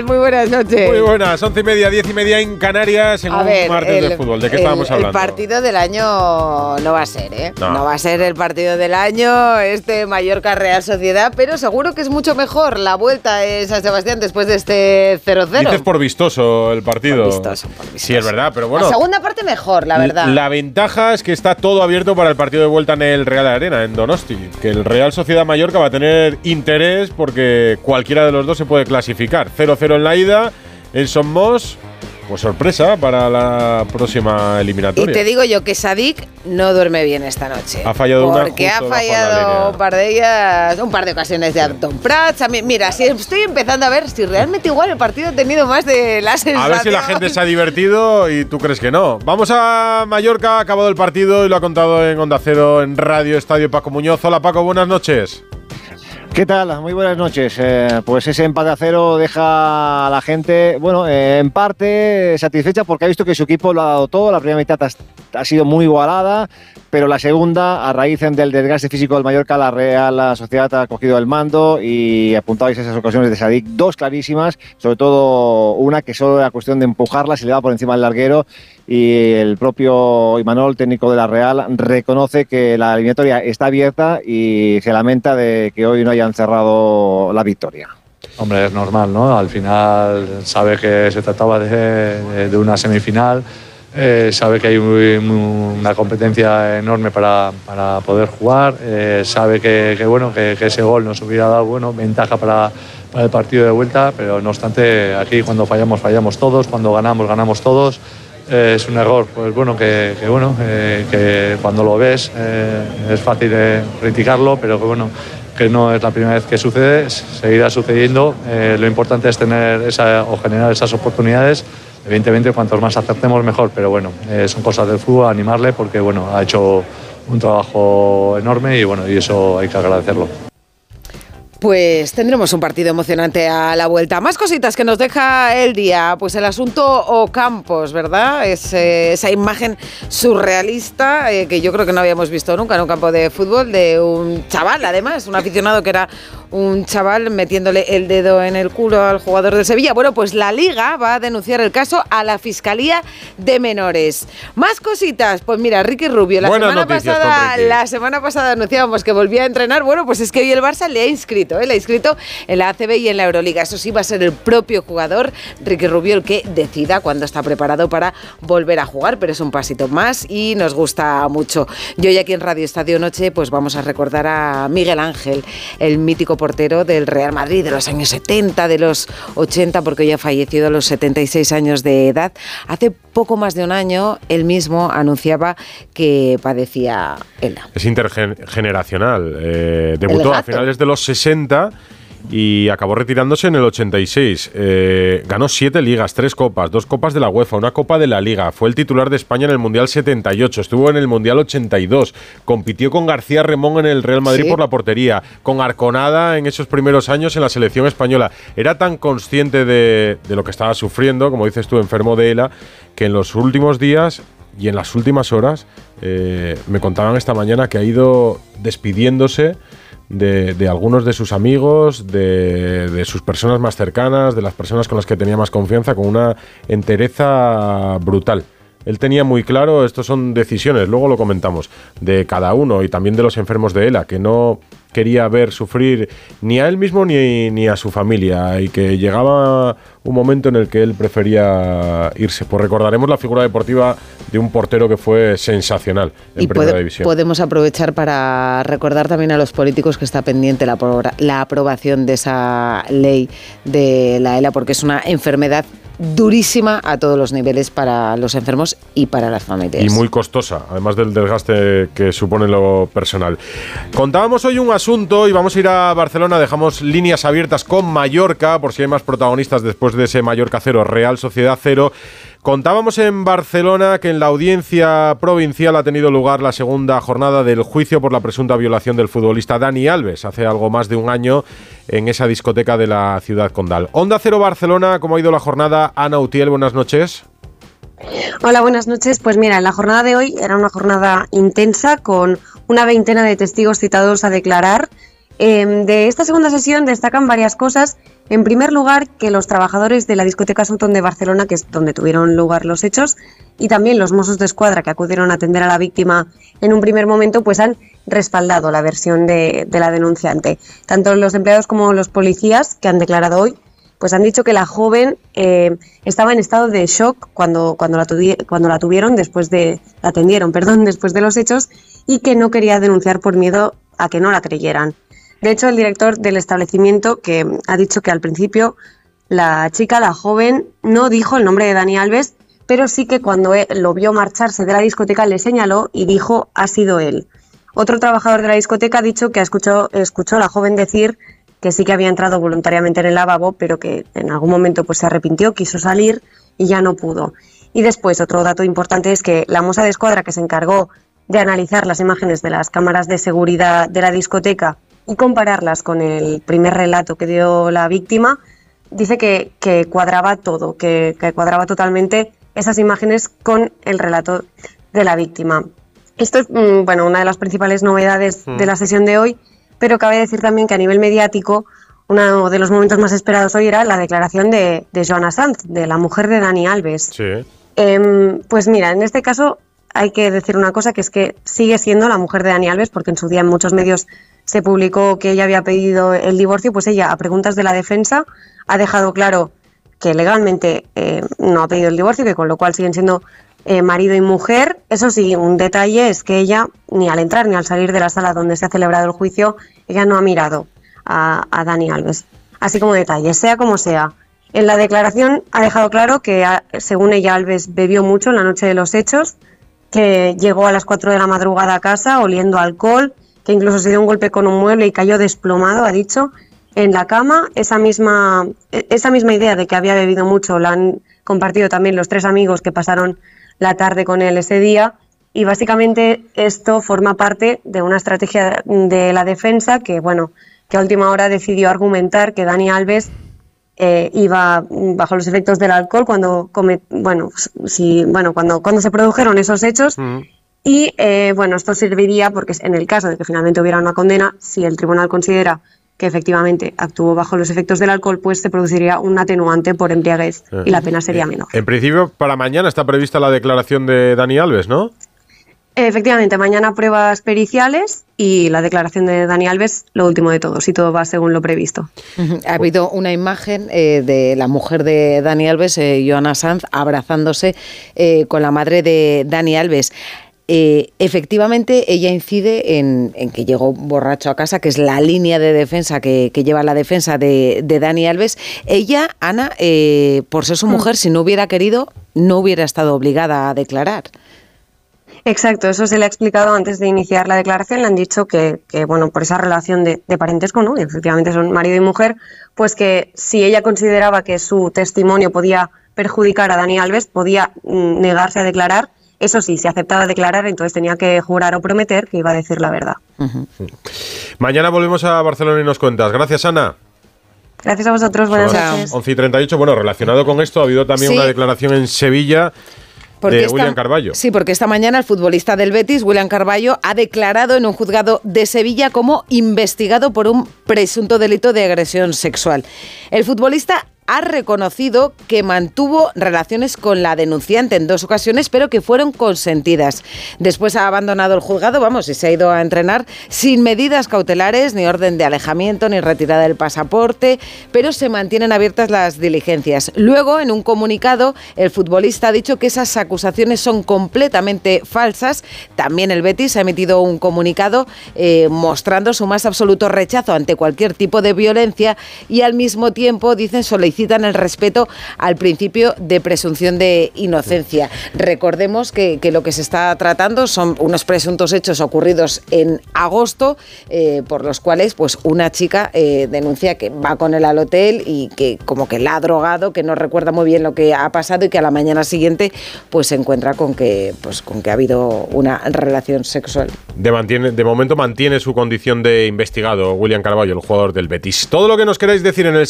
Muy buenas noches. Muy buenas, once y media, diez y media en Canarias en A un ver, martes el- de fútbol. ¿De qué el- estábamos hablando? El partido del año no va a ser, ¿eh? No. No. va a ser el partido del año, este Mallorca Real Sociedad, pero seguro que es mucho mejor la vuelta en San Sebastián después de este 0-0. Dices por vistoso el partido. Por vistoso, por vistoso. Sí, es verdad, pero bueno. la segunda parte mejor, la verdad. La ventaja es que está todo abierto para el partido de vuelta en el Real Arena, en Donosti. Que el Real Sociedad Mallorca va a tener interés porque cualquiera de los dos se puede clasificar. 0-0 en la ida, en Somos, pues sorpresa para la próxima y eliminatoria. te digo yo que Sadik no duerme bien esta noche. Ha fallado una Porque ha fallado un par de ellas, un par de ocasiones de Anton Prats. A Mira, si estoy empezando a ver si realmente igual el partido ha tenido más de la A sensación. ver si la gente se ha divertido y tú crees que no. Vamos a Mallorca, ha acabado el partido y lo ha contado en Onda Cero, en Radio Estadio Paco Muñoz. Hola Paco, buenas noches. ¿Qué tal? Muy buenas noches. Eh, pues ese empate a cero deja a la gente, bueno, eh, en parte satisfecha porque ha visto que su equipo lo ha dado todo. La primera mitad ha, sido muy igualada, pero la segunda, a raíz del desgaste físico del Mallorca, la Real Sociedad ha cogido el mando y apuntabais esas ocasiones de Sadik, dos clarísimas, sobre todo una que solo era cuestión de empujarla, se le va por encima del larguero y el propio Imanol, técnico de la Real, reconoce que la eliminatoria está abierta y se lamenta de que hoy no hayan cerrado la victoria. Hombre, es normal, ¿no? Al final sabe que se trataba de, de una semifinal, eh, sabe que hay una competencia enorme para, para poder jugar, eh, sabe que, que, bueno, que, que ese gol nos hubiera dado bueno, ventaja para, para el partido de vuelta, pero no obstante, aquí cuando fallamos, fallamos todos, cuando ganamos, ganamos todos. Eh, es un error, pues bueno, que, bueno, eh, que cuando lo ves eh, es fácil criticarlo, pero que bueno, que no es la primera vez que sucede, seguirá sucediendo. Lo importante es tener esa, o generar esas oportunidades. Evidentemente, cuantos más acertemos, mejor, pero bueno, son cosas del fútbol, animarle porque bueno, ha hecho un trabajo enorme y bueno, y eso hay que agradecerlo. Pues tendremos un partido emocionante a la vuelta. Más cositas que nos deja el día. Pues el asunto Ocampos, ¿verdad? Es, eh, esa imagen surrealista eh, que yo creo que no habíamos visto nunca en un campo de fútbol de un chaval, además, un aficionado que era un chaval metiéndole el dedo en el culo al jugador de Sevilla. Bueno, pues la liga va a denunciar el caso a la Fiscalía de Menores. Más cositas. Pues mira, Ricky Rubio, la Buenas semana pasada, la semana pasada anunciábamos que volvía a entrenar. Bueno, pues es que hoy el Barça le ha inscrito, ¿eh? le ha inscrito en la ACB y en la Euroliga. Eso sí, va a ser el propio jugador, Ricky Rubio, el que decida cuándo está preparado para volver a jugar, pero es un pasito más y nos gusta mucho. Yo hoy aquí en Radio Estadio Noche, pues vamos a recordar a Miguel Ángel, el mítico portero del Real Madrid de los años 70, de los 80, porque hoy ha fallecido a los 76 años de edad. Hace poco más de un año, él mismo anunciaba que padecía ELA. Es intergeneracional. Eh, debutó a finales de los 60 y acabó retirándose en el 86. Eh, ganó siete ligas, tres copas, dos copas de la UEFA, una copa de la Liga. Fue el titular de España en el Mundial 78, estuvo en el Mundial 82, compitió con García Remón en el Real Madrid Sí. por la portería, con Arconada en esos primeros años en la selección española. Era tan consciente de, de lo que estaba sufriendo, como dices tú, enfermo de ELA, que en los últimos días y en las últimas horas eh, me contaban esta mañana que ha ido despidiéndose de, de algunos de sus amigos, de, de sus personas más cercanas, de las personas con las que tenía más confianza, con una entereza brutal. Él tenía muy claro, estos son decisiones, luego lo comentamos, de cada uno y también de los enfermos de ELA, que no quería ver sufrir ni a él mismo ni, ni a su familia y que llegaba un momento en el que él prefería irse. Pues recordaremos la figura deportiva de un portero que fue sensacional en Y Primera puede- División. podemos aprovechar para recordar también a los políticos que está pendiente la, la aprobación de esa ley de la ELA, porque es una enfermedad durísima a todos los niveles para los enfermos y para las familias. Y muy costosa, además del desgaste que supone lo personal. Contábamos hoy un asunto y vamos a ir a Barcelona. Dejamos líneas abiertas con Mallorca, por si hay más protagonistas después de ese Mallorca cero, Real Sociedad cero. Contábamos en Barcelona que en la audiencia provincial ha tenido lugar la segunda jornada del juicio por la presunta violación del futbolista Dani Alves hace algo más de un año en esa discoteca de la ciudad condal. Onda Cero Barcelona, ¿cómo ha ido la jornada? Ana Utiel, buenas noches. Hola, buenas noches. Pues mira, la jornada de hoy era una jornada intensa con una veintena de testigos citados a declarar. Em, de esta segunda sesión destacan varias cosas. En primer lugar, que los trabajadores de la discoteca Sutton de Barcelona, que es donde tuvieron lugar los hechos, y también los mozos de escuadra que acudieron a atender a la víctima en un primer momento, pues han respaldado la versión de, la denunciante. Tanto los empleados como los policías que han declarado hoy pues han dicho que la joven eh, estaba en estado de shock cuando, cuando, la cuando la tuvieron después de, la atendieron, perdón, después de los hechos y que no quería denunciar por miedo a que no la creyeran. De hecho, el director del establecimiento que ha dicho que al principio la chica, la joven, no dijo el nombre de Dani Alves, pero sí que cuando lo vio marcharse de la discoteca le señaló y dijo ha sido él. Otro trabajador de la discoteca ha dicho que escuchó, escuchó a la joven decir que sí que había entrado voluntariamente en el lavabo, pero que en algún momento pues se arrepintió, quiso salir y ya no pudo. Y después, otro dato importante es que la moza de escuadra que se encargó de analizar las imágenes de las cámaras de seguridad de la discoteca y compararlas con el primer relato que dio la víctima, dice que, cuadraba todo, que, cuadraba totalmente esas imágenes con el relato de la víctima. Esto es mm, bueno, una de las principales novedades de la sesión de hoy pero cabe decir también que a nivel mediático uno de los momentos más esperados hoy era la declaración de, de Joana Sanz, de la mujer de Dani Alves. Sí. Em, pues mira, en este caso hay que decir una cosa, que es que sigue siendo la mujer de Dani Alves, porque en su día en muchos medios se publicó que ella había pedido el divorcio, pues ella, a preguntas de la defensa, ha dejado claro que legalmente eh, no ha pedido el divorcio, que con lo cual siguen siendo eh, marido y mujer. Eso sí, un detalle es que ella, ni al entrar ni al salir de la sala donde se ha celebrado el juicio, ella no ha mirado a, Dani Alves. Así como detalle, sea como sea. En la declaración ha dejado claro que, según ella, Alves bebió mucho en la noche de los hechos, que llegó a las 4 de la madrugada a casa oliendo alcohol, que incluso se dio un golpe con un mueble y cayó desplomado, ha dicho, en la cama. Esa misma, esa misma idea de que había bebido mucho la han compartido también los tres amigos que pasaron la tarde con él ese día. Y básicamente esto forma parte de una estrategia de la defensa que, bueno, que a última hora decidió argumentar que Dani Alves eh, iba bajo los efectos del alcohol cuando bueno, si, bueno, cuando, cuando se produjeron esos hechos. Y eh, bueno, esto serviría porque en el caso de que finalmente hubiera una condena, si el tribunal considera que efectivamente actuó bajo los efectos del alcohol, pues se produciría un atenuante por embriaguez y la pena sería menor. En principio, para mañana está prevista la declaración de Dani Alves, ¿no? Efectivamente, mañana pruebas periciales y la declaración de Dani Alves, lo último de todo, si todo va según lo previsto. Ha habido una imagen eh, de la mujer de Dani Alves, eh, Joana Sanz, abrazándose eh, con la madre de Dani Alves. Eh, efectivamente ella incide en, que llegó borracho a casa, que es la línea de defensa que, lleva la defensa de, Dani Alves. Ella, Ana, eh, por ser su mm. mujer, si no hubiera querido, no hubiera estado obligada a declarar. Exacto, eso se le ha explicado antes de iniciar la declaración. Le han dicho que, bueno, por esa relación de, parentesco, ¿no? efectivamente son marido y mujer, pues que si ella consideraba que su testimonio podía perjudicar a Dani Alves, podía mm, negarse a declarar eso sí, si aceptaba declarar, entonces tenía que jurar o prometer que iba a decir la verdad. Mañana volvemos a Barcelona y nos cuentas. Gracias, Ana. Gracias a vosotros, buenas noches. 11 y 38. Bueno, relacionado con esto, ha habido también una declaración en Sevilla. de William Carballo. Sí, porque esta mañana el futbolista del Betis, William Carballo, ha declarado en un juzgado de Sevilla como investigado por un presunto delito de agresión sexual. El futbolista ha reconocido que mantuvo relaciones con la denunciante en dos ocasiones, pero que fueron consentidas. Después ha abandonado el juzgado, vamos, y se ha ido a entrenar sin medidas cautelares, ni orden de alejamiento, ni retirada del pasaporte, pero se mantienen abiertas las diligencias. Luego, en un comunicado, el futbolista ha dicho que esas acusaciones son completamente falsas. También el Betis ha emitido un comunicado eh, mostrando su más absoluto rechazo ante cualquier tipo de violencia y al mismo tiempo dicen solicitar solicitan el respeto al principio de presunción de inocencia. Recordemos que, lo que se está tratando son unos presuntos hechos ocurridos en agosto, eh, por los cuales pues una chica eh, denuncia que va con él al hotel y que como que la ha drogado, que no recuerda muy bien lo que ha pasado y que a la mañana siguiente pues se encuentra con que, pues, con que ha habido una relación sexual. De, momento mantiene su condición de investigado William Carballo, el jugador del Betis. Todo lo que nos queráis decir en el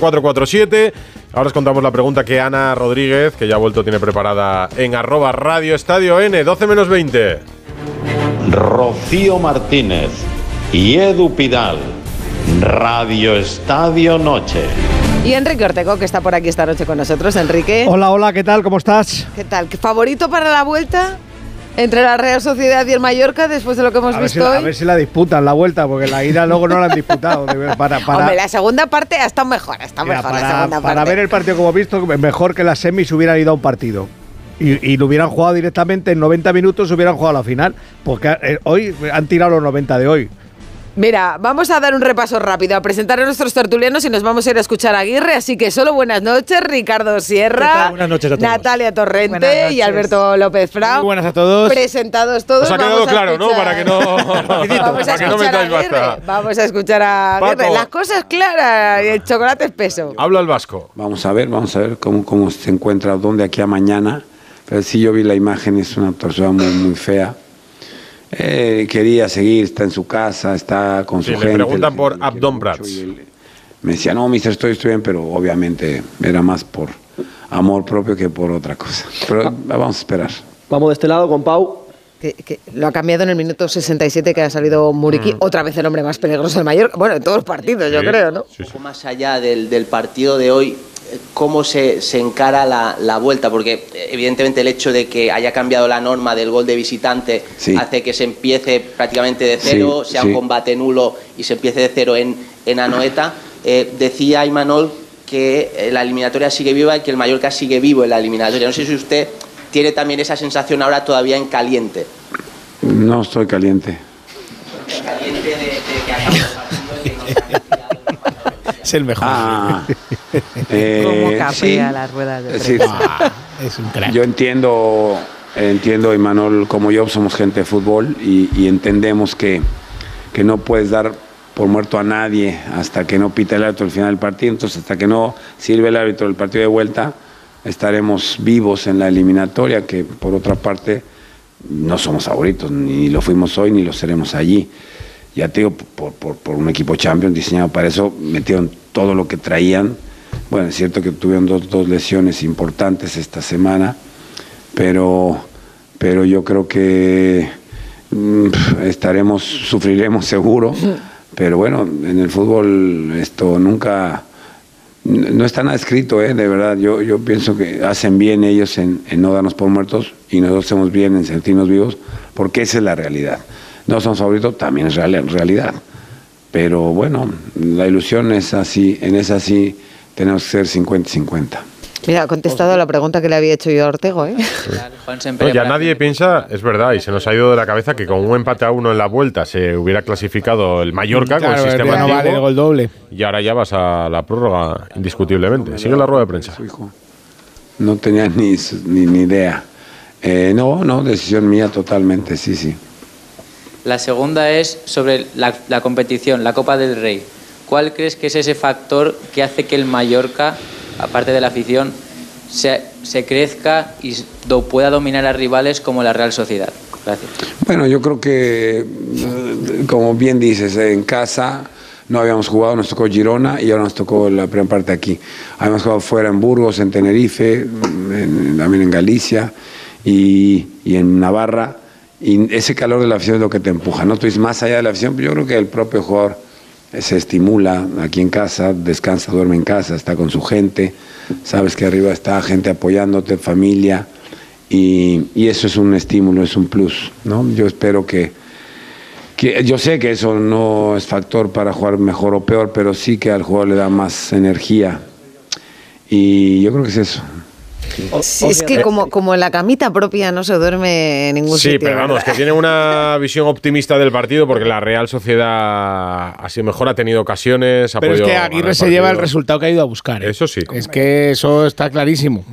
608038447. Ahora os contamos la pregunta que Ana Rodríguez, que ya ha vuelto, tiene preparada en arroba radio estadio N, 12 menos 20. Rocío Martínez y Edu Pidal. Radio Estadio Noche. Y Enrique Ortego, que está por aquí esta noche con nosotros. Enrique, Hola, hola, ¿qué tal? ¿Cómo estás? ¿qué tal? ¿Qué ¿Favorito para la vuelta? Entre la Real Sociedad y el Mallorca, después de lo que hemos A ver, si, visto a ver si la disputan la vuelta, porque la ida luego no la han disputado. Para, para, Hombre, la segunda parte ha estado mejor, ha estado mira, mejor la para- segunda para parte. ver el partido como visto, mejor que las semis hubieran ido a un partido. Y, y lo hubieran jugado directamente en 90 minutos, hubieran jugado a la final. Porque eh, hoy han tirado los 90 de hoy. Mira, vamos a dar un repaso rápido, a presentar a nuestros tertulianos y nos vamos a ir a escuchar a Aguirre. Así que solo buenas noches, Ricardo ¿Qué Sierra? Buenas noches a todos. Natalia Torrente Buenas y. Alberto López Frau. Muy buenas a todos. Presentados todos. Os ha vamos quedado a claro, ¿no? escuchar- Para que no, Vamos a para que no metáis basta. Vamos a escuchar a Aguirre. Paco. Las cosas claras y el chocolate espeso. Habla el vasco. Vamos a ver, vamos a ver cómo, cómo se encuentra, dónde aquí a mañana. Pero sí, yo vi la imagen, es una persona muy, muy fea. Eh, quería seguir, está en su casa, está con Sí, su le gente. preguntan por Abdon y él Me decía, no, mister, estoy, estoy bien, pero obviamente era más por amor propio que por otra cosa. Pero vamos a esperar. Vamos de este lado con Pau. Que, que lo ha cambiado en el minuto 67 que ha salido Muriqui, otra vez el hombre más peligroso del Mallorca. Bueno, en todos los partidos, yo Sí, creo, ¿no? sí, sí. Un poco más allá del, del partido de hoy, eh, ¿cómo se, se encara la, la vuelta? Porque evidentemente el hecho de que haya cambiado la norma del gol de visitante Sí. hace que se empiece prácticamente de cero, Sí, sea sí. un combate nulo y se empiece de cero en, en Anoeta. Eh, decía Imanol que eh, la eliminatoria sigue viva y que el Mallorca sigue vivo en la eliminatoria. No sé si usted tiene también esa sensación ahora todavía en caliente. No estoy caliente. Caliente de, de que Es el mejor. Ah, eh, Como capea sí. las ruedas de Ah, es un crack. Yo entiendo, entiendo, Imanol, como yo somos gente de fútbol y, y entendemos que, que no puedes dar por muerto a nadie hasta que no pita el árbitro al final del partido. Entonces, hasta que no sirve el árbitro del partido de vuelta, estaremos vivos en la eliminatoria, que por otra parte no somos favoritos, ni lo fuimos hoy ni lo seremos allí. Ya te digo, por, por- por un equipo champion diseñado para eso, metieron todo lo que traían. Bueno, es cierto que tuvieron dos, dos lesiones importantes esta semana, pero, pero yo creo que mm, estaremos, sufriremos seguro. Pero bueno, en el fútbol esto nunca, no está nada escrito, ¿eh? de verdad. Yo, yo pienso que hacen bien ellos en, en no darnos por muertos y nosotros hacemos bien en sentirnos vivos, porque esa es la realidad. No somos favoritos, también es real- realidad. Pero bueno, la ilusión es así, en esa sí tenemos que ser 50-50. Mira, ha contestado a la pregunta que le había hecho yo a Ortego, ¿eh? No, ya nadie piensa, es verdad, y se nos ha ido de la cabeza que con un empate a uno en la vuelta se hubiera clasificado el Mallorca con Claro, el sistema no antiguo, vale el gol doble. y ahora ya vas a la prórroga indiscutiblemente. Sigue la rueda de prensa. No tenía ni, ni, ni idea. Eh, no, no, decisión mía totalmente, sí, sí. La segunda es sobre la, la competición, la Copa del Rey. ¿Cuál crees que es ese factor que hace que el Mallorca, aparte de la afición, se, se crezca y do- pueda dominar a rivales como la Real Sociedad? Gracias. Bueno, yo creo que, eh, como bien dices, en casa no habíamos jugado, nos tocó Girona y ahora nos tocó la primera parte aquí. Habíamos jugado fuera en Burgos, en Tenerife, en- también en Galicia y, y en Navarra. Y ese calor de la afición es lo que te empuja. No tú dices más allá de la afición, yo creo que el propio jugador se estimula aquí en casa, descansa, duerme en casa, está con su gente, sabes que arriba está gente apoyándote, familia, y, y eso es un estímulo, es un plus, ¿no? Yo espero que, que, yo sé que eso no es factor para jugar mejor o peor, pero sí que al jugador le da más energía, y yo creo que es eso. Sí, es que como, como en la camita propia no se duerme en ningún Sí, sitio. pero vamos, que tiene una visión optimista del partido porque la Real Sociedad ha sido mejor, ha tenido ocasiones, ha Pero es que Aguirre se lleva el resultado que ha ido a buscar. ¿eh? Eso sí. Es que eso está clarísimo.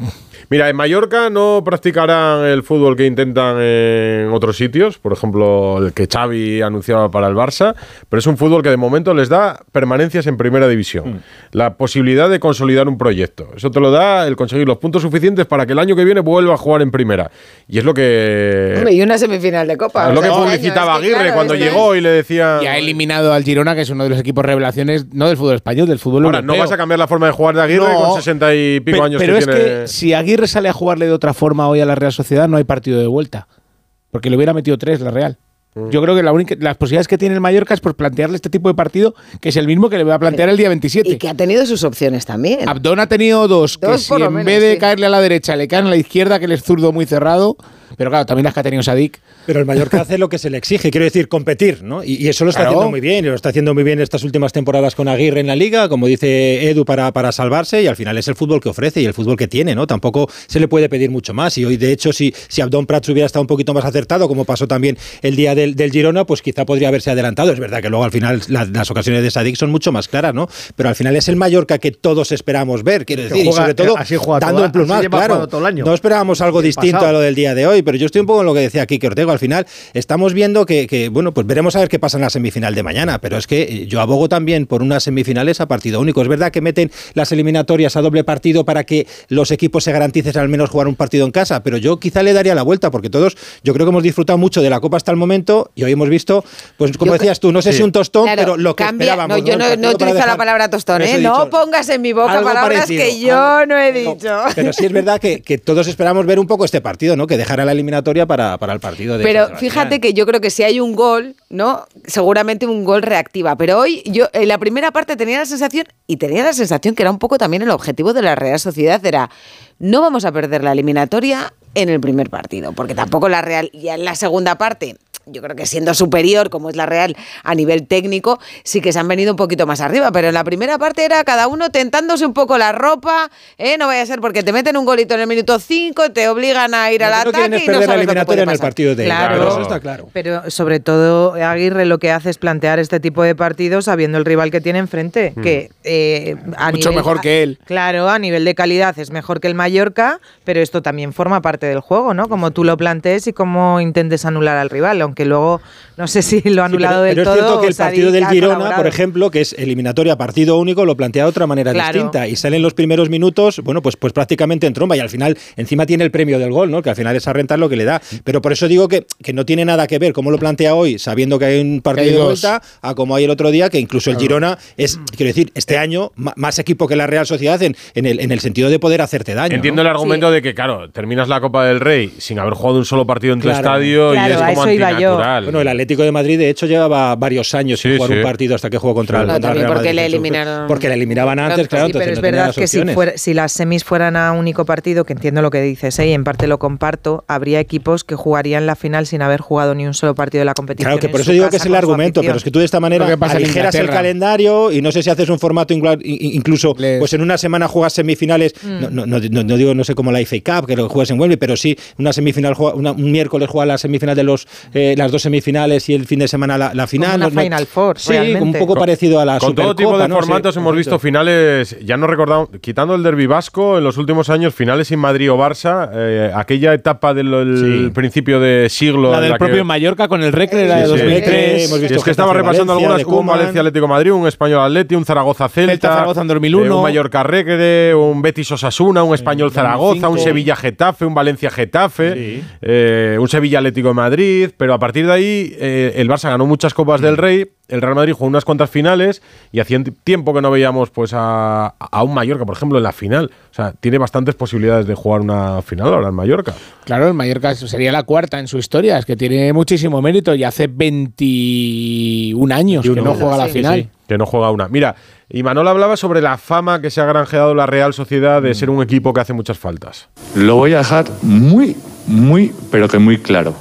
Mira, en Mallorca no practicarán el fútbol que intentan en otros sitios, por ejemplo, el que Xavi anunciaba para el Barça, pero es un fútbol que de momento les da permanencias en primera división. La posibilidad de consolidar un proyecto. Eso te lo da el conseguir los puntos suficientes para que el año que viene vuelva a jugar en primera. Y es lo que Hombre, y una semifinal de Copa. es lo que este año, publicitaba es que, Aguirre claro, cuando llegó y le decía Y ha eliminado al Girona, que es uno de los equipos revelaciones, no del fútbol español, del fútbol Ahora, europeo. no vas a cambiar la forma de jugar de Aguirre No, con 60 y pico Pe- años pero que es tiene. que si Aguirre sale a jugarle de otra forma hoy a la Real Sociedad, no hay partido de vuelta. Porque le hubiera metido tres la Real. Mm. Yo creo que la única, las posibilidades que tiene el Mallorca es por plantearle este tipo de partido, que es el mismo que le va a plantear el día 27. Y que ha tenido sus opciones también. Abdón ha tenido dos, que si en vez de sí. caerle a la derecha le caen a la izquierda, que él es zurdo muy cerrado, pero claro, también las que ha tenido Sadik. Pero el Mallorca hace lo que se le exige, quiero decir, competir, ¿no? Y, y eso lo está Claro. haciendo muy bien, y lo está haciendo muy bien estas últimas temporadas con Aguirre en la liga, como dice Edu, para, para salvarse, y al final es el fútbol que ofrece y el fútbol que tiene, ¿no? Tampoco se le puede pedir mucho más. Y hoy, de hecho, si, si Abdón Prats hubiera estado un poquito más acertado, como pasó también el día del, del Girona, pues quizá podría haberse adelantado. Es verdad que luego al final la- las ocasiones de Sadik son mucho más claras, ¿no? Pero al final es el Mallorca que todos esperamos ver, quiero decir, juega- y sobre todo así juega dando toda- un plus más, claro. todo el año. No esperábamos algo distinto pasado. a lo del día de hoy, pero yo estoy un poco en lo que decía Kike Ortego. Al final estamos viendo que, que, bueno, pues veremos a ver qué pasa en la semifinal de mañana, pero es que eh, yo abogo también por unas semifinales a partido único. Es verdad que meten las eliminatorias a doble partido para que los equipos se garanticen al menos jugar un partido en casa, pero yo quizá le daría la vuelta porque todos, yo creo que hemos disfrutado mucho de la Copa hasta el momento y hoy hemos visto, pues como Yo decías tú, no sé Sí. si un tostón, Claro, pero lo que cambia- esperábamos. No, yo no, utilizo la palabra tostón, ¿eh? No pongas en mi boca palabras parecido, que yo algo- no he dicho. Pero sí es verdad que, que todos esperamos ver un poco este partido, ¿no? Que dejara la eliminatoria para, para el partido de Pero fíjate que yo creo que si hay un gol, ¿no? Seguramente un gol reactiva. Pero hoy yo en la primera parte tenía la sensación, y tenía la sensación que era un poco también el objetivo de la Real Sociedad, era no vamos a perder la eliminatoria en el primer partido, porque tampoco la Real, ya en la segunda parte, yo creo que siendo superior, como es la Real a nivel técnico, sí que se han venido un poquito más arriba, pero en la primera parte era cada uno tentándose un poco la ropa, ¿eh? no vaya a ser porque te meten un golito en el minuto 5, te obligan a ir al no ataque es y no perder la sabes lo que eliminatoria puede en el partido de Claro. Claro, eso está claro. Pero sobre todo Aguirre lo que hace es plantear este tipo de partidos sabiendo el rival que tiene enfrente, Mm. que eh, a Mucho nivel- mejor que él. Claro, a nivel de calidad es mejor que el Mallorca, pero esto también forma parte del juego, ¿no? Como tú lo plantees y cómo intentes anular al rival, aunque luego no sé si lo ha Sí, anulado pero, del pero todo. es cierto que el partido del Girona, colaborado. por ejemplo, que es eliminatoria partido único, lo plantea de otra manera Claro. distinta y salen los primeros minutos, bueno, pues, pues prácticamente en tromba y al final encima tiene el premio del gol, ¿no? Que al final esa renta es lo que le da. Pero por eso digo que, que no tiene nada que ver cómo lo plantea hoy, sabiendo que hay un partido hay de vuelta, a como hay el otro día, que incluso el Girona es, quiero decir, este año más equipo que la Real Sociedad en, en el, en el sentido de poder hacerte daño. Entiendo ¿no? el argumento de que, claro, terminas la Copa del Rey sin haber jugado un solo partido en tu Claro. estadio Claro, y es a como Bueno, el Atlético de Madrid, de hecho, llevaba varios años sin Sí, jugar sí. un partido hasta que jugó contra, el No, contra el también Real porque Madrid. le eliminaron- Porque le eliminaban antes, Claro, claro. Sí, pero entonces es no verdad las que si, fuera- si las semis fueran a único partido, que entiendo lo que dices, ¿eh? y en parte lo comparto, habría equipos que jugarían la final sin haber jugado ni un solo partido de la competición. Claro, que por eso digo que es el argumento, pero es que tú de esta manera aligeras el calendario y no sé si haces un formato incluso, Les- pues en una semana juegas semifinales, Mm. no, no, no- no- digo no sé como la FA Cup, que lo juegas en Wembley, pero sí una semifinal, una- un miércoles juega la semifinal de los eh, las dos semifinales y el fin de semana la, la final. una No- no- Final Four, Sí, realmente. un poco parecido a la Con todo tipo de ¿no? Sí, formatos hemos visto finales, ya no recordamos, quitando el derbi vasco, en los últimos años, finales sin Madrid o Barça, eh, aquella etapa del el Sí. principio de siglo. La en del propio Mallorca con el Recre, la Sí, de sí. 2003. Hemos visto es que estaba repasando Valencia, algunas, un. Valencia Atlético Madrid, un Español Atleti, un Zaragoza Celta, Celta Zaragoza en 2001. eh, un Mallorca Regre, un Betis Osasuna, un Español Zaragoza, un 2005. Sevilla Getafe, un Valencia Getafe, Sí. eh, un Sevilla Atlético de Madrid, pero a partir de ahí eh, el Barça ganó muchas Copas del Rey, el Real Madrid jugó unas cuantas finales y hacía tiempo que no veíamos pues a, a un Mallorca, por ejemplo, en la final. O sea, tiene bastantes posibilidades de jugar una final ahora en Mallorca. Claro, el Mallorca sería la cuarta en su historia, es que tiene muchísimo mérito y hace 21 años que no juega la Sí, final. sí, que no juega una. Mira, y Manol hablaba sobre la fama que se ha granjeado la Real Sociedad de ser un equipo que hace muchas faltas. Lo voy a dejar muy, muy, pero que muy claro.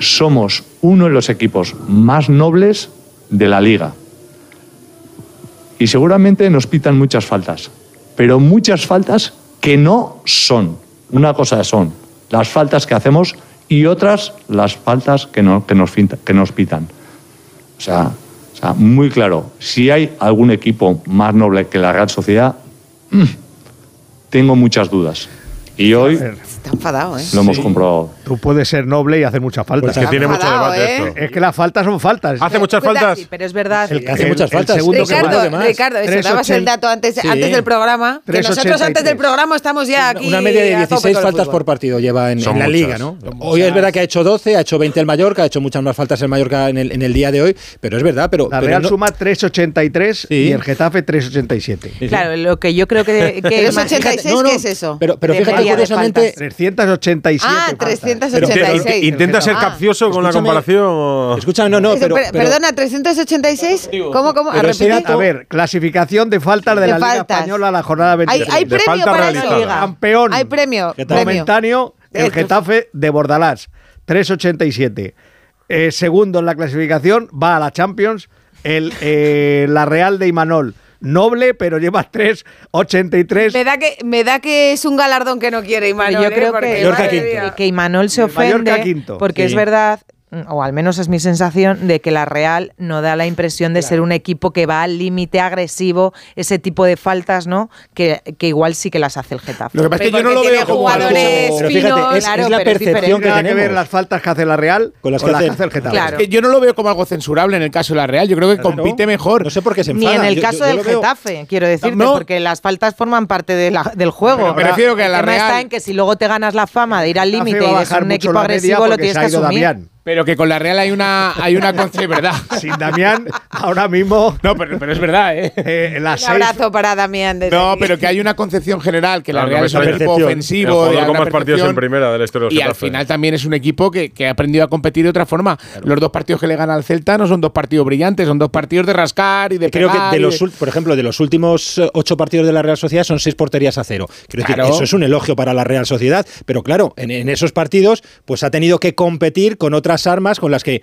Somos uno de los equipos más nobles de la liga. Y seguramente nos pitan muchas faltas, pero muchas faltas que no son. Una cosa son las faltas que hacemos y otras las faltas que, no- que, nos, que nos pitan. O sea, o sea, muy claro, si hay algún equipo más noble que la Real Sociedad, mm, tengo muchas dudas. Y hoy Está enfadado, ¿eh? lo hemos comprobado. Tú puedes ser noble y hacer muchas faltas. Pues es que tiene mucho debate ¿eh? esto. Es que las faltas son faltas. ¿Hace muchas faltas? sí, pero es verdad. El que hace El- muchas el faltas. segundo que Ricardo, de más. Ricardo, eso 3,80. dabas el dato antes, Sí. antes del programa. Que nosotros 3,83. antes del programa estamos ya aquí. Una media de a tope 16 con el faltas por partido lleva en, en la liga, ¿no? Hoy es verdad que ha hecho 12, ha hecho 20 el Mallorca, ha hecho muchas más faltas el Mallorca en el, en el día de hoy, pero es verdad, pero... La pero Real no- suma 3,83 Sí. y el Getafe 3,87. Sí, sí. Claro, lo que yo creo que, que Pero más- 86, No, no, ¿qué es eso? Pero, pero fíjate, curiosamente. 387 Ah, faltas. 386. ¿Intenta ser Ah. capcioso con la comparación? escúchame, no, no, pero... per- pero- Perdona, 386. ¿Cómo, cómo? ¿A A ver, clasificación de faltas de, De la Liga faltas. Española la jornada Hay, 23. hay de premio falta para realizada. eso. Campeón. Hay premio. Momentáneo, el. Getafe de Bordalás, 3,87. Eh, segundo en la clasificación, va a la Champions, el, eh, la Real de Imanol. Noble, pero lleva 3,83. Me da, que, me da que es un galardón que no quiere Imanol. yo ¿eh? creo que, Mallorca mía. que Imanol se Mallorca ofende quinto. porque Sí. es verdad, o al menos es mi sensación, de que la Real no da la impresión de ser un equipo que va al límite agresivo, ese tipo de faltas, ¿no? Que, que igual sí que las hace el Getafe. Lo que pasa es que yo no lo veo como jugadores algo- Pero fíjate, es, claro, es la percepción que nada que ver tenemos. las faltas que hace la Real Con las con que las que hace- el Getafe. Claro. Que yo no lo veo como algo censurable en el caso de la Real. Yo creo que Claro. compite mejor. No sé por qué se Ni enfada. en el caso yo- yo del Getafe, quiero decirte, No. porque las faltas forman parte de la- del juego. Pero me refiero que el la tema Real- está en que si luego te ganas la fama de ir al límite y de ser un equipo agresivo, lo tienes que asumir. Pero que con la Real hay una, hay una conce- ¿verdad? Sin Damián, ahora mismo No, pero, pero es verdad, ¿eh? eh, Un seis abrazo para Damián. desde No, aquí. pero que hay una concepción general que la Claro, Real es un equipo ofensivo. de con más partidos en primera de la historia del Y al final también es un equipo que, que ha aprendido a competir de otra forma. Los dos partidos que le gana al Celta no son dos partidos brillantes, son dos partidos de rascar y de Creo que de y los, por ejemplo, de los últimos eh, ocho partidos de la Real Sociedad son seis porterías a cero. Quiero decir, Claro. eso es un elogio para la Real Sociedad, pero claro, en, en esos partidos pues ha tenido que competir con otras armas con las que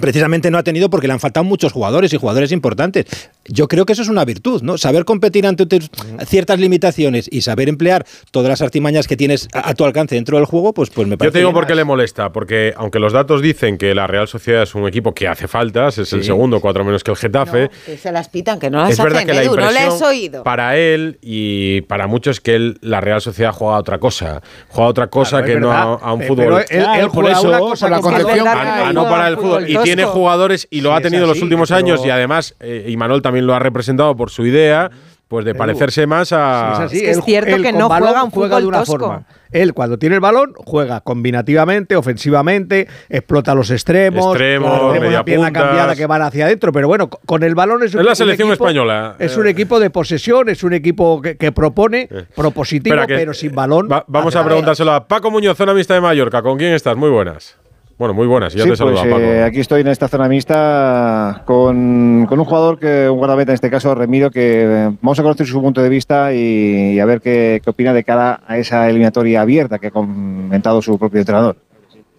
precisamente no ha tenido porque le han faltado muchos jugadores y jugadores importantes. Yo creo que eso es una virtud, ¿no? Saber competir ante tus ciertas limitaciones y saber emplear todas las artimañas que tienes a, a tu alcance dentro del juego, pues, pues me parece Yo te digo por qué le molesta, porque aunque los datos dicen que la Real Sociedad es un equipo que hace faltas, es el segundo, cuatro menos que el Getafe, Que se las pitan, que no las es verdad que la no le has oído. para él y para muchos que él, la Real Sociedad juega a otra cosa, juega a otra cosa Claro, que no a, a un fútbol. pero él, por eso, una cosa por la con concepción. Getafe. a, no para el fútbol. Y. tiene jugadores y lo Sí, ha es tenido en los así, últimos pero- años y además, eh, y Manuel también lo ha representado por su idea, pues de parecerse más a... Es así, Es que es él- cierto él que no juega un fútbol de una tosco. forma. Él cuando tiene el balón juega combinativamente, ofensivamente, explota los extremos, Extremos, media pierna cambiada que van hacia adentro, pero bueno, con el balón es, un- Es la un selección equipo- española. Es Eh. un equipo de posesión, es un equipo que, que propone, propositivo, Espera, que- pero sin balón. Va- vamos a preguntárselo a Paco Muñoz, zona mixta de Mallorca. ¿Con quién estás? Muy buenas. Bueno, muy buenas. Ya Sí, te saludo pues, Paco. eh, aquí estoy en esta zona mixta con, con un jugador, que un guardameta en este caso, Remiro, que eh, vamos a conocer su punto de vista y, y a ver qué, qué opina de cara a esa eliminatoria abierta que ha comentado su propio entrenador.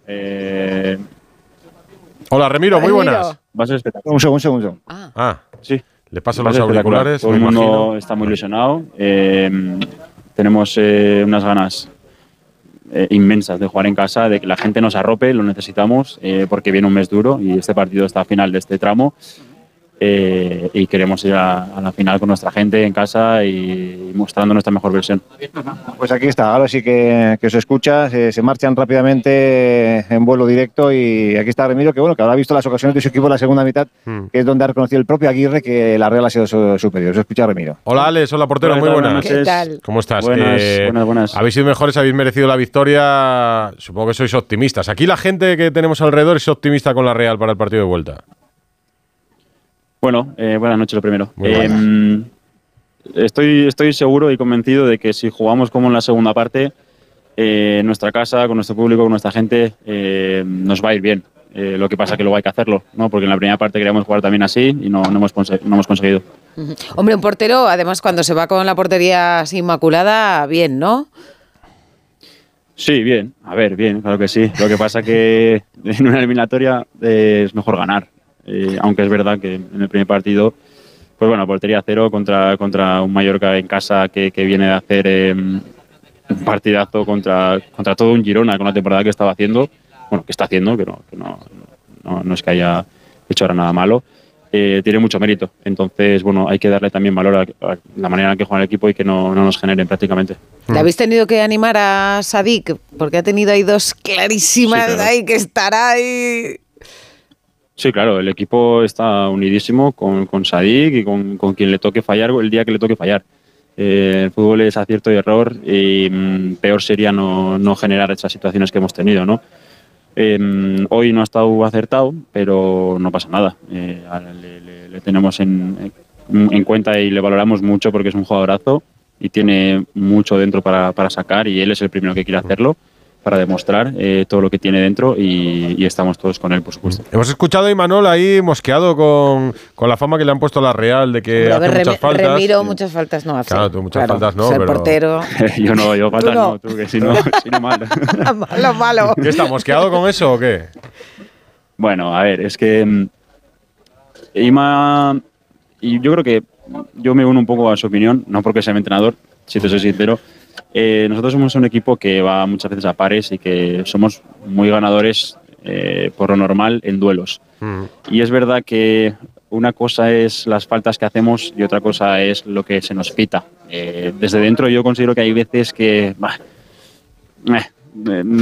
Eh, Hola, Remiro, muy buenas. va a ser espectacular. Un segundo, un segundo. Ah, Sí. le paso los auriculares, Todo el mundo imagino. está muy ilusionado. Eh, tenemos eh, unas ganas eh, inmensas de jugar en casa, de que la gente nos arrope, lo necesitamos, eh, porque viene un mes duro y este partido está a final de este tramo. Eh, y queremos ir a, a la final con nuestra gente en casa y mostrando nuestra mejor versión. Pues aquí está, ahora sí que, que os escucha, se, se marchan rápidamente en vuelo directo y aquí está Remiro, que bueno, que habrá visto las ocasiones de su equipo en la segunda mitad, Hmm. que es donde ha reconocido el propio Aguirre que la Real ha sido su- superior. Se escucha Remiro. Hola, Alex. Hola, portero. Muy buenas. Buenas noches. ¿Qué tal? ¿Cómo estás? Buenas, buenas, buenas. Habéis sido mejores, habéis merecido la victoria. Supongo que sois optimistas. Aquí la gente que tenemos alrededor es optimista con la Real para el partido de vuelta. Bueno, eh, buenas noches lo primero. Eh, estoy, estoy seguro y convencido de que si jugamos como en la segunda parte, eh, en nuestra casa, con nuestro público, con nuestra gente, eh, nos va a ir bien. Eh, lo que pasa que luego hay que hacerlo, ¿no? porque en la primera parte queríamos jugar también así y no, no, hemos, conse- no hemos conseguido. Hombre, un portero, además, cuando se va con la portería así inmaculada, bien, ¿no? Sí, bien, a ver, bien, claro que sí. Lo que pasa que en una eliminatoria eh, es mejor ganar, Eh, aunque es verdad que en el primer partido, pues bueno, portería cero contra, contra un Mallorca en casa que, que viene de hacer eh, un partidazo contra, contra todo un Girona con la temporada que estaba haciendo, bueno, que está haciendo, que no, que no, no, no es que haya hecho ahora nada malo, eh, tiene mucho mérito. Entonces, bueno, hay que darle también valor a, a la manera en que juega el equipo y que no, no nos generen prácticamente. ¿Le habéis tenido que animar a Sadik? Porque ha tenido ahí dos clarísimas Sí, claro. ahí que estará ahí. Sí, claro, el equipo está unidísimo con, con Sadik y con, con quien le toque fallar el día que le toque fallar. Eh, el fútbol es acierto y error y mm, peor sería no, no generar esas situaciones que hemos tenido. Eh, hoy no ha estado acertado, pero no pasa nada. Eh, le- le tenemos en, en cuenta y le valoramos mucho porque es un jugadorazo y tiene mucho dentro para, para sacar y él es el primero que quiere hacerlo para demostrar eh, todo lo que tiene dentro y, y estamos todos con él, por supuesto. Hemos escuchado a Imanol ahí mosqueado con, con la fama que le han puesto a la Real de que Pero a hace ver, muchas faltas. Remiro muchas faltas no hace. Claro, tú muchas Claro, faltas no, ser pero... portero. yo no, yo faltas no. no, tú que si no, si no mal. malo, malo. ¿Qué está, mosqueado con eso o qué? Bueno, a ver, es que mm, Ima, y yo creo que yo me uno un poco a su opinión, no porque sea mi entrenador, si te soy sincero. Eh, nosotros somos un equipo que va muchas veces a pares y que somos muy ganadores eh, por lo normal en duelos. Y es verdad que una cosa es las faltas que hacemos y otra cosa es lo que se nos pita. Eh, desde dentro yo considero que hay veces que bah,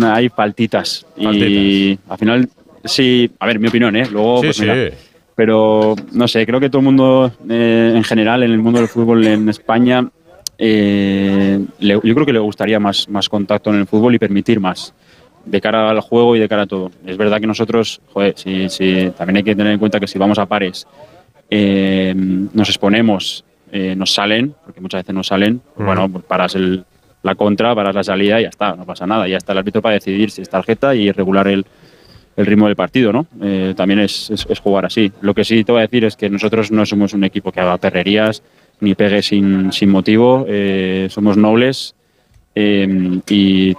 hay faltitas. Y al final, sí, a ver, mi opinión, ¿eh? Luego, Sí, pues sí. mira, pero no sé, creo que todo el mundo en general, en el mundo del fútbol en España, eh, le- yo creo que le gustaría más, más contacto en el fútbol y permitir más de cara al juego y de cara a todo. Es verdad que nosotros, joder, también hay que tener en cuenta que si vamos a pares, eh, nos exponemos, eh, nos salen, porque muchas veces nos salen, pues bueno, pues paras el- la contra, paras la salida y ya está, no pasa nada. Ya está el árbitro para decidir si es tarjeta y regular el, el ritmo del partido, ¿no? Eh, también es, es- es jugar así. Lo que sí te voy a decir es que nosotros no somos un equipo que haga perrerías ni pegue sin, sin motivo, eh, somos nobles eh, y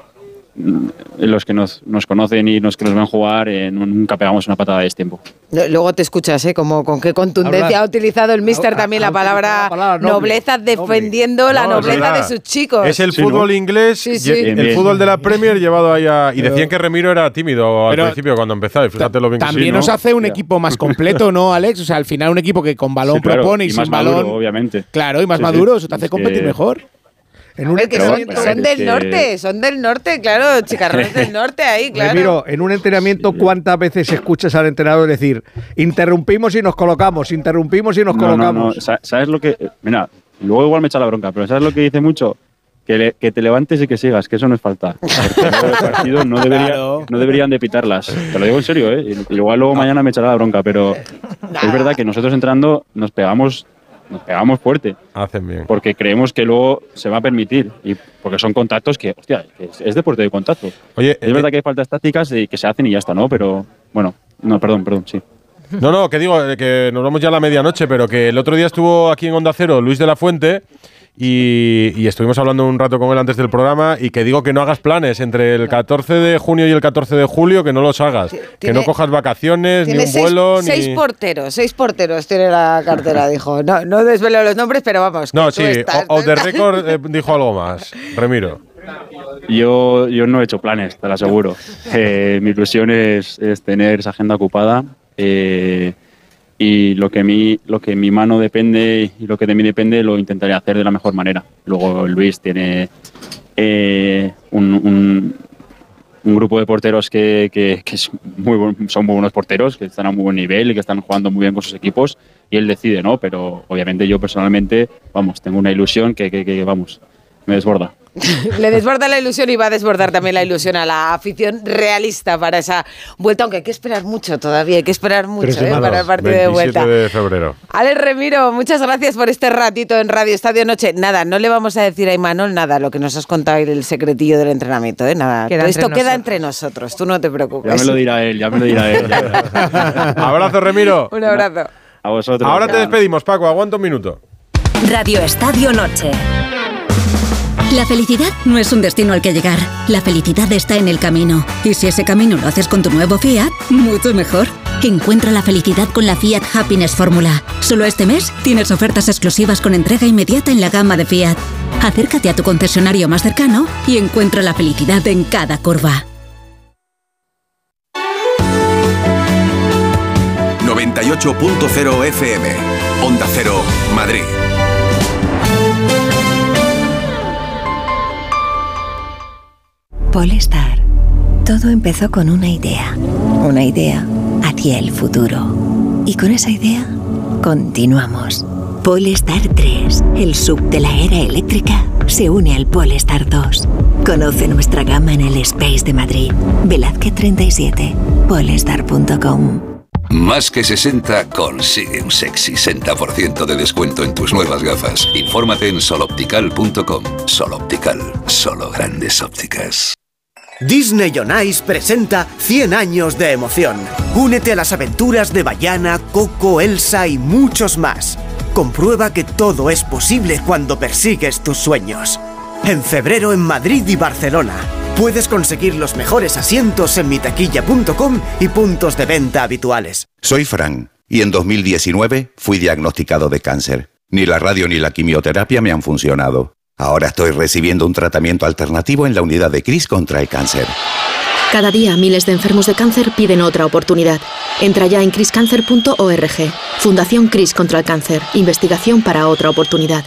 los que nos, nos conocen y los que nos ven jugar eh, nu- nunca pegamos una patada de tiempo. No, Luego te escuchas, ¿eh? Como con qué contundencia ha utilizado el mister también la palabra, noble, nobleza, defendiendo la No, nobleza de sus chicos. Es el Sí, fútbol ¿no? inglés, Sí, y sí. el Bien, bien. fútbol de la Premier llevado ahí a... Y decían que Remiro era tímido al Pero- principio cuando empezaba, y fíjate lo bien que sí, También ¿no? nos hace un equipo más completo, ¿no, Alex? O sea, al final un equipo que con balón Sí, claro, propone y, y sin más balón. maduro, obviamente. Claro, y más Sí, sí. maduro, eso te hace Es competir que- mejor. En un, ver, que son, son del que- norte, son del norte, claro, chicarrones del norte ahí, claro. Remiro, en un entrenamiento, ¿cuántas veces escuchas al entrenador decir, interrumpimos y nos colocamos, interrumpimos y nos No, no, colocamos? no. Sa- ¿Sabes lo que.? Mira, luego igual me echa la bronca, pero ¿sabes lo que dice mucho? Que, le- que te levantes y que sigas, que eso no es falta. El partido no, debería- Claro. no deberían de pitarlas. Te lo digo en serio, ¿eh? Igual luego mañana me echará la bronca, pero es verdad que nosotros entrando nos pegamos, nos pegamos fuerte. Hacen bien. Porque creemos que luego se va a permitir. Y porque son contactos que, hostia, es, es deporte de contacto. Oye, es verdad que hay faltas tácticas y que se hacen y ya está, ¿no? Pero bueno, no, perdón, perdón, sí. No, no, que digo, eh, que nos vamos ya a la medianoche, pero que el otro día estuvo aquí en Onda Cero Luis de la Fuente y, y estuvimos hablando un rato con él antes del programa y que digo que no hagas planes entre el 14 de junio y el 14 de julio, que no los hagas. que no cojas vacaciones, ni un seis, vuelo, seis ni... porteros, seis porteros tiene la cartera, dijo. No, no desvelo los nombres, pero vamos. No, sí, tú estás- o, o de récord eh, dijo algo más, Remiro. Yo, yo no he hecho planes, te lo aseguro. Eh, mi ilusión es, es tener esa agenda ocupada eh, y lo que, a mí, lo que mi mano depende y lo que de mí depende lo intentaré hacer de la mejor manera. Luego Luis tiene eh, un, un- grupo de porteros que, que- que es muy buen- son muy buenos porteros, que están a muy buen nivel y que están jugando muy bien con sus equipos y él decide, ¿no? Pero obviamente yo personalmente, vamos, tengo una ilusión que, que- que, vamos, me desborda. Le desborda la ilusión y va a desbordar también la ilusión a la afición realista para esa vuelta, aunque hay que esperar mucho todavía, hay que esperar mucho ¿eh? para el partido de 27 vuelta. de febrero. Alex Remiro, muchas gracias por este ratito en Radio Estadio Noche. Nada, no le vamos a decir a Imanol nada, lo que nos has contado y el secretillo del entrenamiento, ¿eh? Nada, Queda esto entre queda entre nosotros, tú no te preocupes. Ya me lo dirá él, ya me lo dirá él. Abrazo, Remiro. Un abrazo. A vosotros. Ahora te despedimos, Paco, aguanta un minuto. Radio Estadio Noche. La felicidad no es un destino al que llegar. La felicidad está en el camino. Y si ese camino lo haces con tu nuevo Fiat, mucho mejor. Encuentra la felicidad con la Fiat Happiness Fórmula. Solo este mes tienes ofertas exclusivas con entrega inmediata en la gama de Fiat. Acércate a tu concesionario más cercano y encuentra la felicidad en cada curva. 98.0 FM. Onda Cero, Madrid. Polestar. Todo empezó con una idea. Una idea hacia el futuro. Y con esa idea, continuamos. Polestar 3, el sub de la era eléctrica, se une al Polestar 2. Conoce nuestra gama en el Space de Madrid. Velázquez 37, polestar.com. Más que 60 consigue un sexy 60% de descuento en tus nuevas gafas. Infórmate en soloptical.com. Soloptical, solo grandes ópticas. Disney on Ice presenta 100 años de emoción. Únete a las aventuras de Bayana, Coco, Elsa y muchos más. Comprueba que todo es posible cuando persigues tus sueños. En febrero en Madrid y Barcelona. Puedes conseguir los mejores asientos en mitaquilla.com y puntos de venta habituales. Soy Fran y en 2019 fui diagnosticado de cáncer. Ni la radio ni la quimioterapia me han funcionado. Ahora estoy recibiendo un tratamiento alternativo en la unidad de CRIS contra el cáncer. Cada día miles de enfermos de cáncer piden otra oportunidad. Entra ya en criscancer.org. Fundación CRIS contra el cáncer. Investigación para otra oportunidad.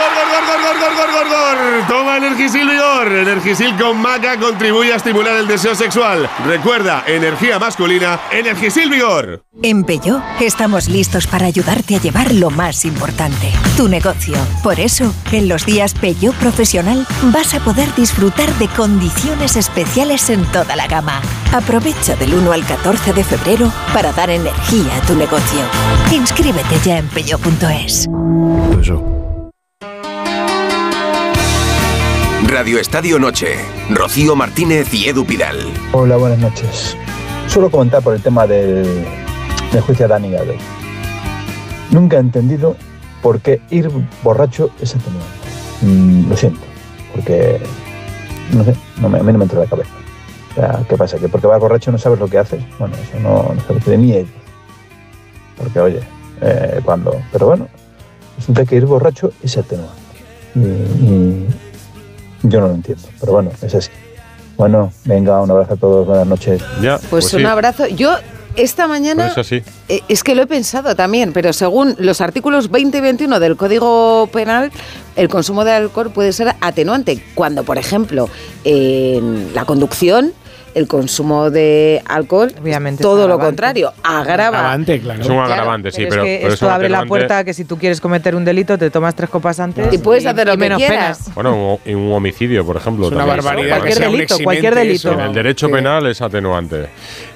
Toma Energisil Vigor. Energisil con maca contribuye a estimular el deseo sexual. Recuerda, energía masculina, Energisil Vigor. En Peugeot estamos listos para ayudarte a llevar lo más importante, tu negocio. Por eso, en los días Peugeot Profesional vas a poder disfrutar de condiciones especiales en toda la gama. Aprovecha del 1 al 14 de febrero para dar energía a tu negocio. Inscríbete ya en peugeot.es. Radio Estadio Noche. Rocío Martínez y Edu Pidal. Hola, buenas noches. Solo comentar por el tema del, del juicio a Dani Gade. Nunca he entendido por qué ir borracho es atenuante. Mm, lo siento, porque no sé, me- a mí no me entra en la cabeza. O sea, ¿qué pasa? ¿Que porque vas borracho no sabes lo que haces? Bueno, eso no, no se de mí ellos. Porque, oye, eh, cuando. Pero bueno, resulta que ir borracho es atenuante. Y, y yo no lo entiendo, pero bueno, es así. Bueno, venga, un abrazo a todos, buenas noches. Ya, Pues, un abrazo. Yo esta mañana Pues así. eh, es que lo he pensado también, pero según los artículos 20 y 21 del Código Penal, el consumo de alcohol puede ser atenuante cuando, por ejemplo, en la conducción el consumo de alcohol Obviamente todo es lo contrario, agrava. Agravante, claro. Es un Claro, agravante, sí, pero pero, es que pero es esto un abre la puerta a que si tú quieres cometer un delito te tomas tres copas antes Y puedes hacer lo que menos quieras. Bueno, un, un homicidio, por ejemplo. Es una también. barbaridad Cualquier que sea un delito, cualquier eximente delito. En el derecho penal es atenuante.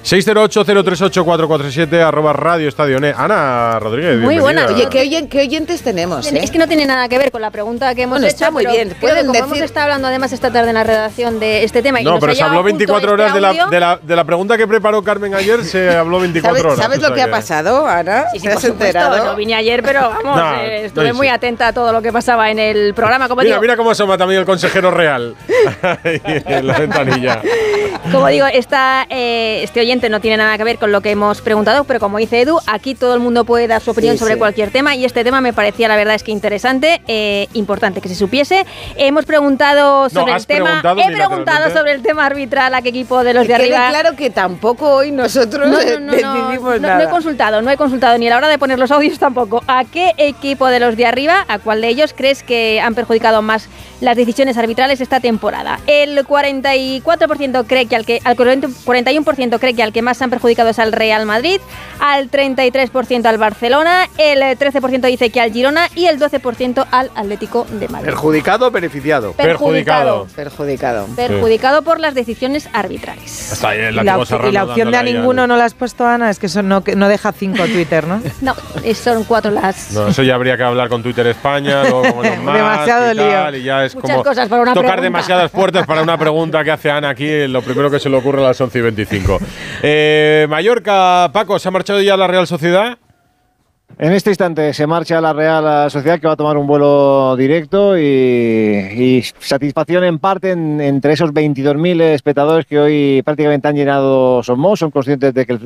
608-038-447, arroba Radio Estadio Net. Ana Rodríguez, Muy bienvenida. buena. Oye, ¿qué, oyen- qué oyentes tenemos? eh? Es que no tiene nada que ver con la pregunta que hemos Bueno, hecho. está muy pero bien. creo Pueden que como decir- hemos estado hablando además esta tarde en la redacción de este tema y No, nos pero se habló llegado justo 24 este horas de la, de, la, de la pregunta que preparó Carmen ayer, se habló 24 ¿Sabes, horas. sabes lo sea que ha pasado, Ana? Sí, sí, ¿Te has supuesto, enterado? no vine ayer, pero vamos, No, eh, no, estuve y muy atenta a todo lo que pasaba en el programa. Como Mira, digo, mira cómo asoma también el consejero real Ahí en la ventanilla. Como digo, esta, eh, este oyente no tiene nada que ver con lo que hemos preguntado, pero como dice Edu, aquí todo el mundo puede dar su opinión Sí, sobre sí. cualquier tema y este tema me parecía la verdad es que interesante, eh, importante que se supiese. Hemos preguntado sobre has el tema, preguntado he preguntado sobre el tema arbitral a qué equipo equipo de los Que de arriba. claro que tampoco hoy nosotros No, no, no, no, decidimos no, nada. no he consultado, no he consultado ni a la hora de poner los audios tampoco. ¿A qué equipo de los de arriba, a cuál de ellos crees que han perjudicado más las decisiones arbitrales esta temporada? El 44% cree que al que al 40 41% cree que al que más han perjudicado es al Real Madrid, al 33% al Barcelona, el 13% dice que al Girona y el 12% al Atlético de Madrid. Perjudicado o beneficiado. Perjudicado. Perjudicado. Perjudicado por las decisiones arbitrales. Está ahí el Y la, y opción de a al- ninguno no la has puesto, Ana, es que eso no, que no deja cinco Twitter, ¿no? No, son cuatro las. No, eso ya habría que hablar con Twitter España, luego con Musk Demasiado y tal, lío. y ya es Muchas como cosas para una tocar pregunta. demasiadas puertas para una pregunta que hace Ana aquí, lo primero que se le ocurre a las 11 y 25. Eh, Mallorca, Paco, ¿se ha marchado ya la Real Sociedad? En este instante se marcha la Real Sociedad que va a tomar un vuelo directo y, satisfacción en parte en- entre esos 22.000 espectadores que hoy prácticamente han llenado Somos. Son conscientes de que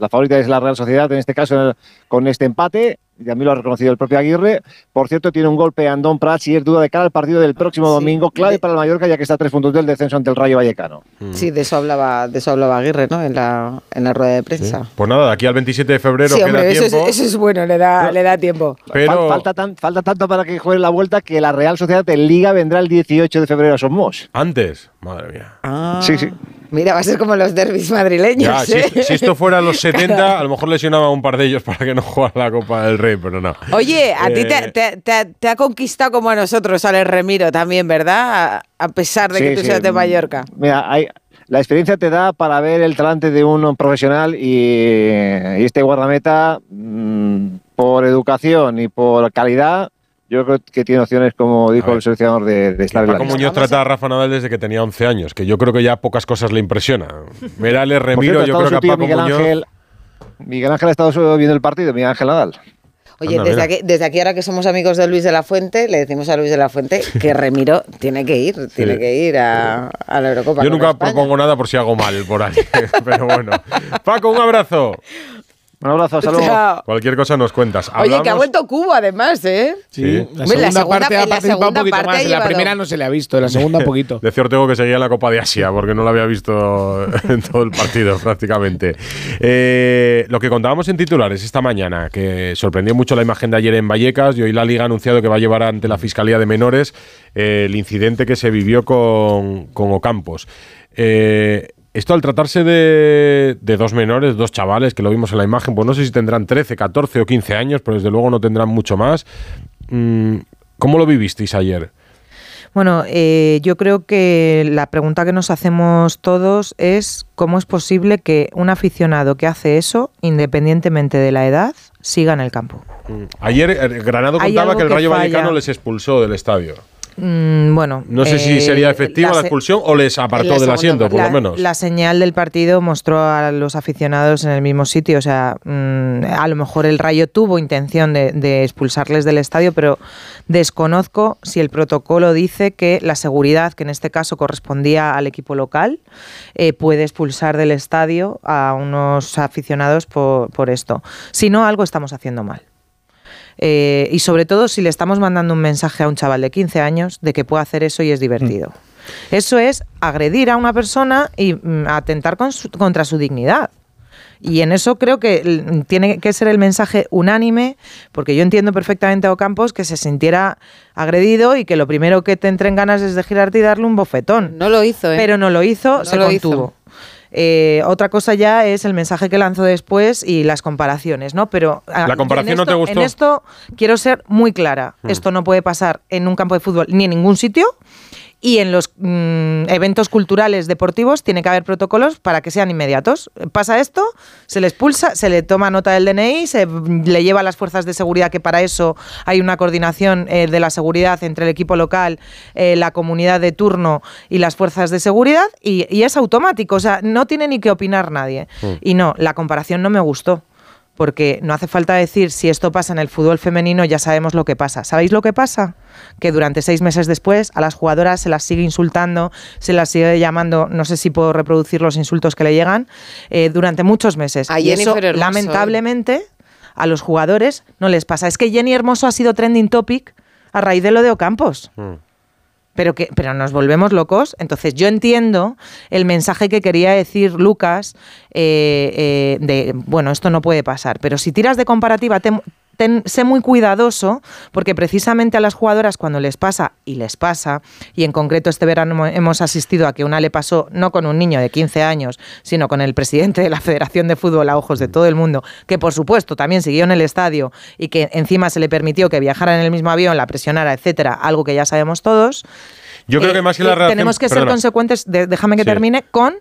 la favorita es la Real Sociedad, en este caso con este empate. Y también lo ha reconocido el propio Aguirre. Por cierto, tiene un golpe Andón Prats y es duda de cara al partido del próximo domingo, clave para el Mallorca ya que está a tres puntos del descenso ante el Rayo Vallecano. Sí, de eso hablaba, de eso hablaba Aguirre, ¿no? En la, en la rueda de prensa. Pues nada, de aquí al 27 de febrero Sí, queda hombre, eso es, tiempo. eso es bueno, le da, le da tiempo. Pero- Fal- falta, tan- falta tanto para que juegue la vuelta que la Real Sociedad en Liga vendrá el 18 de febrero a Somos. Antes, madre mía. Ah. Sí, sí. Mira, va a ser como los derbis madrileños. Ya, ¿eh? esto, si esto fuera los 70, a lo mejor lesionaba a un par de ellos para que no jugara la Copa del Rey, pero no. Oye, a ti te, Eh, te- te- te ha conquistado como a nosotros, Alex Remiro, también, ¿verdad? A, a pesar de que tú sí. seas de Mallorca. Mira, hay- la experiencia te da para ver el talante de un profesional y, y este guardameta, mm, por educación y por calidad, yo creo que tiene opciones, como dijo el seleccionador, de, de estar en la Paco. Muñoz trata a Rafa Nadal desde que tenía 11 años, que yo creo que ya pocas cosas le impresionan. Merales, Remiro, cierto, yo creo que a Paco Miguel Muñoz. Ángel, Miguel Ángel ha estado viendo el partido, Miguel Ángel Nadal. Oye, Anda, desde aquí, desde aquí, ahora que somos amigos de Luis de la Fuente, le decimos a Luis de la Fuente que Remiro tiene que ir, tiene que ir a, a la Eurocopa. Yo nunca España. propongo nada por si hago mal por ahí. Pero bueno. Paco, un abrazo. Un abrazo, hasta luego. Chao. Cualquier cosa nos cuentas. Oye, que ha vuelto Cubo, además, ¿eh? Sí. La segunda, la segunda- parte ha participado un poquito más. En la primera no se le ha visto, en la segunda un poquito. Decía Ortego que seguía la Copa de Asia porque no la había visto en todo el partido prácticamente. Eh, lo que contábamos en titulares esta mañana, que sorprendió mucho la imagen de ayer en Vallecas y hoy la Liga ha anunciado que va a llevar ante la Fiscalía de Menores eh, el incidente que se vivió con, con Ocampos. Eh, esto al tratarse de, de dos menores, dos chavales, que lo vimos en la imagen, pues no sé si tendrán 13, 14 o 15 años, pero desde luego no tendrán mucho más. Mm, ¿Cómo lo vivisteis ayer? Bueno, eh, yo creo que la pregunta que nos hacemos todos es cómo es posible que un aficionado que hace eso, independientemente de la edad, siga en el campo. Ayer eh, Granado contaba que el que Rayo falla. Vallecano les expulsó del estadio. Mm, bueno, No sé si eh, sería efectiva la, expulsión o les apartó del asiento, por la, lo menos. la señal del partido mostró a los aficionados en el mismo sitio. O sea, mm, a lo mejor el Rayo tuvo intención de, de expulsarles del estadio, pero desconozco si el protocolo dice que la seguridad, que en este caso correspondía al equipo local, eh, puede expulsar del estadio a unos aficionados por, por esto. Si no, algo estamos haciendo mal. Eh, y sobre todo si le estamos mandando un mensaje a un chaval de 15 años de que puede hacer eso y es divertido. Eso es agredir a una persona y mm, atentar con su- contra su dignidad. Y en eso creo que mm, tiene que ser el mensaje unánime, porque yo entiendo perfectamente a Ocampos que se sintiera agredido y que lo primero que te entren ganas es de girarte y darle un bofetón. No lo hizo, ¿eh? Pero no lo hizo, No se lo hizo. Eh, otra cosa ya es el mensaje que lanzó después y las comparaciones, ¿no? Pero ah, ¿La comparación en no te esto- gustó? En esto quiero ser muy clara. Mm. Esto no puede pasar en un campo de fútbol ni en ningún sitio. Y en los mm, eventos culturales deportivos tiene que haber protocolos para que sean inmediatos. Pasa esto, se le expulsa, se le toma nota del DNI, se mm, le lleva a las fuerzas de seguridad, que para eso hay una coordinación eh, de la seguridad entre el equipo local, eh, la comunidad de turno y las fuerzas de seguridad, y, y es automático, o sea, no tiene ni que opinar nadie. Mm. Y no, la comparación no me gustó. Porque no hace falta decir si esto pasa en el fútbol femenino, ya sabemos lo que pasa. ¿Sabéis lo que pasa? Que durante seis meses después a las jugadoras se las sigue insultando, se las sigue llamando, no sé si puedo reproducir los insultos que le llegan, eh, durante muchos meses. A y eso, Hermoso, lamentablemente, a los jugadores no les pasa. Es que Jenny Hermoso ha sido trending topic a raíz de lo de Ocampos. Pero que pero nos volvemos locos. Entonces yo entiendo el mensaje que quería decir Lucas eh, eh, de bueno esto no puede pasar, pero si tiras de comparativa te- ten- sé muy cuidadoso porque precisamente a las jugadoras cuando les pasa y les pasa y en concreto este verano hemo- hemos asistido a que una le pasó no con un niño de 15 años sino con el presidente de la Federación de Fútbol a ojos de todo el mundo que por supuesto también siguió en el estadio y que encima se le permitió que viajara en el mismo avión la presionara etcétera algo que ya sabemos todos Yo creo eh, que más que la eh, reacción. Tenemos que ser consecuentes, de- déjame que Sí. termine, con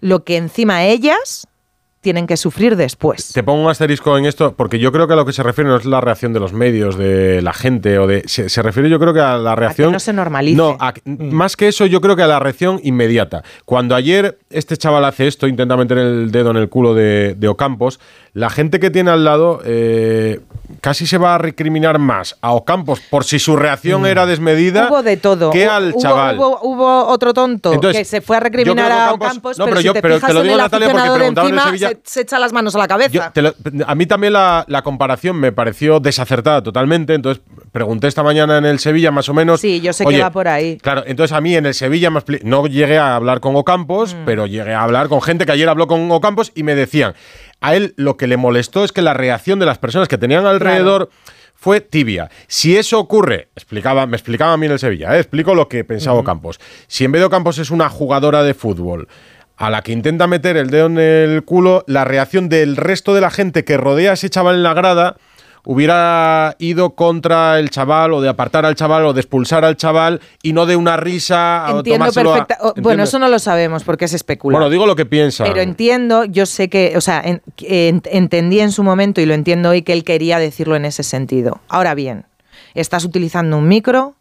lo que encima ellas tienen que sufrir después. Te pongo un asterisco en esto, porque yo creo que a lo que se refiere no es la reacción de los medios, de la gente, o de. Se, se refiere, yo creo que a la reacción. no se normalice. No, a- más que eso, yo creo que a la reacción inmediata. Cuando ayer este chaval hace esto, intenta meter el dedo en el culo de, de Ocampos, la gente que tiene al lado eh, casi se va a recriminar más a Ocampos por si su reacción era desmedida Hubo de todo. que al hubo, chaval. Hubo, hubo otro tonto Entonces, que se fue a yo recriminar a Ocampos- Ocampos, no, pero, pero si yo- te pero fijas te lo en digo, el Natalia, porque aficionado de preguntaban en encima, Sevilla- se, se echa las manos a la cabeza. Yo lo- a mí también la, la comparación me pareció desacertada totalmente. Entonces pregunté esta mañana en el Sevilla más o menos. Sí, yo sé oye, que va por ahí. Claro, entonces a mí en el Sevilla no llegué a hablar con Ocampos, Mm. pero llegué a hablar con gente que ayer habló con Ocampos y me decían, a él lo que le molestó es que la reacción de las personas que tenían alrededor fue tibia. Si eso ocurre, explicaba, me explicaba a mí en el Sevilla, ¿eh? explico lo que pensaba Ocampos. Si en vez de Ocampos es una jugadora de fútbol a la que intenta meter el dedo en el culo, la reacción del resto de la gente que rodea a ese chaval en la grada hubiera ido contra el chaval o de apartar al chaval o de expulsar al chaval y no de una risa o a- Bueno, eso no lo sabemos porque es especular. Bueno, digo lo que piensa. Pero entiendo, yo sé que, o sea, en- en- entendí en su momento y lo entiendo hoy que él quería decirlo en ese sentido. Ahora bien, estás utilizando un micro,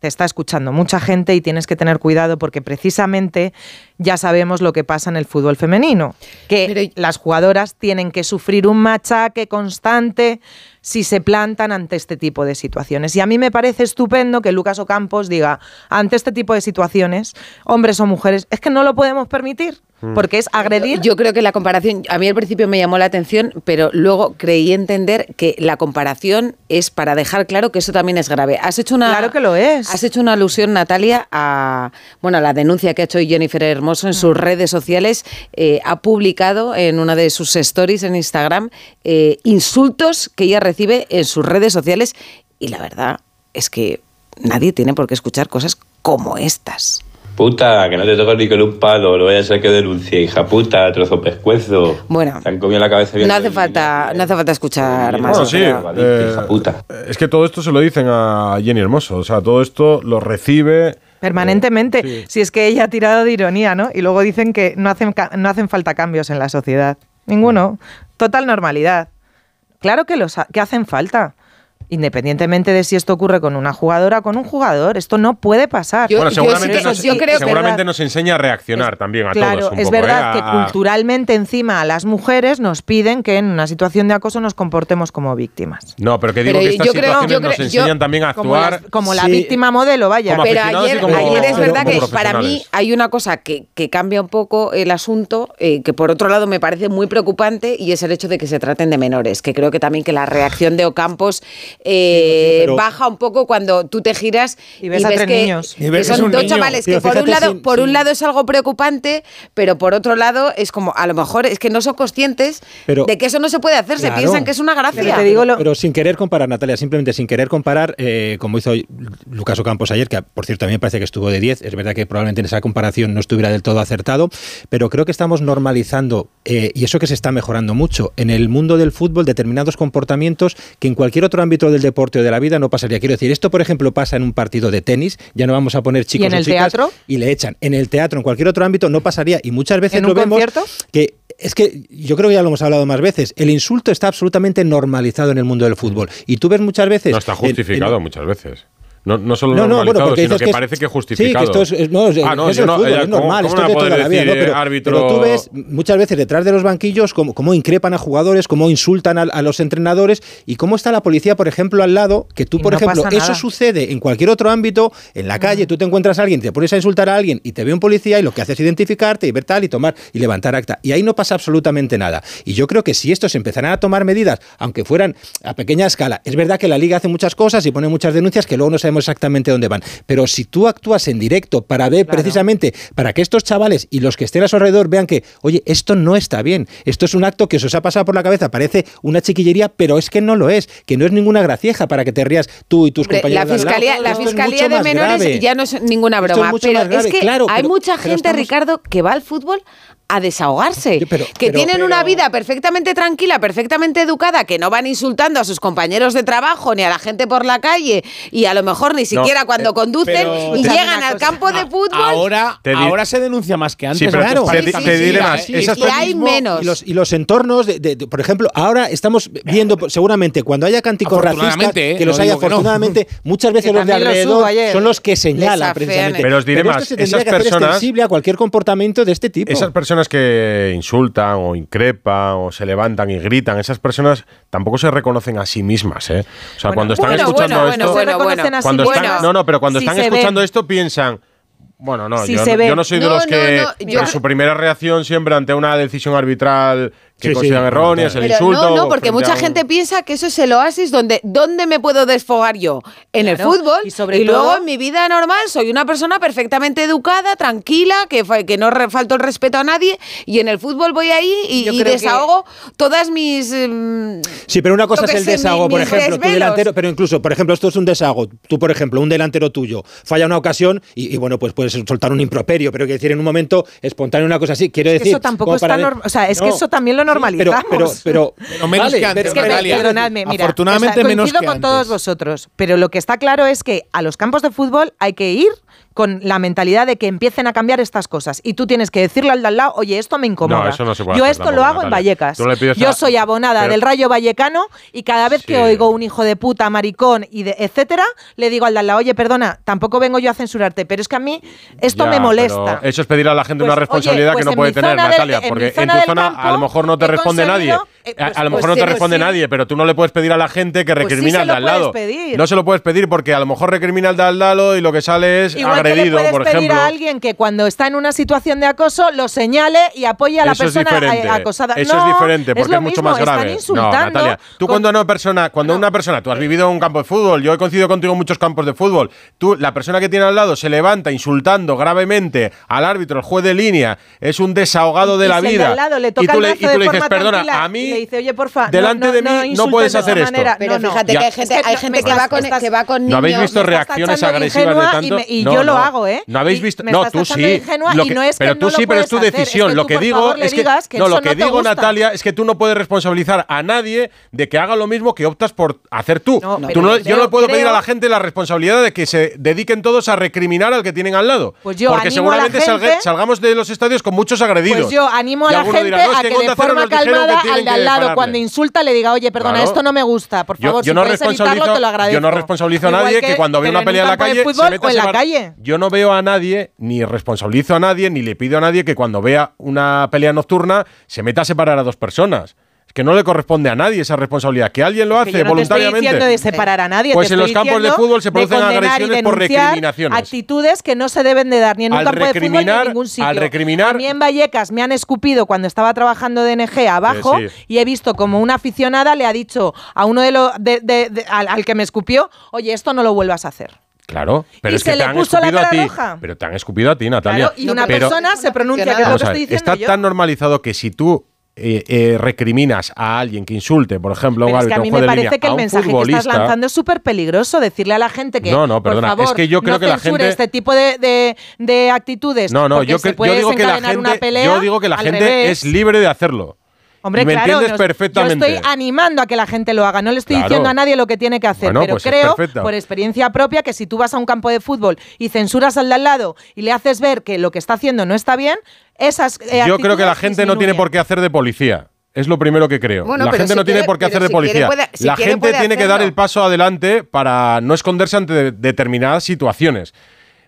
te está escuchando mucha gente y tienes que tener cuidado porque precisamente ya sabemos lo que pasa en el fútbol femenino, que las jugadoras tienen que sufrir un machaque constante si se plantan ante este tipo de situaciones. Y a mí me parece estupendo que Lucas Ocampos diga, ante este tipo de situaciones, hombres o mujeres, es que no lo podemos permitir. Porque es agredir Yo creo que la comparación, a mí al principio me llamó la atención, pero luego creí entender que la comparación es para dejar claro que eso también es grave. Has hecho una Claro que lo es. Has hecho una alusión Natalia a bueno, a la denuncia que ha hecho Jennifer Hermoso en Mm. sus redes sociales, Eh, ha publicado en una de sus stories en Instagram eh, insultos que ella recibe en sus redes sociales y la verdad es que nadie tiene por qué escuchar cosas como estas. Puta, que no te toco ni con un palo, lo voy a ser que denuncie, hija puta, trozo pescuezo. Bueno. Te han comido la cabeza bien. No hace falta, no hace falta escuchar más. Bueno, sí, creo. eh, es que todo esto se lo dicen a Jenny Hermoso. O sea, todo esto lo recibe. permanentemente. Si es que ella ha tirado de ironía, ¿no? Y luego dicen que no hacen, ca- no hacen falta cambios en la sociedad. Ninguno. Total normalidad. Claro que, los ha- que hacen falta. Independientemente de si esto ocurre con una jugadora o con un jugador, esto no puede pasar. bueno, seguramente, nos, yo creo que- seguramente nos enseña a reaccionar también a Claro, todos. un es poco, verdad ¿eh? que culturalmente encima a las mujeres nos piden que en una situación de acoso nos comportemos como víctimas. No, pero que digo Pero que estas yo creo- yo nos enseñan yo- también a Como, actuar. las- como la víctima modelo, vaya. Como Pero ayer, como- ayer es verdad que para mí hay una cosa que, que cambia un poco el asunto, eh, que por otro lado me parece muy preocupante y es el hecho de que se traten de menores, que creo que también que la reacción de Ocampos eh, baja un poco cuando tú te giras Y ves a tres que, niños. Y que ves- son dos chavales que por un lado si- por un si- lado es algo preocupante, pero por otro lado es como a lo mejor es que no son conscientes Pero- de que eso no se puede hacer, se Claro. piensan que es una gracia. Pero sin querer comparar, Natalia, simplemente sin querer comparar, eh, como hizo Lucas Ocampos ayer, que por cierto a mí me parece que estuvo de 10, es verdad que probablemente en esa comparación no estuviera del todo acertado, pero creo que estamos normalizando, eh, y eso que se está mejorando mucho, en el mundo del fútbol determinados comportamientos que en cualquier otro ámbito del deporte o de la vida no pasaría. Quiero decir, esto por ejemplo pasa en un partido de tenis, ya no vamos a poner chicos en o el chicas teatro? y le echan. En el teatro, en cualquier otro ámbito no pasaría y muchas veces ¿En lo un vemos concierto? que es que yo creo que ya lo hemos hablado más veces. El insulto está absolutamente normalizado en el mundo del fútbol. Y tú ves muchas veces. No está en- justificado en- muchas veces. No, no solo No, no, bueno, normalizado, porque sino que, que es- parece que Sí, justificado. que esto es, es- no, es, Ah, no, es fútbol, es normal, ¿cómo- esto es de no toda puede la vida, ¿no? decir, Pero, árbitro- pero tú ves muchas veces detrás de los banquillos cómo, cómo increpan a jugadores, cómo insultan a, a los entrenadores y cómo está la policía, por ejemplo, al lado, que tú, Y por no ejemplo, eso sucede en cualquier otro ámbito, en la calle, tú te encuentras a alguien, te pones a insultar a alguien y te ve un policía y lo que hace es identificarte y ver tal y tomar y levantar acta. Y ahí no pasa absolutamente nada. Y yo creo que si estos empezaran a tomar medidas, aunque fueran a pequeña escala, es verdad que la liga hace muchas cosas y pone muchas denuncias que luego no sabemos exactamente dónde van. Pero si tú actúas en directo para ver precisamente, para que estos chavales y los que estén a su alrededor vean que, oye, esto no está bien, esto es un acto que se os ha pasado por la cabeza, parece una chiquillería, pero es que no lo es, que no es ninguna gracieja para que te rías tú y tus Hombre, compañeros. La fiscalía, de, la fiscalía de menores ya no es ninguna broma, pero es que hay mucha gente, Ricardo, que va al fútbol a desahogarse, que tienen una vida perfectamente tranquila, perfectamente educada, que no van insultando a sus compañeros de trabajo ni a la gente por la calle y a lo mejor ni siquiera cuando eh, conducen y llegan al campo de fútbol. Ahora, ahora se denuncia más que antes, sí, claro. Te, diré más. Y hay menos. Y los, y los entornos, de, por ejemplo, ahora estamos viendo eh, seguramente cuando haya cánticos racistas, ¿eh? que los no afortunadamente, muchas veces los de alrededor son los que señalan precisamente. Pero os diré más, esas personas... sensible a cualquier comportamiento de este tipo. Esas personas que insultan o increpan o se levantan y gritan, esas personas tampoco se reconocen a sí mismas, ¿eh? O sea, cuando están escuchando esto, cuando están, no, no, pero cuando están escuchando esto piensan bueno, no, yo, no soy de los que no, su primera reacción siempre ante una decisión arbitral qué sí, erróneas, el insulto. No, no, porque mucha gente piensa que eso es el oasis donde ¿dónde me puedo desfogar yo. En el fútbol y, sobre todo... luego en mi vida normal soy una persona perfectamente educada, tranquila, que, que no falto el respeto a nadie y en el fútbol voy ahí y, desahogo todas mis... Em, sí, pero una cosa es el sé, desahogo, por ejemplo, tu delantero, pero incluso, por ejemplo, esto es un desahogo. Tú, por ejemplo, un delantero tuyo falla una ocasión y, bueno, pues puedes soltar un improperio, pero quiero decir, en un momento espontáneo una cosa así, quiero decir... Eso tampoco está... Para... O sea, es que eso también lo normalizamos. Pero, pero, pero, pero menos vale, que antes, es que Perdonadme, mira, afortunadamente o sea, menos que con todos vosotros, pero lo que está claro es que a los campos de fútbol hay que ir con la mentalidad de que empiecen a cambiar estas cosas. Y tú tienes que decirle al de al lado, oye, esto me incomoda. No, eso no se puede Yo esto lo hago en Vallecas. Yo soy abonada del Rayo Vallecano y cada vez que oigo un hijo de puta, maricón y de etcétera, le digo al de al lado, oye, perdona, tampoco vengo yo a censurarte, pero es que a mí esto me molesta. Eso es pedir a la gente una pues, responsabilidad que pues no puede tener, Natalia, porque en, tu zona a lo mejor no te responde nadie eh, pues a, lo mejor pues no te responde pues nadie, pero tú no le puedes pedir a la gente que recrimina pues al de al lado. Pedir. No se lo puedes pedir porque a lo mejor recrimina al de al lado y lo que sale es Igual agredido, que le puedes por pedir ejemplo. a alguien que cuando está en una situación de acoso lo señale y apoye a la Eso persona eh, es acosada. Eso es diferente porque es, mucho más grave. No, Natalia, tú cuando una persona, cuando una persona, tú has vivido en un campo de fútbol, yo he coincidido contigo en muchos campos de fútbol, tú la persona que tiene al lado se levanta insultando gravemente al árbitro, el juez de línea, es un desahogado de la vida. Le toca y tú le dices, perdona, a mí dice, oye, porfa, delante de mí, no, puedes hacer esto. Pero fíjate que hay gente, que va con, e-, estás, que va con niños. ¿No habéis visto reacciones agresivas de tanto? Y, yo lo hago, ¿eh? No habéis visto. No, tú sí. Pero tú sí, pero es tu decisión. Lo que digo es que. No, lo que digo, Natalia, es que tú no puedes responsabilizar a nadie de que haga lo mismo que optas por hacer tú. Yo no puedo pedir a la gente la responsabilidad de que se dediquen todos a recriminar al que tienen al lado. Porque seguramente salgamos de los estadios con muchos agredidos. Pues yo animo a la gente a que de forma calmada al de al cuando insulta le diga, oye, perdona, esto no me gusta, por favor, yo, yo si no puedes te lo agradezco. Yo no responsabilizo a nadie que, cuando veo una pelea en la calle. Yo no veo a nadie, ni responsabilizo a nadie, ni le pido a nadie que cuando vea una pelea nocturna se meta a separar a dos personas que no le corresponde a nadie esa responsabilidad, que alguien lo hace yo no voluntariamente. Te estoy diciendo de separar a nadie. Pues en los campos de fútbol se producen agresiones por recriminaciones. Actitudes que no se deben de dar ni en un campo de fútbol ni en ningún sitio. Al recriminar. A mí en Vallecas me han escupido cuando estaba trabajando de NG abajo y he visto como una aficionada le ha dicho a uno de los al, que me escupió, oye, esto no lo vuelvas a hacer. Claro, pero y es se que le te han escupido a ti. Roja. Pero te han escupido a ti, Natalia. Y una persona se pronuncia, que, que es lo que estoy diciendo Está tan normalizado que si tú eh, eh, recriminas a alguien que insulte, por ejemplo, pero un árbitro, es que a mí me parece que el mensaje que estás lanzando es súper peligroso, decirle a la gente que no, no, perdona, es que yo creo que la gente este tipo de, de, de, actitudes. No, no, yo, yo digo que la gente, yo digo que la gente es libre de hacerlo. Hombre, ¿Me claro. Yo estoy animando a que la gente lo haga, no le estoy diciendo a nadie lo que tiene que hacer, pero pues creo, por experiencia propia, que si tú vas a un campo de fútbol y censuras al de al lado y le haces ver que lo que está haciendo no está bien, esas... Eh, yo creo que la gente no tiene por qué hacer de policía. Es lo primero que creo. Bueno, la gente no tiene por qué hacer de policía. La gente tiene que dar el paso adelante para no esconderse ante determinadas situaciones.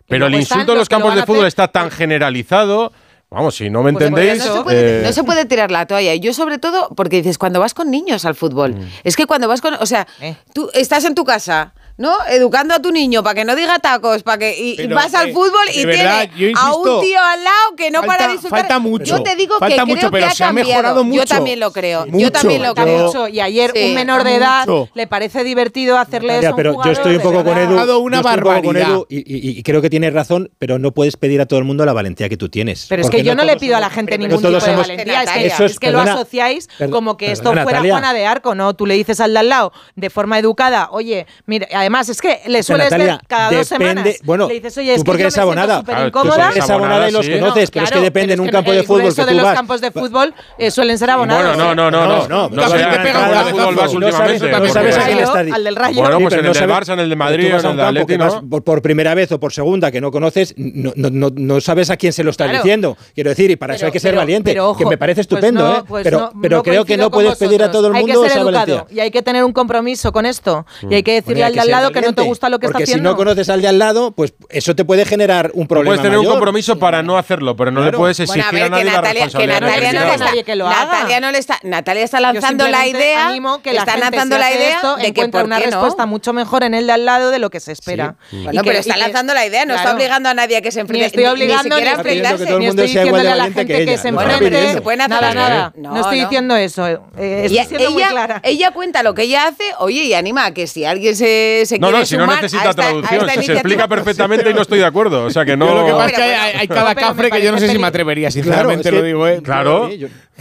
Pero el insulto en los campos de fútbol está tan generalizado Vamos, si no me Pues, entendéis. no, se puede, eh, no se puede tirar la toalla. Yo sobre todo, porque dices, cuando vas con niños al fútbol, Mm. es que cuando vas con, o sea, Eh. tú estás en tu casa, ¿no? Educando a tu niño para que no diga tacos, para que vas al eh, fútbol y verdad, tienes a un tío al lado que no falta, para disfrutar. Falta mucho. Yo te digo falta que mucho, creo pero ha se cambiado. ha mejorado mucho. Yo también lo creo. Mucho, yo también lo creo. Mucho. Y ayer un menor de edad le parece divertido hacerle eso. Pero yo estoy un poco con Edu. Una barbaridad. Y, creo que tienes razón, pero no puedes pedir a todo el mundo la valentía que tú tienes. Pero es que yo no, le pido a la gente ningún tipo de valentía. Es que lo asociáis como que esto fuera Juana de Arco, ¿no? Tú le dices al de al lado de forma educada, oye, mira, además es que le sueles Natalia, ver cada dos semanas. Bueno, le dices, oye, es tú porque eres abonada. Ah, claro, incómoda. Eres abonada y los sí. conoces, pero es que depende. en un campo de fútbol. Que tú de los vas. campos de fútbol eh, suelen ser abonados. Bueno, no, no, no. No, no, no. No sabes a quién está Al del Rayo. Bueno, pues en el del Barça, en el de Madrid, en el de Atleti, Por primera vez o por segunda que no conoces, no sabes a quién se lo está diciendo. Quiero decir, y para eso hay que ser valiente. Que me parece pues estupendo, ¿eh? Pues pero creo que no puedes pedir a todo el mundo esa valentía. Y hay que tener un compromiso con esto. Y hay que decirle al lado que no te gusta lo que está haciendo. Porque si no conoces al de al lado, pues eso te puede generar un problema. Puedes tener mayor. un compromiso para no hacerlo, pero no claro. le puedes exigir bueno, a, ver, a nadie que Natalia, la responsabilidad. Que Natalia, no, no está, nadie que lo haga. Natalia no le está, Natalia está lanzando la idea, que la está lanzando la idea esto, de que por una qué respuesta no. mucho mejor en el de al lado de lo que se espera. Sí. Mm. Bueno, y que, pero está lanzando la idea, no claro. está obligando a nadie a que se enfrente. Ni estoy obligando ni, ni, ni, siquiera que todo el mundo que se pueden Nada, nada. No estoy diciendo eso. Eh, estoy siendo muy clara. Ella cuenta lo que ella hace, oye, y anima a que si alguien se no, no, si no necesita traducción, se, explica perfectamente y no estoy de acuerdo. O sea que no. Lo que pasa es que hay, cada cafre que yo no sé si me atrevería, sinceramente lo digo, ¿eh? Claro.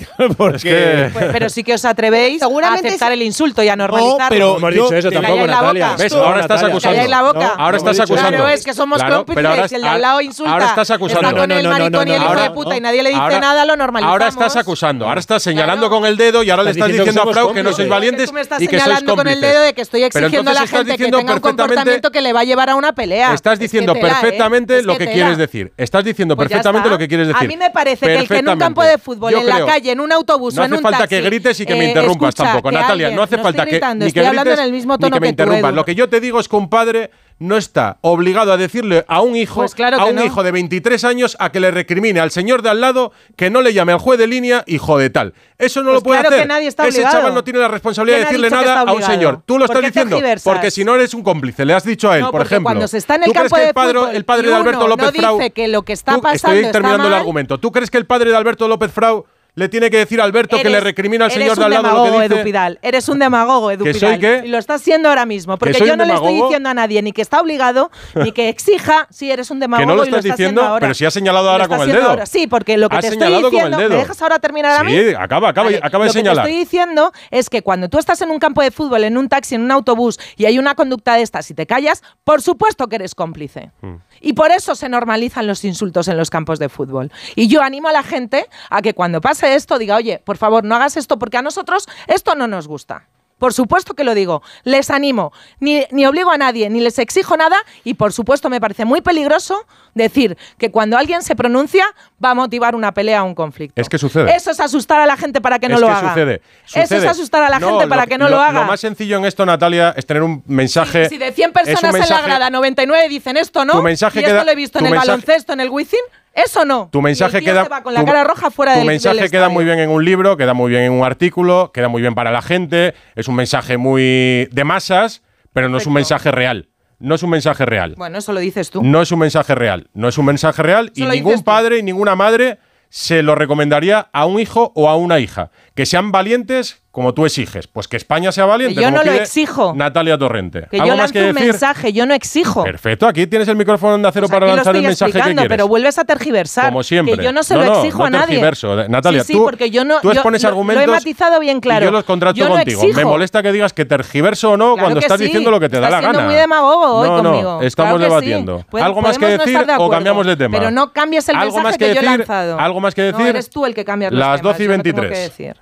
Porque... Pues, pero sí que os atrevéis a aceptar el insulto y a normalizarlo. No, pero no hemos dicho eso tampoco, Natalia. ¿Ves? Ahora estás acusando. La boca. Ahora estás acusando. Claro, es que somos claro, cómplices. El de al lado insulta. Ahora estás acusando. Está con el maricón y el hijo de puta y nadie le dice nada, lo normalizamos. Ahora estás acusando. Ahora estás señalando con el dedo y ahora le estás diciendo a Frau que no sois valientes y que sois cómplices. con el dedo de que estoy exigiendo a la gente que diciendo que tenga perfectamente, un comportamiento que le va a llevar a una pelea. Estás diciendo ¿eh? perfectamente pues lo que, quieres decir. Estás diciendo perfectamente lo que quieres decir. A mí me parece que el que en un campo de fútbol, en la calle, en un autobús, no en un taxi. Hace falta que grites y que eh, me interrumpas tampoco, Natalia. Alguien, no hace falta que, gritando, ni que grites, en el mismo tono ni que me interrumpas. Lo que yo te digo es que un padre no está obligado a decirle a un hijo, pues claro a un no. hijo de 23 años, a que le recrimine al señor de al lado que no le llame al juez de línea hijo de tal. Eso no pues lo puede claro hacer. Nadie está Ese chaval no tiene la responsabilidad de decirle nada a un señor. Tú lo estás diciendo porque si no eres un cómplice. Le has dicho a él, no, por ejemplo. Cuando se está en el ¿tú campo crees de que el padre, fútbol, el padre de Alberto López no dice Frau, que lo que está pasando estoy terminando está mal, el argumento. ¿Tú crees que el padre de Alberto López Frau le tiene que decir a Alberto eres, que le recrimina al señor de al lado demagogo, lo que dice. Edupidal. Eres un demagogo, Edu ¿Que soy qué? Y lo estás siendo ahora mismo, porque yo no demagogo? le estoy diciendo a nadie ni que está obligado ni que exija. Sí, eres un demagogo. Que no lo estás, lo diciendo, ahora. pero si has señalado ahora con el dedo. Ahora. Sí, porque lo que has te estoy diciendo, ¿me dejas ahora terminar a mí? Sí, acaba, acaba, vale, acaba de lo señalar. Lo que te estoy diciendo es que cuando tú estás en un campo de fútbol, en un taxi, en un autobús y hay una conducta de estas y te callas, por supuesto que eres cómplice. Hmm. Y por eso se normalizan los insultos en los campos de fútbol. Y yo animo a la gente a que cuando pase esto, diga, oye, por favor, no hagas esto porque a nosotros esto no nos gusta. Por supuesto que lo digo, les animo, ni, ni, obligo a nadie, ni les exijo nada y por supuesto me parece muy peligroso decir que cuando alguien se pronuncia va a motivar una pelea o un conflicto. Es que sucede. Eso es asustar a la gente para que no lo que haga. Sucede. sucede. Eso es asustar a la gente para que no lo, haga. Lo más sencillo en esto, Natalia, es tener un mensaje. Si, de 100 personas mensaje, en la grada 99 dicen esto, ¿no? Tu mensaje y esto lo he visto en el baloncesto, en el Wizzing. Eso no. Tu mensaje queda tu, mensaje queda muy bien en un libro, queda muy bien en un artículo, queda muy bien para la gente. Es un mensaje muy de masas, pero no es un mensaje real. No es un mensaje real. Bueno, eso lo dices tú. No es un mensaje real. No es un mensaje real y ningún padre y ninguna madre se lo recomendaría a un hijo o a una hija. Que sean valientes como tú exiges. Pues que España sea valiente. Que yo como no lo exijo. Natalia Torrente. Que ¿Algo yo más lance que un decir? mensaje, yo no exijo. Perfecto, aquí tienes el micrófono de acero Pues para lanzar el mensaje que quieres. pero vuelves a tergiversar. Como siempre. Que yo no se No, lo no, exijo no a nadie. Natalia, sí, sí, tú- porque yo no. tú yo expones lo- argumentos Lo he matizado bien claro. Y yo los contrato Yo no contigo. exijo. Me molesta que digas que tergiverso o no Claro cuando estás sí. diciendo lo que te da Estás la siendo gana. muy demagogo hoy no, no, conmigo. estamos Claro debatiendo. ¿Algo más que no decir o cambiamos de tema? Pero no cambies el ¿Algo mensaje que yo he lanzado. ¿Algo más que No, decir? eres tú el que cambia los Las temas, 12 y yo no tengo 23.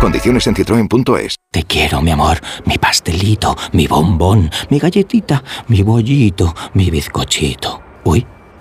Condiciones en citroen.es. Te quiero, mi amor, mi pastelito, mi bombón, mi galletita, mi bollito, mi bizcochito. Uy,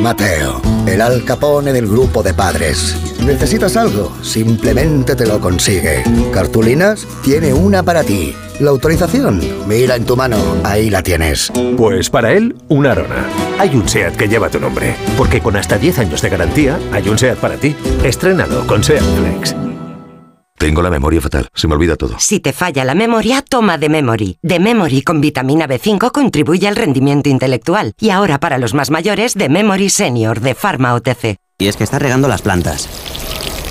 Mateo, el Al Capone del grupo de padres. ¿Necesitas algo? Simplemente te lo consigue. ¿Cartulinas? Tiene una para ti. ¿La autorización? Mira en tu mano, ahí la tienes. Pues para él, una Arona. Hay un SEAT que lleva tu nombre, porque con hasta 10 años de garantía, hay un SEAT para ti. Estrénalo con SEAT Flex. Tengo la memoria fatal, se me olvida todo. Si te falla la memoria, toma de Memory. De Memory con vitamina B5 contribuye al rendimiento intelectual. Y ahora para los más mayores, de Memory Senior de Pharma OTC. Y es que estás regando las plantas,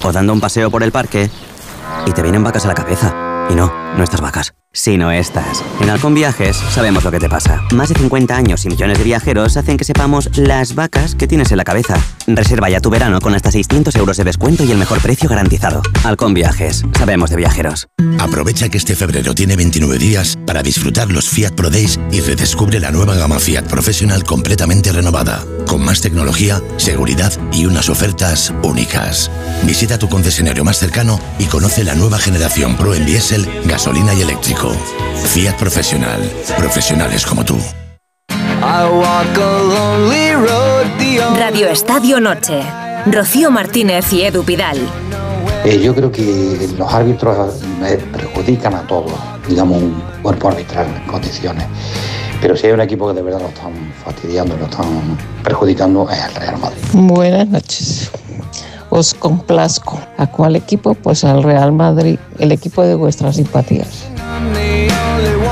o dando un paseo por el parque, y te vienen vacas a la cabeza. Y no, no estas vacas, sino estas. En Halcón Viajes sabemos lo que te pasa. Más de 50 años y millones de viajeros hacen que sepamos las vacas que tienes en la cabeza. Reserva ya tu verano con hasta 600 euros de descuento y el mejor precio garantizado. Halcón Viajes, sabemos de viajeros. Aprovecha que este febrero tiene 29 días para disfrutar los Fiat Pro Days y redescubre la nueva gama Fiat Professional completamente renovada, con más tecnología, seguridad y unas ofertas únicas. Visita tu concesionario más cercano y conoce la nueva generación Pro en diésel, gasolina y eléctrico. Fiat Professional. Profesionales como tú. Radio Estadio Noche. Rocío Martínez y Edu Pidal. Eh, yo creo que los árbitros perjudican a todos, digamos, un cuerpo arbitral en condiciones. Pero si hay un equipo que de verdad lo están fastidiando, lo están perjudicando, es el Real Madrid. Buenas noches. Os complazco. ¿A cuál equipo? Pues al Real Madrid, el equipo de vuestras simpatías.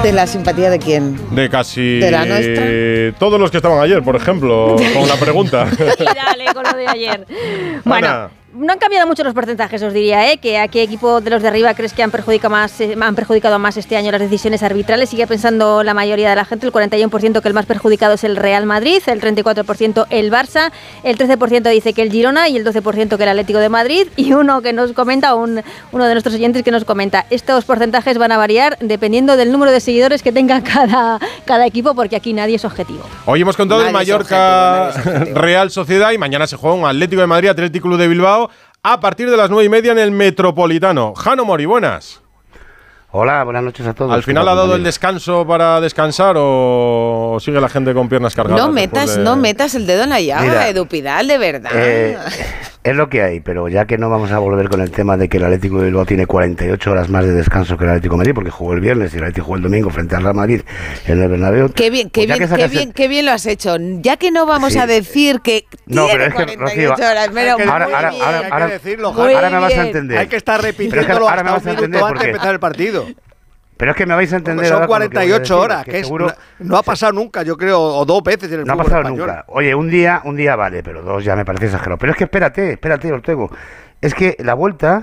¿De la simpatía de quién? De casi ¿De la nuestra? todos los que estaban ayer, por ejemplo, con la pregunta. Dale, con lo de ayer. Bueno, Ana. No han cambiado mucho los porcentajes, os diría, ¿eh? Que a qué equipo de los de arriba crees que han perjudicado más, eh, han perjudicado más este año las decisiones arbitrales. Sigue pensando la mayoría de la gente, el 41% que el más perjudicado es el Real Madrid, el 34% el Barça, el 13% dice que el Girona y el 12% que el Atlético de Madrid. Y uno que nos comenta, un, uno de nuestros oyentes que nos comenta, estos porcentajes van a variar dependiendo del número de seguidores que tenga cada, cada equipo, porque aquí nadie es objetivo. Hoy hemos contado el Mallorca objetivo. Real Sociedad y mañana se juega un Atlético de Madrid, Atlético Club de Bilbao a partir de las nueve y media en el Metropolitano. Jano Mori, buenas. Hola, buenas noches a todos. ¿Al final ha dado el descanso para descansar o sigue la gente con piernas cargadas? No metas, de- no metas el dedo en la llaga, Mira, Edu Pidal, de verdad. Eh, es lo que hay, pero ya que no vamos a volver con el tema de que el Atlético de Bilbao tiene 48 horas más de descanso que el Atlético de Madrid, porque jugó el viernes y el Atlético jugó el domingo frente al Real Madrid en el Bernabéu. Qué bien, qué Pues ya bien, que qué sacas el- bien, qué bien lo has hecho. Ya que no vamos Sí. a decir que No, tiene pero es que, 48 Rocío, horas, pero ahora- muy ahora- bien. ahora- ahora- decirlo, ahora me vas a bien. entender. Hay que estar Pero es que repitiéndolo ahora me hasta vas un a minuto entender antes de porque- empezar el partido. Pero es que me vais a Porque entender. son ahora con lo que voy a 48 decir, horas, que es seguro- una- no ha pasado nunca, yo creo, o dos veces en el No ha pasado español. nunca. Oye, un día, un día vale, pero dos ya me parece exagerado. Pero es que espérate, espérate, Ortego. Es que la vuelta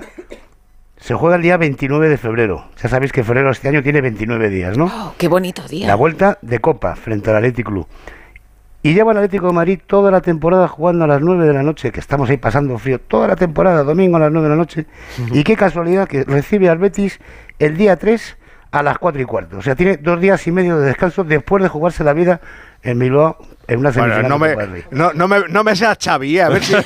se juega el día 29 de febrero. Ya sabéis que febrero este año tiene 29 días, ¿no? Oh, qué bonito día. La vuelta de Copa frente al Atlético Club. Y lleva el Atlético de Madrid toda la temporada jugando a las 9 de la noche, que estamos ahí pasando frío, toda la temporada, domingo a las 9 de la noche. Y qué casualidad que recibe al Betis el día 3 a las 4 y cuarto. O sea, tiene dos días y medio de descanso después de jugarse la vida en Bilbao en una Bueno, semifinal. no, de me, no, no, me, no me seas Xavi, eh, a ver si, a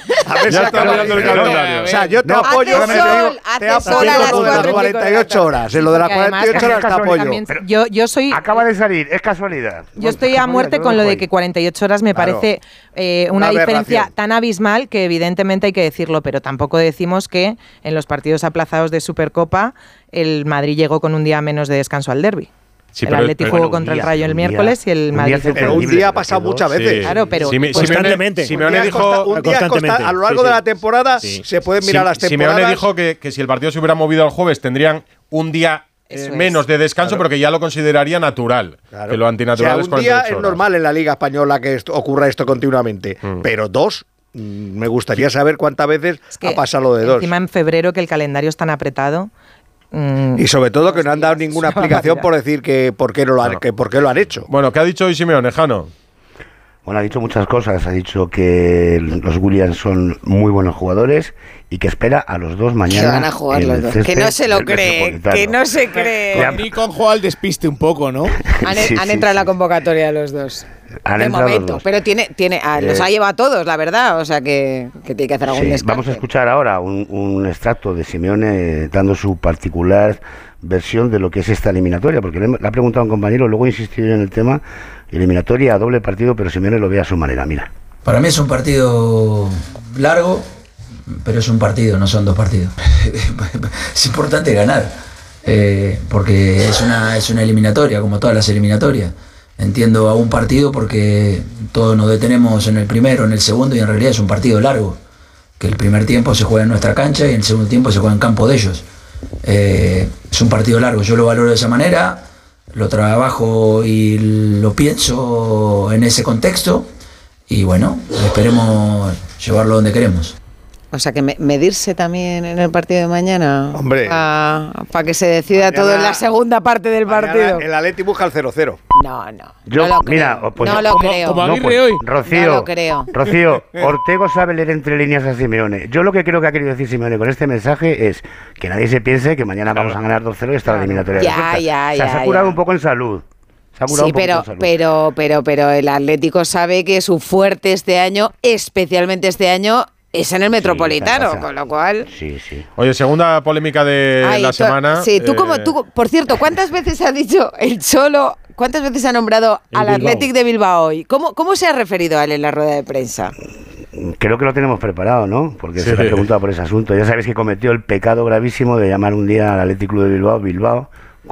ver si acaba mirando el calendario. O sea, yo te No, apoyo, hace te sol, te hace apoyo sol a las con lo de las cuatro y pico de la 48 horas. En lo de las Porque además, 48 horas te apoyo. Yo, yo soy Acaba de salir, es casualidad. Yo estoy a muerte con lo de que 48 horas me Claro. parece eh, una, Una diferencia tan abismal que evidentemente hay que decirlo, pero tampoco decimos que en los partidos aplazados de Supercopa el Madrid llegó con un día menos de descanso al derby. Sí, el pero- Atlético pero- jugó bueno, contra un el día- Rayo el un día- miércoles y el un día Madrid el Pero un día ha pasado muchas veces. Claro, pero Simeone, Un día dijo consta- un día consta- a lo largo de la temporada se pueden mirar las temporadas. Simeone dijo que, que si el partido se hubiera movido al jueves tendrían un día eh, menos de descanso, Claro. pero que ya lo consideraría natural. Claro. Que lo O antinatural sea, es un día 48 es normal en la Liga Española que esto- ocurra esto continuamente, Mm. pero dos mm, me gustaría saber cuántas veces que ha pasado lo de dos. Encima en febrero que el calendario es tan apretado. Mm, Y sobre todo que no han dado ninguna explicación por decir que por qué, no lo han, que por qué lo han hecho. Bueno, ¿qué ha dicho hoy Simeone, Jano? Bueno, ha dicho muchas cosas. Ha dicho que los Williams son muy buenos jugadores y que espera a los dos mañana. Que van a jugar los dos. Que no se lo cree, que no se cree. Ya- Ni con juego al despiste un poco, ¿no? Han, Sí, han sí, entrado en la convocatoria los dos. Han de entrado los momento. dos. Pero tiene, tiene, ah, los Eh, ha llevado a todos, la verdad. O sea que, que tiene que hacer algún Sí, descarte. vamos a escuchar ahora un, un extracto de Simeone dando su particular versión de lo que es esta eliminatoria, porque le, le ha preguntado a un compañero, luego insistió en el tema, eliminatoria a doble partido, pero Simeone lo ve a su manera, mira. Para mí es un partido largo, pero es un partido, no son dos partidos. es importante ganar, eh, porque es una, es una eliminatoria, como todas las eliminatorias. Entiendo a un partido porque todos nos detenemos en el primero, en el segundo, y en realidad es un partido largo. Que el primer tiempo se juega en nuestra cancha y el segundo tiempo se juega en campo de ellos. Eh, es un partido largo, yo lo valoro de esa manera, lo trabajo y lo pienso en ese contexto y bueno, esperemos llevarlo donde queremos. O sea que me- medirse también en el partido de mañana. Hombre. Para que se decida Mañana- todo en la segunda parte del partido. El Atleti busca el 0-0. No, no. Yo, no lo mira, creo. pues- no lo creo. No, pues, Rocío, No lo creo. Rocío, Ortego sabe leer entre líneas a Simeone. Yo lo que creo que ha querido decir Simeone con este mensaje es que nadie se piense que mañana vamos a ganar 2-0 y está la eliminatoria Ya, ya, O sea, ya, se ha curado ya. un poco en salud. Se ha curado Sí, pero, en salud. pero, pero, pero el Atlético sabe que su fuerte este año, especialmente este año, es en el Metropolitano, con lo cual. Sí, sí. Oye, segunda polémica de Ay, la semana. Sí, tú como Eh, tú, por cierto, ¿cuántas veces ha dicho el Cholo? ¿Cuántas veces ha nombrado El al Bilbao. Athletic de Bilbao hoy? ¿Cómo, ¿Cómo se ha referido a él en la rueda de prensa? Creo que lo tenemos preparado, ¿no? Porque Sí. se le ha preguntado por ese asunto. Ya sabéis que cometió el pecado gravísimo de llamar un día al Athletic Club de Bilbao, Bilbao.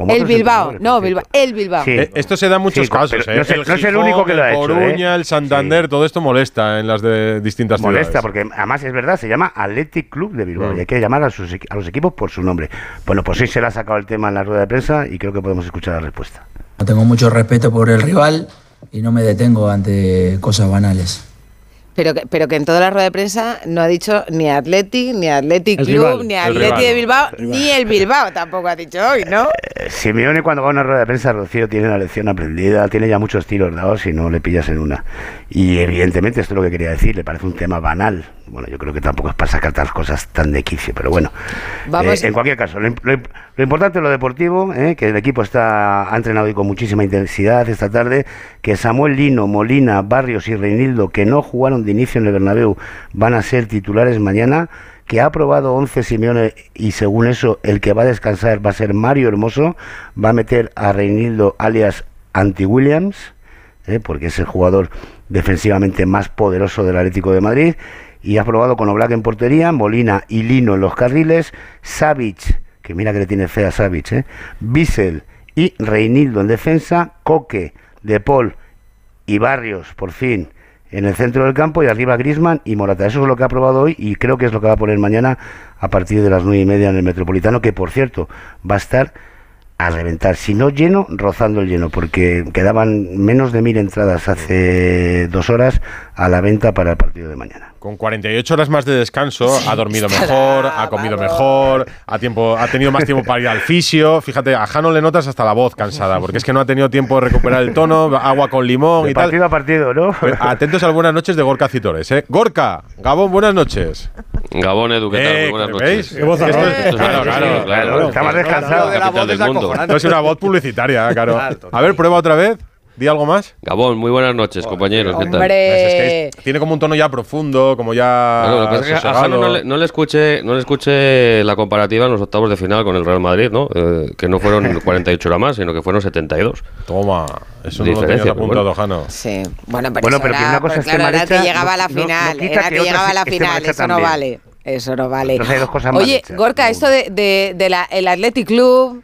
El Bilbao, no, Bilbao, el Bilbao. Sí. Eh, esto se da en muchos Sí, casos. ¿eh? no es el- no es el Gijón, único que lo ha el hecho, Coruña, ¿eh? el Santander, todo esto molesta en las de distintas Molesta, ciudades. porque además es verdad, se llama Athletic Club de Bilbao Mm. y hay que llamar a, sus a los equipos por su nombre. Bueno, pues sí se le ha sacado el tema en la rueda de prensa y creo que podemos escuchar la respuesta. Tengo mucho respeto por el rival y no me detengo ante cosas banales. Pero que, pero que en toda la rueda de prensa no ha dicho ni Athletic, ni Athletic El Club, rival, ni Athletic de Bilbao, rival. ni el Bilbao tampoco ha dicho hoy, ¿no? Eh, Simeone cuando va a una rueda de prensa, Rocío, tiene la lección aprendida, tiene ya muchos tiros dados y no le pillas en una. Y evidentemente esto es lo que quería decir, le parece un tema banal. Bueno, yo creo que tampoco es para sacar tal cosas tan de quicio, pero bueno. Vamos- Eh, en cualquier caso, lo, lo lo importante es lo deportivo, eh, que el equipo está ha entrenado hoy con muchísima intensidad esta tarde, que Samuel Lino, Molina, Barrios y Reinildo, que no jugaron de inicio en el Bernabéu, van a ser titulares mañana que ha aprobado 11 Simeone y según eso el que va a descansar va a ser Mario Hermoso, va a meter a Reinildo alias Anti-Williams, eh, porque es el jugador defensivamente más poderoso del Atlético de Madrid, y ha probado con Oblak en portería, Molina y Lino en los carriles, Savic, que mira que le tiene fea Savic, eh, Bissell y Reinildo en defensa, Coque, De Paul y Barrios, por fin, en el centro del campo y arriba Grisman y Morata. Eso es lo que ha probado hoy y creo que es lo que va a poner mañana a partir de las nueve y media en el Metropolitano, que por cierto va a estar a reventar, si no lleno, rozando el lleno, porque quedaban menos de mil entradas hace dos horas a la venta para el partido de mañana. Con 48 horas más de descanso, ha dormido mejor, ha comido mejor, ha, tiempo, ha tenido más tiempo para ir al fisio. Fíjate, a Jano le notas hasta la voz cansada, porque es que no ha tenido tiempo de recuperar el tono, agua con limón De y tal. partido a partido, ¿no? Pues atentos a las buenas noches de Gorka Citores. ¿eh? Gorka, Gabón, buenas noches. Gabón, Edu, ¿qué tal? Eh, buenas ¿veis? noches. Qué voz es- Claro, claro, claro. Está más descansado. La capital del mundo. No es una voz publicitaria, claro. A ver, prueba otra vez. Di algo más. Gabón, muy buenas noches, compañeros. ¿Qué tal? Hombre. Es que es- tiene como un tono ya profundo, como ya. Bueno, lo que pasa es que a. Jano no le, no le escuché, no le escuché la comparativa en los octavos de final con el Real Madrid, ¿no? Eh, que no fueron 48 horas más, sino que fueron 72. Toma, eso no lo Diferencia, tenías apuntado, bueno. Jano. Sí, bueno, pero, Bueno, eso pero que era- una cosa es que claro, era que llegaba a la no- no- no final, era que que llegaba a la esté final, eso no también. vale. Eso no vale. Entonces hay dos cosas Oye. Gorka, esto de, de, de la, el Athletic Club.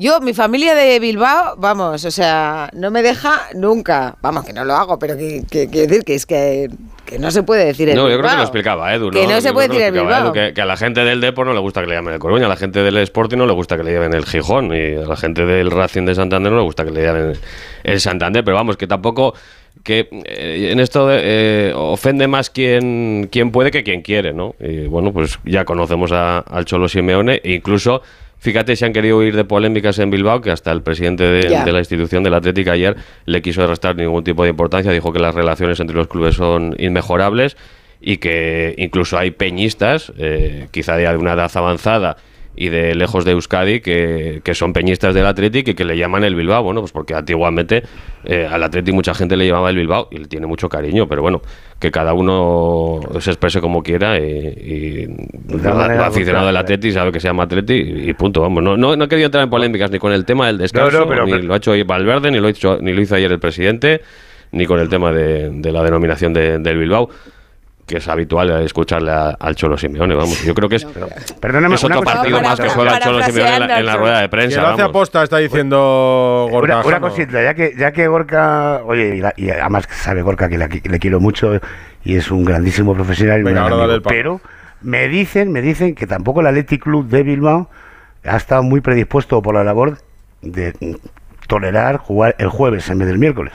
Yo, mi familia de Bilbao, vamos, o sea, no me deja nunca. Vamos, que no lo hago, pero que, que- quiero decir que es que, que no se puede decir el No, yo creo que lo explicaba Edu. Que no Yo se puede que decir el Bilbao. Edu, que, que a la gente del Depor no le gusta que le llamen el Coruña, a la gente del Sporting no le gusta que le llamen el Gijón y a la gente del Racing de Santander no le gusta que le llamen el Santander, pero vamos, que tampoco que eh, en esto eh, ofende más quien, quien puede que quien quiere, ¿no? Y bueno, pues ya conocemos a- al Cholo Simeone e incluso, fíjate si han querido huir de polémicas en Bilbao, que hasta el presidente de, Ya. de la institución del Atlético ayer le quiso restar ningún tipo de importancia, dijo que las relaciones entre los clubes son inmejorables y que incluso hay peñistas, eh, quizá de una edad avanzada y de lejos de Euskadi, que, que son peñistas del Atlético y que le llaman el Bilbao, bueno, pues porque antiguamente eh, al Atlético mucha gente le llamaba el Bilbao y le tiene mucho cariño, pero bueno, que cada uno se exprese como quiera y, y aficionado del Atleti sabe que se llama Atleti y, punto, vamos, no, no, no he querido entrar en polémicas ni con el tema del descanso, No, no, pero- ni pero- lo ha hecho Valverde, ni lo, ha hecho, ni lo hizo ayer el presidente, ni con el tema de, de la denominación de- del Bilbao que es habitual escucharle a- al Cholo Simeone, vamos. Yo creo que es, Perdóname, es otro cosa- partido Para- más que juega el Cholo Simeone en la, en la rueda de prensa. lo hace aposta está diciendo Gorka. Una, cosita, ya que, ya que Gorka, oye, y, la- y además sabe Gorka que le, le quiero mucho y es un grandísimo profesional y Venga, amigo, pero me dicen, me dicen que tampoco el Athletic Club de Bilbao ha estado muy predispuesto por la labor de tolerar jugar el jueves en vez del miércoles.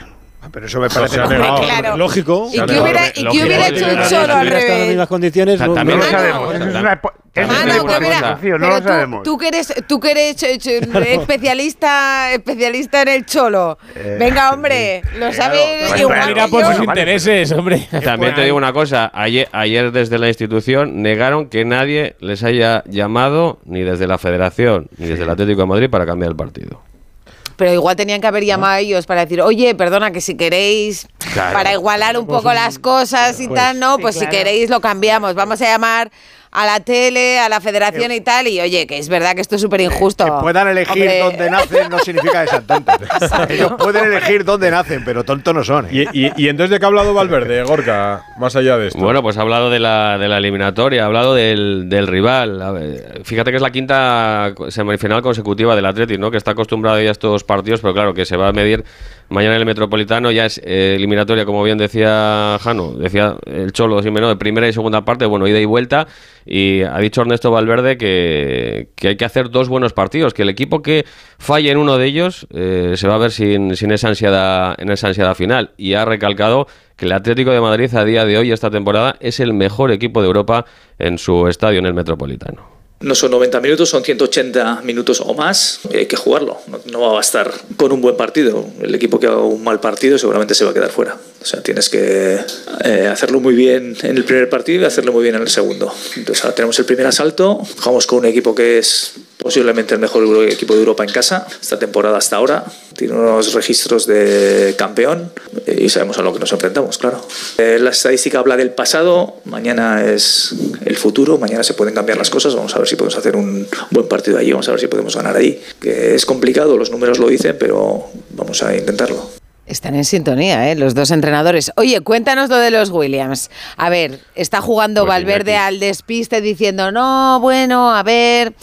Pero eso me parece. Claro. Lógico. ¿Y qué hubiera, y qué hubiera hecho el Cholo al estado en las revés? mismas condiciones, no- También No lo sabemos, eso es una, hipo- eso es Ah, una no, lo tú, sabemos. tú que eres, tú que eres ch- ch- especialista, especialista en el cholo. Eh, Venga, hombre, lo sabes igual Mira por sus intereses, hombre. También te digo una cosa, ayer, ayer desde la institución negaron que nadie les haya llamado ni desde la federación ni desde el Atlético de Madrid para cambiar el partido. Pero igual tenían que haber llamado a ellos para decir, oye, perdona, que si queréis, Claro. para igualar un poco las cosas y tal, ¿no? Sí, Pues si queréis lo cambiamos. Vamos a llamar a la tele, a la federación y tal. Y oye, que es verdad que esto es súper injusto. Que puedan elegir Hombre, dónde nacen no significa que sean tontos. Ellos pueden elegir dónde nacen, pero tontos no son. ¿eh? ¿Y, y, y entonces de qué ha hablado Valverde, Gorka, más allá de esto? Bueno, pues ha hablado de la, de la eliminatoria, ha hablado del, del rival. A ver, fíjate que es la quinta semifinal consecutiva del Atleti, ¿no? Que está acostumbrado ya a estos partidos, pero claro, que se va a medir mañana en el Metropolitano. Ya es eh, eliminatoria, como bien decía Jano, decía el Cholo Simeone, de primera y segunda parte, bueno, ida y vuelta. Y ha dicho Ernesto Valverde que, hay que hacer dos buenos partidos, que el equipo que falle en uno de ellos eh, se va a ver sin, esa ansiada, en esa ansiada final. Y ha recalcado que el Atlético de Madrid a día de hoy, esta temporada, es el mejor equipo de Europa en su estadio, en el Metropolitano. No son 90 minutos, son 180 minutos o más. Hay que jugarlo. No, no va a bastar con un buen partido. El equipo que haga un mal partido seguramente se va a quedar fuera. O sea, tienes que eh, hacerlo muy bien en el primer partido y hacerlo muy bien en el segundo. Entonces ahora tenemos el primer asalto. Jugamos con un equipo que es posiblemente el mejor equipo de Europa en casa esta temporada hasta ahora. Tiene unos registros de campeón eh, y sabemos a lo que nos enfrentamos, claro. Eh, la estadística habla del pasado, mañana es el futuro, mañana se pueden cambiar las cosas, vamos a ver si podemos hacer un buen partido allí, vamos a ver si podemos ganar allí. Que es complicado, los números lo dicen, pero vamos a intentarlo. Están en sintonía, ¿eh? Los dos entrenadores. Oye, cuéntanos lo de los Williams. A ver, está jugando Pues Valverde al despiste diciendo, no, bueno, a ver,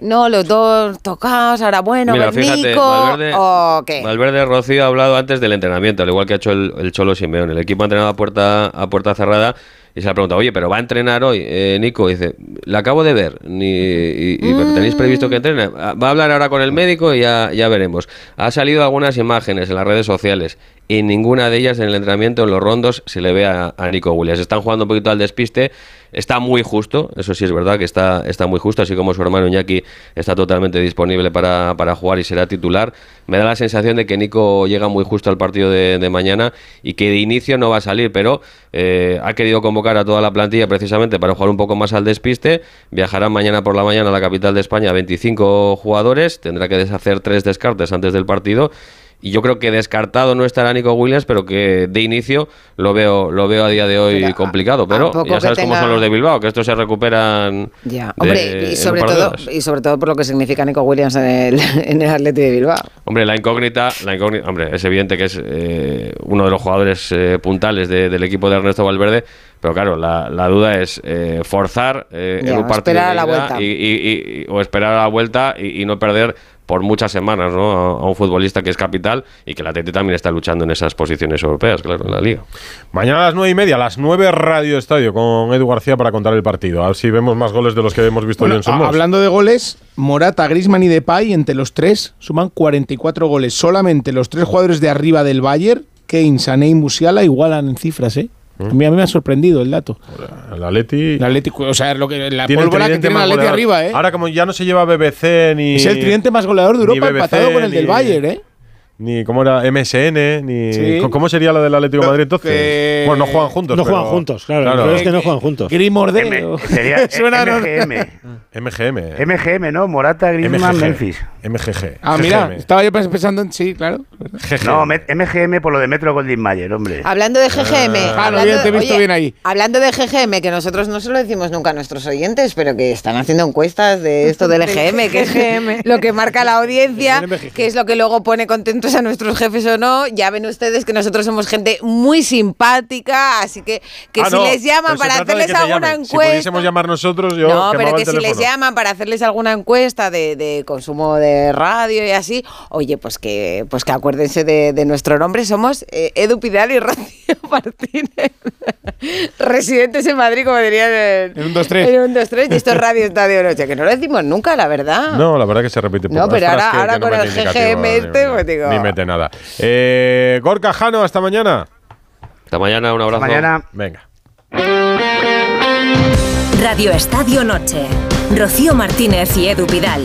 no, los dos tocados, ahora bueno, Mira, fíjate, Nico, Valverde, o qué. Valverde Rocío ha hablado antes del entrenamiento, al igual que ha hecho el, el Cholo Simeone. El equipo ha entrenado a puerta, a puerta cerrada y se le ha preguntado, oye, pero va a entrenar hoy, eh, Nico. Y dice, la acabo de ver, ni, y, tenéis previsto que entrene. Ah, Va a hablar ahora con el médico y ya, ya veremos. Ha salido algunas imágenes en las redes sociales. Y ninguna de ellas en el entrenamiento, en los rondos, se le ve a, a Nico Williams. Están jugando un poquito al despiste. Está muy justo, eso sí es verdad que está, está muy justo, así como su hermano Iñaki está totalmente disponible para, para jugar y será titular. Me da la sensación de que Nico llega muy justo al partido de, de mañana y que de inicio no va a salir, pero eh, ha querido convocar a toda la plantilla precisamente para jugar un poco más al despiste. Viajarán mañana por la mañana a la capital de España 25 jugadores, tendrá que deshacer tres descartes antes del partido. Y yo creo que descartado no estará Nico Williams, pero que de inicio lo veo, lo veo a día de hoy complicado. Pero ya sabes cómo son los de Bilbao, que estos se recuperan. Ya, hombre, y sobre, todo, y sobre todo por lo que significa Nico Williams en el, en el Atleti de Bilbao. Hombre, la incógnita, la incógnita, hombre, es evidente que es eh, uno de los jugadores eh, puntales de- del equipo de Ernesto Valverde, pero claro, la, la duda es eh, forzar eh, Ya, en un partido esperar a de la vuelta. y, y- y- o esperar a la vuelta y no perder por muchas semanas ¿no? a, a un futbolista que es capital y que la TT también está luchando en esas posiciones europeas, claro, en la liga. Mañana a las nueve y media, a las 9 Radio Estadio con Edu García para contar el partido. A ver si vemos más goles de los que hemos visto Bueno, hoy en Somos. hablando de goles, Morata, Grisman y Depay, entre los tres, suman 44 goles. Solamente los tres jugadores de arriba del Bayern Kane, Sané y Musiala igualan en cifras, ¿eh? A mí, a mí me ha sorprendido el dato. El Atleti. El Atleti, o sea, lo que, la tiene el pólvora que tiene el Atleti arriba, ¿eh? Ahora, como ya no se lleva BBC ni. Es el tridente más goleador de Europa, BBC, empatado con el del Bayern, ¿eh? Ni cómo era MSN, ni. Sí. ¿Cómo sería lo del Atlético de Madrid entonces? que- Bueno, no juegan juntos. No pero- juegan juntos, claro. Peor es que no juegan juntos. Grimordeo. Sería Suena. MGM. MGM. MGM, ¿no? Morata, Griezmann. Memphis. MGG. Ah, mira, estaba yo pens- pensando en. Sí, claro. No, MGM por lo de Metro Goldwyn Mayer, hombre. Hablando de GGM, Claro, hablando, Ah, bien, te he visto oye, bien ahí. hablando de GGM, que nosotros no se lo decimos nunca a nuestros oyentes, pero que están haciendo encuestas de esto del EGM, que es lo que marca la audiencia, que es lo que luego pone a nuestros jefes o no. Ya ven ustedes que nosotros somos gente muy simpática, así que, que Ah, si no, les llaman para hacerles alguna llamen. Si encuesta. pudiésemos llamar nosotros, yo. no, pero que si les llaman para hacerles alguna encuesta de, de consumo de radio y así, oye, pues que pues que acuérdense de, de nuestro nombre, somos eh, Edu Pidal y Rocío Martínez, residentes en Madrid, como dirían en, En un 2-3. En un 2-3, y esto es Radio Estadio Noche, que no lo decimos nunca, la verdad. No, la verdad que se repite poco. No, pero ahora- que- ahora que no con el GGM este, pues digo- Ni mete nada. Eh, Gorka Jano, hasta mañana. Hasta mañana, un abrazo. Mañana. Venga. Radio Estadio Noche. Rocío Martínez y Edu Pidal.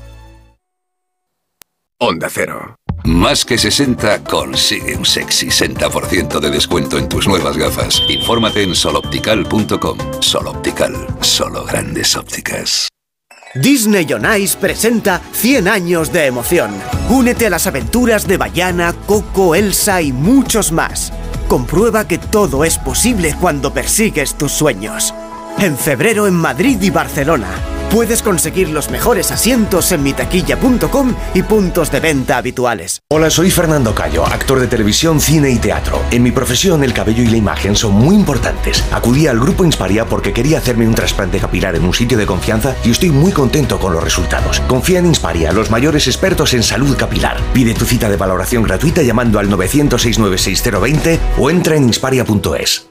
Onda Cero. Más que 60 consigue un sexy 60% de descuento en tus nuevas gafas. Infórmate en soloptical.com. Soloptical, solo grandes ópticas. Disney on Ice presenta 100 años de emoción. Únete a las aventuras de Bayana, Coco, Elsa y muchos más. Comprueba que todo es posible cuando persigues tus sueños. En febrero en Madrid y Barcelona. Puedes conseguir los mejores asientos en mitaquilla.com y puntos de venta habituales. Hola, soy Fernando Cayo, actor de televisión, cine y teatro. En mi profesión, el cabello y la imagen son muy importantes. Acudí al grupo Insparia porque quería hacerme un trasplante capilar en un sitio de confianza y estoy muy contento con los resultados. Confía en Insparia, los mayores expertos en salud capilar. Pide tu cita de valoración gratuita llamando al 900-696-020 o entra en insparia.es.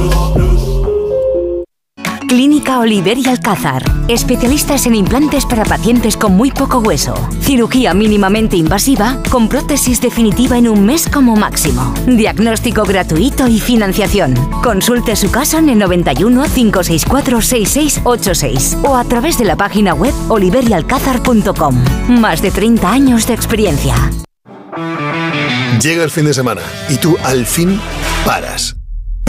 Clínica Oliver y Alcázar. Especialistas en implantes para pacientes con muy poco hueso. Cirugía mínimamente invasiva con prótesis definitiva en un mes como máximo. Diagnóstico gratuito y financiación. Consulte su caso en el 91 564 6686 o a través de la página web oliverialcázar.com. Más de 30 años de experiencia. Llega el fin de semana y tú al fin paras.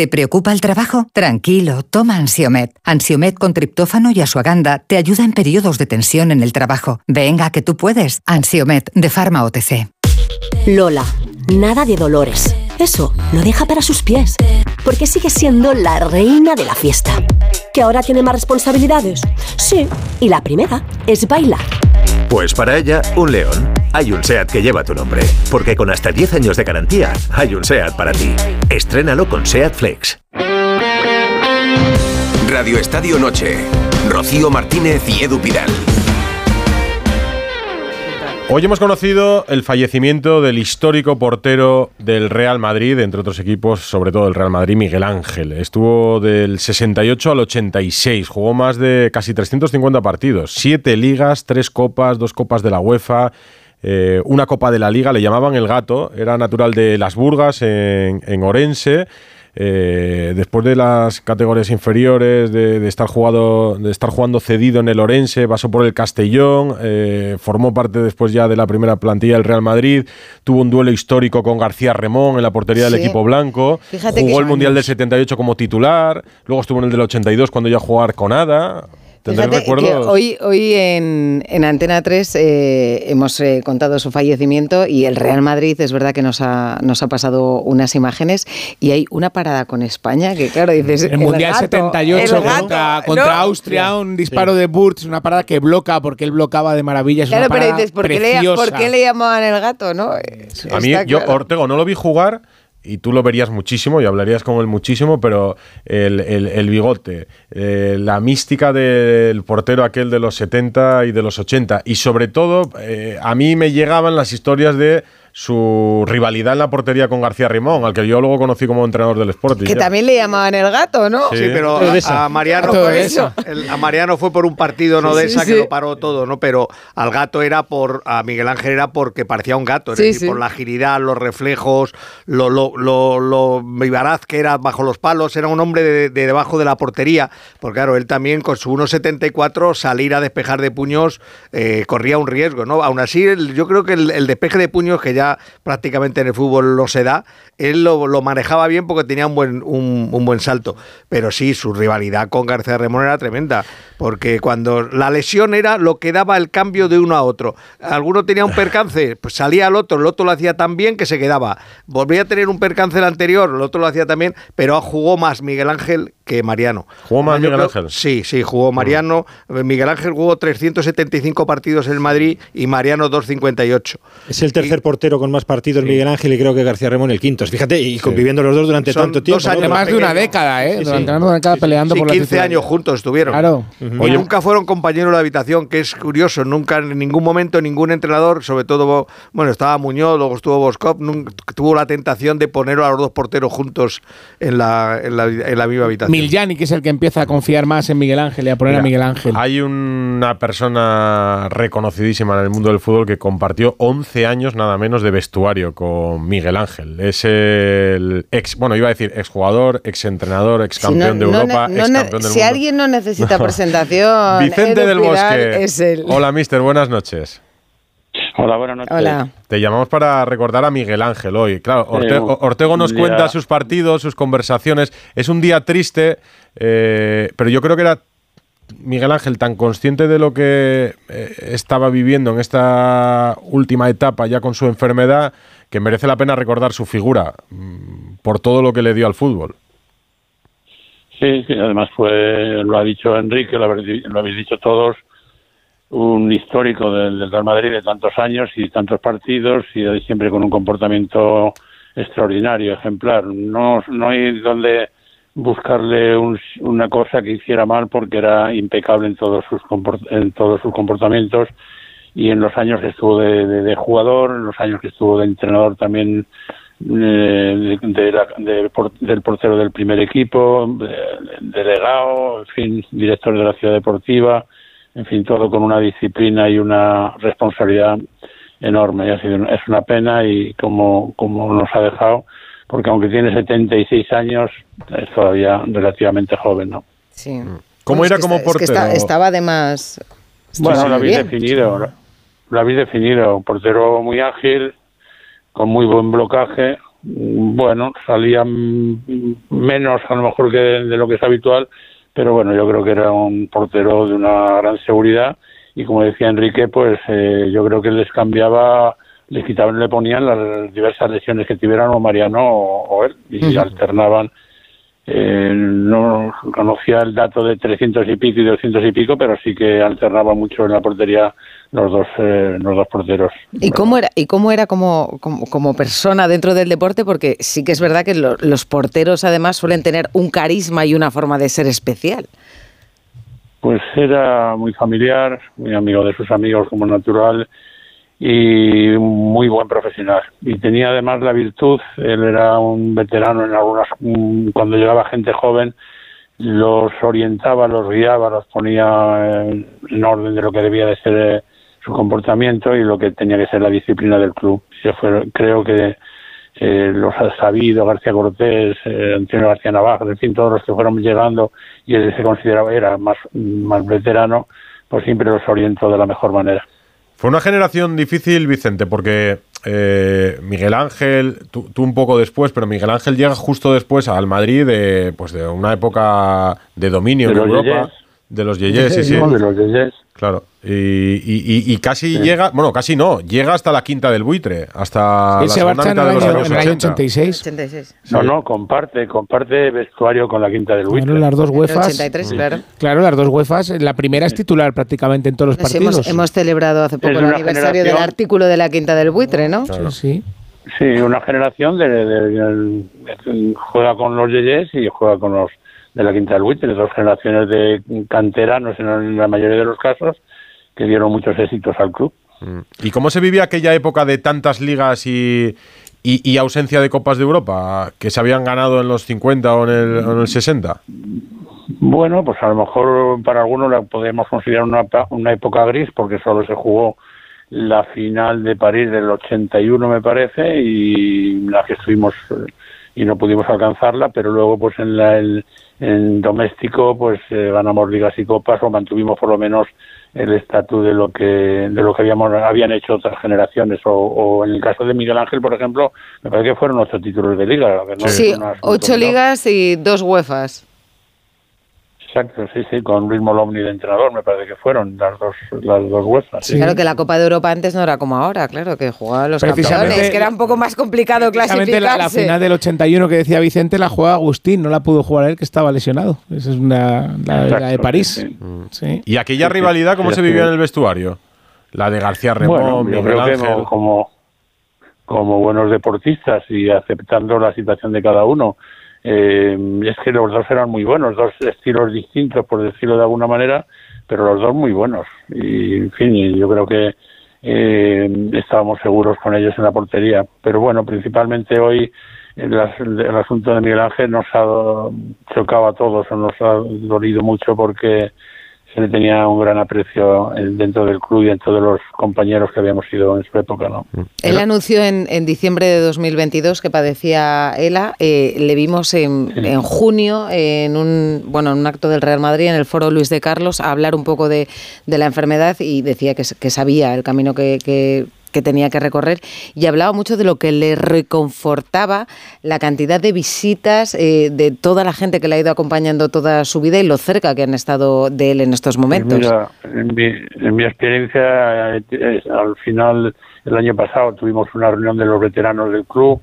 ¿Te preocupa el trabajo? Tranquilo, toma Ansiomet. Ansiomet con triptófano y asuaganda te ayuda en periodos de tensión en el trabajo. Venga, que tú puedes. Ansiomet de Pharma OTC. Lola, nada de dolores. Eso lo deja para sus pies, porque sigue siendo la reina de la fiesta. ¿Que ahora tiene más responsabilidades? Sí, y la primera es bailar. Pues para ella, un león. Hay un SEAT que lleva tu nombre. Porque con hasta 10 años de garantía, hay un SEAT para ti. Estrénalo con SEAT Flex. Radio Estadio Noche. Rocío Martínez y Edu Pidal. Hoy hemos conocido el fallecimiento del histórico portero del Real Madrid, entre otros equipos, sobre todo el Real Madrid, Miguel Ángel. Estuvo del 68 al 86, jugó más de casi 350 partidos, siete ligas, tres copas, dos copas de la UEFA, eh, una copa de la liga, le llamaban el gato, era natural de Las Burgas, en, en Orense. Eh, después de las categorías inferiores, de, estar jugado, de estar jugando cedido en el Orense, pasó por el Castellón, eh, formó parte después ya de la primera plantilla del Real Madrid, tuvo un duelo histórico con García Remón en la portería del equipo blanco, Fíjate jugó el Mundial del 78 como titular, luego estuvo en el del 82 cuando ya jugó a Arconada. Tendré Fíjate que hoy, hoy en, en Antena 3 eh, hemos eh, contado su fallecimiento y el Real Madrid es verdad que nos ha, nos ha pasado unas imágenes y hay una parada con España que claro, dices... El Mundial gato, 78 el gato, contra, ¿no? Austria, un disparo de Burtz, una parada que bloca porque él blocaba de maravilla. Es Claro, una pero dices, ¿por qué, le, preciosa. por qué le llamaban el gato? no? Eh, A mí, yo, claro. Ortego, no lo vi jugar y tú lo verías muchísimo y hablarías con él muchísimo, pero el, el- bigote, eh, la mística del portero aquel de los 70 y de los 80, y sobre todo, eh, a mí me llegaban las historias de su rivalidad en la portería con García Rimón, al que yo luego conocí como entrenador del Sporting. Que también le llamaban el gato, ¿no? Sí. Sí, pero a, Mariano fue el- a Mariano fue por un partido no Sí, de sí, esa que sí. lo paró todo, ¿no? Pero al gato era por a Miguel Ángel era porque parecía un gato, es decir, sí. por la agilidad, los reflejos, lo lo lo, lo vivaraz que era bajo los palos, era un hombre de, de debajo de la portería, porque claro, él también con su 1.74 salir a despejar de puños eh, corría un riesgo, ¿no? Aún así, el- yo creo que el, el despeje de puños que ya prácticamente en el fútbol lo se da, él lo, lo manejaba bien porque tenía un buen, un, buen salto. Pero sí, su rivalidad con García Remón era tremenda, porque cuando la lesión era lo que daba el cambio de uno a otro. Alguno tenía un percance, pues salía al otro, el otro lo hacía tan bien que se quedaba. Volvía a tener un percance el anterior, el otro lo hacía también, pero jugó más Miguel Ángel que Mariano. ¿Jugó más Miguel creo- Ángel? Sí, sí, jugó Mariano. Miguel Ángel jugó 375 partidos en el Madrid y Mariano 258. Es el tercer portero con más partidos, Miguel Ángel, y creo que García Remón el quinto. Fíjate, y conviviendo los dos durante Son tanto tiempo. dos años ¿no? Más de una década, ¿eh? Sí, sí. Durante más de una década peleando Sí, por la 15 titularidad. años juntos estuvieron. Claro. Y nunca fueron compañeros de habitación, que es curioso. Nunca, en ningún momento, ningún entrenador, sobre todo, bueno, estaba Muñoz, luego estuvo Boscop, nunca tuvo la tentación de poner a los dos porteros juntos en la, en la, en la misma habitación. Que es el que empieza a confiar más en Miguel Ángel y a poner a Miguel Ángel. Hay una persona reconocidísima en el mundo del fútbol que compartió 11 años nada menos de vestuario con Miguel Ángel. Es el ex, bueno, iba a decir exjugador, exentrenador, ex Si campeón no- de Europa, no ex campeón del si mundo. alguien no necesita presentación, Vicente Edu del Bosque. es él. Hola, mister, buenas noches. Hola, buenas noches. Hola. Te llamamos para recordar a Miguel Ángel hoy. Claro, Orte- Eh, Ortego nos día- cuenta sus partidos, sus conversaciones. Es un día triste, eh, pero yo creo que era Miguel Ángel tan consciente de lo que eh, estaba viviendo en esta última etapa ya con su enfermedad que merece la pena recordar su figura mm, por todo lo que le dio al fútbol. Sí, sí, además fue, lo ha dicho Enrique, lo habéis, di- lo habéis dicho todos, un histórico del, Real Madrid de tantos años y tantos partidos y siempre con un comportamiento extraordinario, ejemplar. No, no hay donde buscarle un- una cosa que hiciera mal porque era impecable en todos sus en todos sus comportamientos y en los años que estuvo de, jugador, en los años que estuvo de entrenador también eh, de- la- por- del portero del primer equipo, de- delegado, en fin, director de la ciudad deportiva, en fin, todo con una disciplina y una responsabilidad enorme. Y ha sido, es una pena y como, como nos ha dejado, porque aunque tiene 76 años, es todavía relativamente joven, ¿no? Sí. ¿Cómo Bueno, era es que como está- es que portero? está- estaba además. Bueno, lo habéis definido. Lo, lo habéis definido. Un portero muy ágil, con muy buen blocaje. Mm, Bueno, salía mm, menos a lo mejor que de, de lo que es habitual, pero bueno, yo creo que era un portero de una gran seguridad. Y como decía Enrique, pues eh, yo creo que les cambiaba, les quitaban, le ponían las diversas lesiones que tuvieran o Mariano o, o él, y alternaban. Eh, no conocía el dato de 300 y pico y 200 y pico, pero sí que alternaba mucho en la portería los dos, eh, los dos porteros. ¿Y cómo era, y cómo era como, como, como persona dentro del deporte? Porque sí que es verdad que lo- los porteros además suelen tener un carisma y una forma de ser especial. Pues era muy familiar, muy amigo de sus amigos como natural y muy buen profesional. Y tenía además la virtud, él era un veterano en algunas, mm, cuando llegaba gente joven, los orientaba, los guiaba, los ponía en orden de lo que debía de ser eh, su comportamiento y lo que tenía que ser la disciplina del club. Yo creo que eh, los ha sabido, García Cortés, eh, Antonio García Navarro, en fin, todos los que fueron llegando y él se consideraba era más, más veterano, pues siempre los orientó de la mejor manera. Fue una generación difícil, Vicente, porque eh, Miguel Ángel, tú, tú un poco después, pero Miguel Ángel llega justo después al Madrid de, pues de una época de dominio De en Europa. Yeyes. De los Yeyes, sí, sí. No, de los Yeyes. Claro. Y, y- y- y casi llega, bueno, casi no, llega hasta la quinta del buitre, hasta Él la se segunda marcha en mitad el de los año, años en el año 80. 86. 86. No, no, comparte, comparte vestuario con la quinta del Claro, Buitre. las dos UEFAs. 83, claro. Claro, las dos UEFAs. La primera es titular prácticamente en todos los partidos. hemos, hemos celebrado hace poco Es el aniversario del artículo de la Quinta del Buitre, ¿no? Sí, Sí, una generación de, de- de- de- juega con los Yeyes y juega con los de la Quinta del Buitre, dos generaciones de canteranos en la mayoría de los casos que dieron muchos éxitos al club. ¿Y cómo se vivía aquella época de tantas ligas y, y- y ausencia de Copas de Europa que se habían ganado en los 50 o en el, o en el 60? Bueno, pues a lo mejor para algunos la podemos considerar una, una época gris porque solo se jugó la final de París del 81 me parece y la que estuvimos eh, y no pudimos alcanzarla, pero luego pues en la el- en doméstico pues eh, ganamos ligas y copas o mantuvimos por lo menos el estatus de lo que de lo que habíamos habían hecho otras generaciones. O, o en el caso de Miguel Ángel por ejemplo me parece que fueron ocho títulos de liga no Sí, ocho ligas y dos UEFAs. Exacto, sí, sí, con Luis Molomni de entrenador, me parece que fueron las dos, las dos huesas. sí. Claro que la Copa de Europa antes no era como ahora, claro, que jugaban los campeones, que era un poco más complicado clasificarse. la, la final del 81 que decía Vicente la juega Agustín, no la pudo jugar él que estaba lesionado. Esa es una, la, la de París. Sí. ¿Y aquella rivalidad cómo Sí, se sí. vivía en el vestuario? La de García Remón, Bueno, yo Miguel creo que Ángel. como, como buenos deportistas y aceptando la situación de cada uno, eh, es que los dos eran muy buenos, dos estilos distintos, por decirlo de alguna manera, pero los dos muy buenos. Y, en fin, yo creo que eh, estábamos seguros con ellos en la portería. Pero bueno, principalmente hoy el, el asunto de Miguel Ángel nos ha chocado a todos, nos ha dolido mucho porque se le tenía un gran aprecio dentro del club y dentro de los compañeros que habíamos sido en su época, ¿no? Él anunció en, en diciembre de 2022 que padecía ELA. eh, le vimos en, en junio en un bueno en un acto del Real Madrid en el Foro Luis de Carlos a hablar un poco de, de la enfermedad y decía que, que sabía el camino que, que- que tenía que recorrer y hablaba mucho de lo que le reconfortaba la cantidad de visitas eh, de toda la gente que le ha ido acompañando toda su vida y lo cerca que han estado de él en estos momentos. Pues Mira, en mi, en mi experiencia, eh, al final, el año pasado tuvimos una reunión de los veteranos del club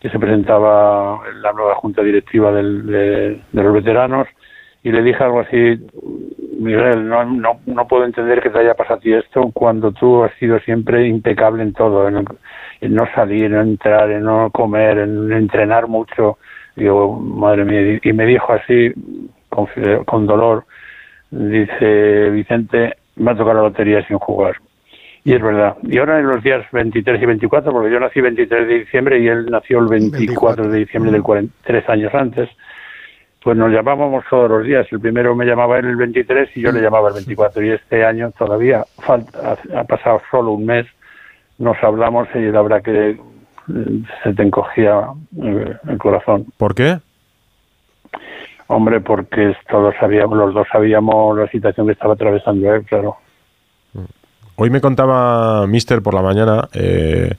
que se presentaba en la nueva junta directiva del- de, de los veteranos y le dije algo así, Miguel, no, no, no puedo entender que te haya pasado a ti esto cuando tú has sido siempre impecable en todo, en, no salir, en entrar, en no comer, en entrenar mucho. Digo, madre mía, y me dijo así, con, con dolor, dice Vicente, me ha tocado la lotería sin jugar. Y es verdad. Y ahora en los días 23 y 24, porque yo nací 23 de diciembre y él nació el 24 de diciembre del 40, tres años antes, pues nos llamábamos todos los días. El primero me llamaba él el 23 y yo le llamaba el 24. Y este año todavía falta, ha, pasado solo un mes, nos hablamos y la verdad que eh, se te encogía eh, el corazón. ¿Por qué? Hombre, porque todos sabíamos, los dos sabíamos la situación que estaba atravesando él, claro. Hoy me contaba Mister por la mañana, eh,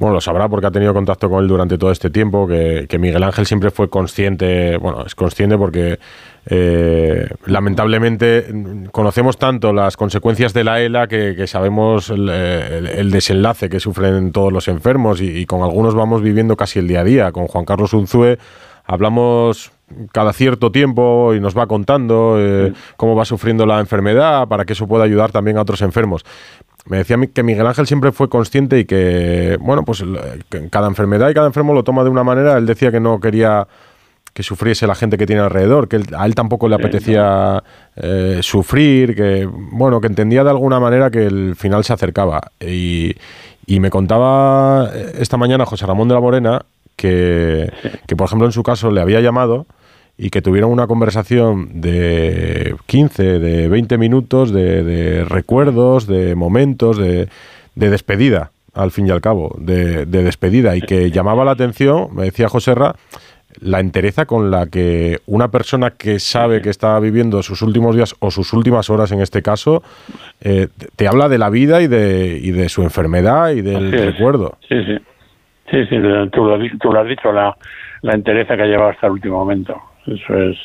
bueno, lo sabrá porque ha tenido contacto con él durante todo este tiempo, que, Miguel Ángel siempre fue consciente, bueno, es consciente porque eh, lamentablemente mm, conocemos tanto las consecuencias de la ELA que, sabemos el, desenlace que sufren todos los enfermos y, y con algunos vamos viviendo casi el día a día. Con Juan Carlos Unzúe hablamos cada cierto tiempo y nos va contando eh, cómo va sufriendo la enfermedad para que eso pueda ayudar también a otros enfermos. Me decía que Miguel Ángel siempre fue consciente y que, bueno, pues cada enfermedad y cada enfermo lo toma de una manera. Él decía que no quería que sufriese la gente que tiene alrededor, que él- a él tampoco le apetecía eh, sufrir, que, bueno, que entendía de alguna manera que el final se acercaba. Y, y me contaba eh, esta mañana José Ramón de la Morena que, que, por ejemplo, en su caso le había llamado y que tuvieron una conversación de 15, de 20 minutos de, de recuerdos, de momentos, de, de despedida. al fin y al cabo, de, de despedida y que llamaba la atención, me decía José Ra, la entereza con la que una persona que sabe que está viviendo sus últimos días o sus últimas horas en este caso, eh, te- habla de la vida y de, y de su enfermedad y del recuerdo. Sí, sí. Sí, sí, tú lo, tú lo has dicho, la, la entereza que ha llevado hasta el último momento. Eso es,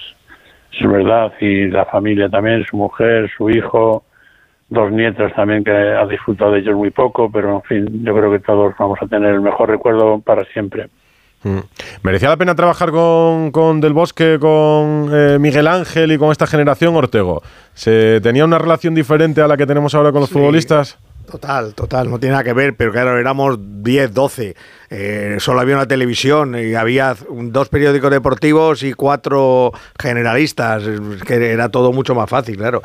eso es verdad. Y la familia también, su mujer, su hijo, dos nietos también que ha disfrutado de ellos muy poco, pero en fin, yo creo que todos vamos a tener el mejor recuerdo para siempre. Mm. ¿Merecía la pena trabajar con, con Del Bosque, con eh, Miguel Ángel y con esta generación, Ortego? ¿Se tenía una relación diferente a la que tenemos ahora con los futbolistas? Total, total, no tiene nada que ver, pero claro, éramos 10, 12. Eh, solo había una televisión y había dos periódicos deportivos y cuatro generalistas, que era todo mucho más fácil, claro.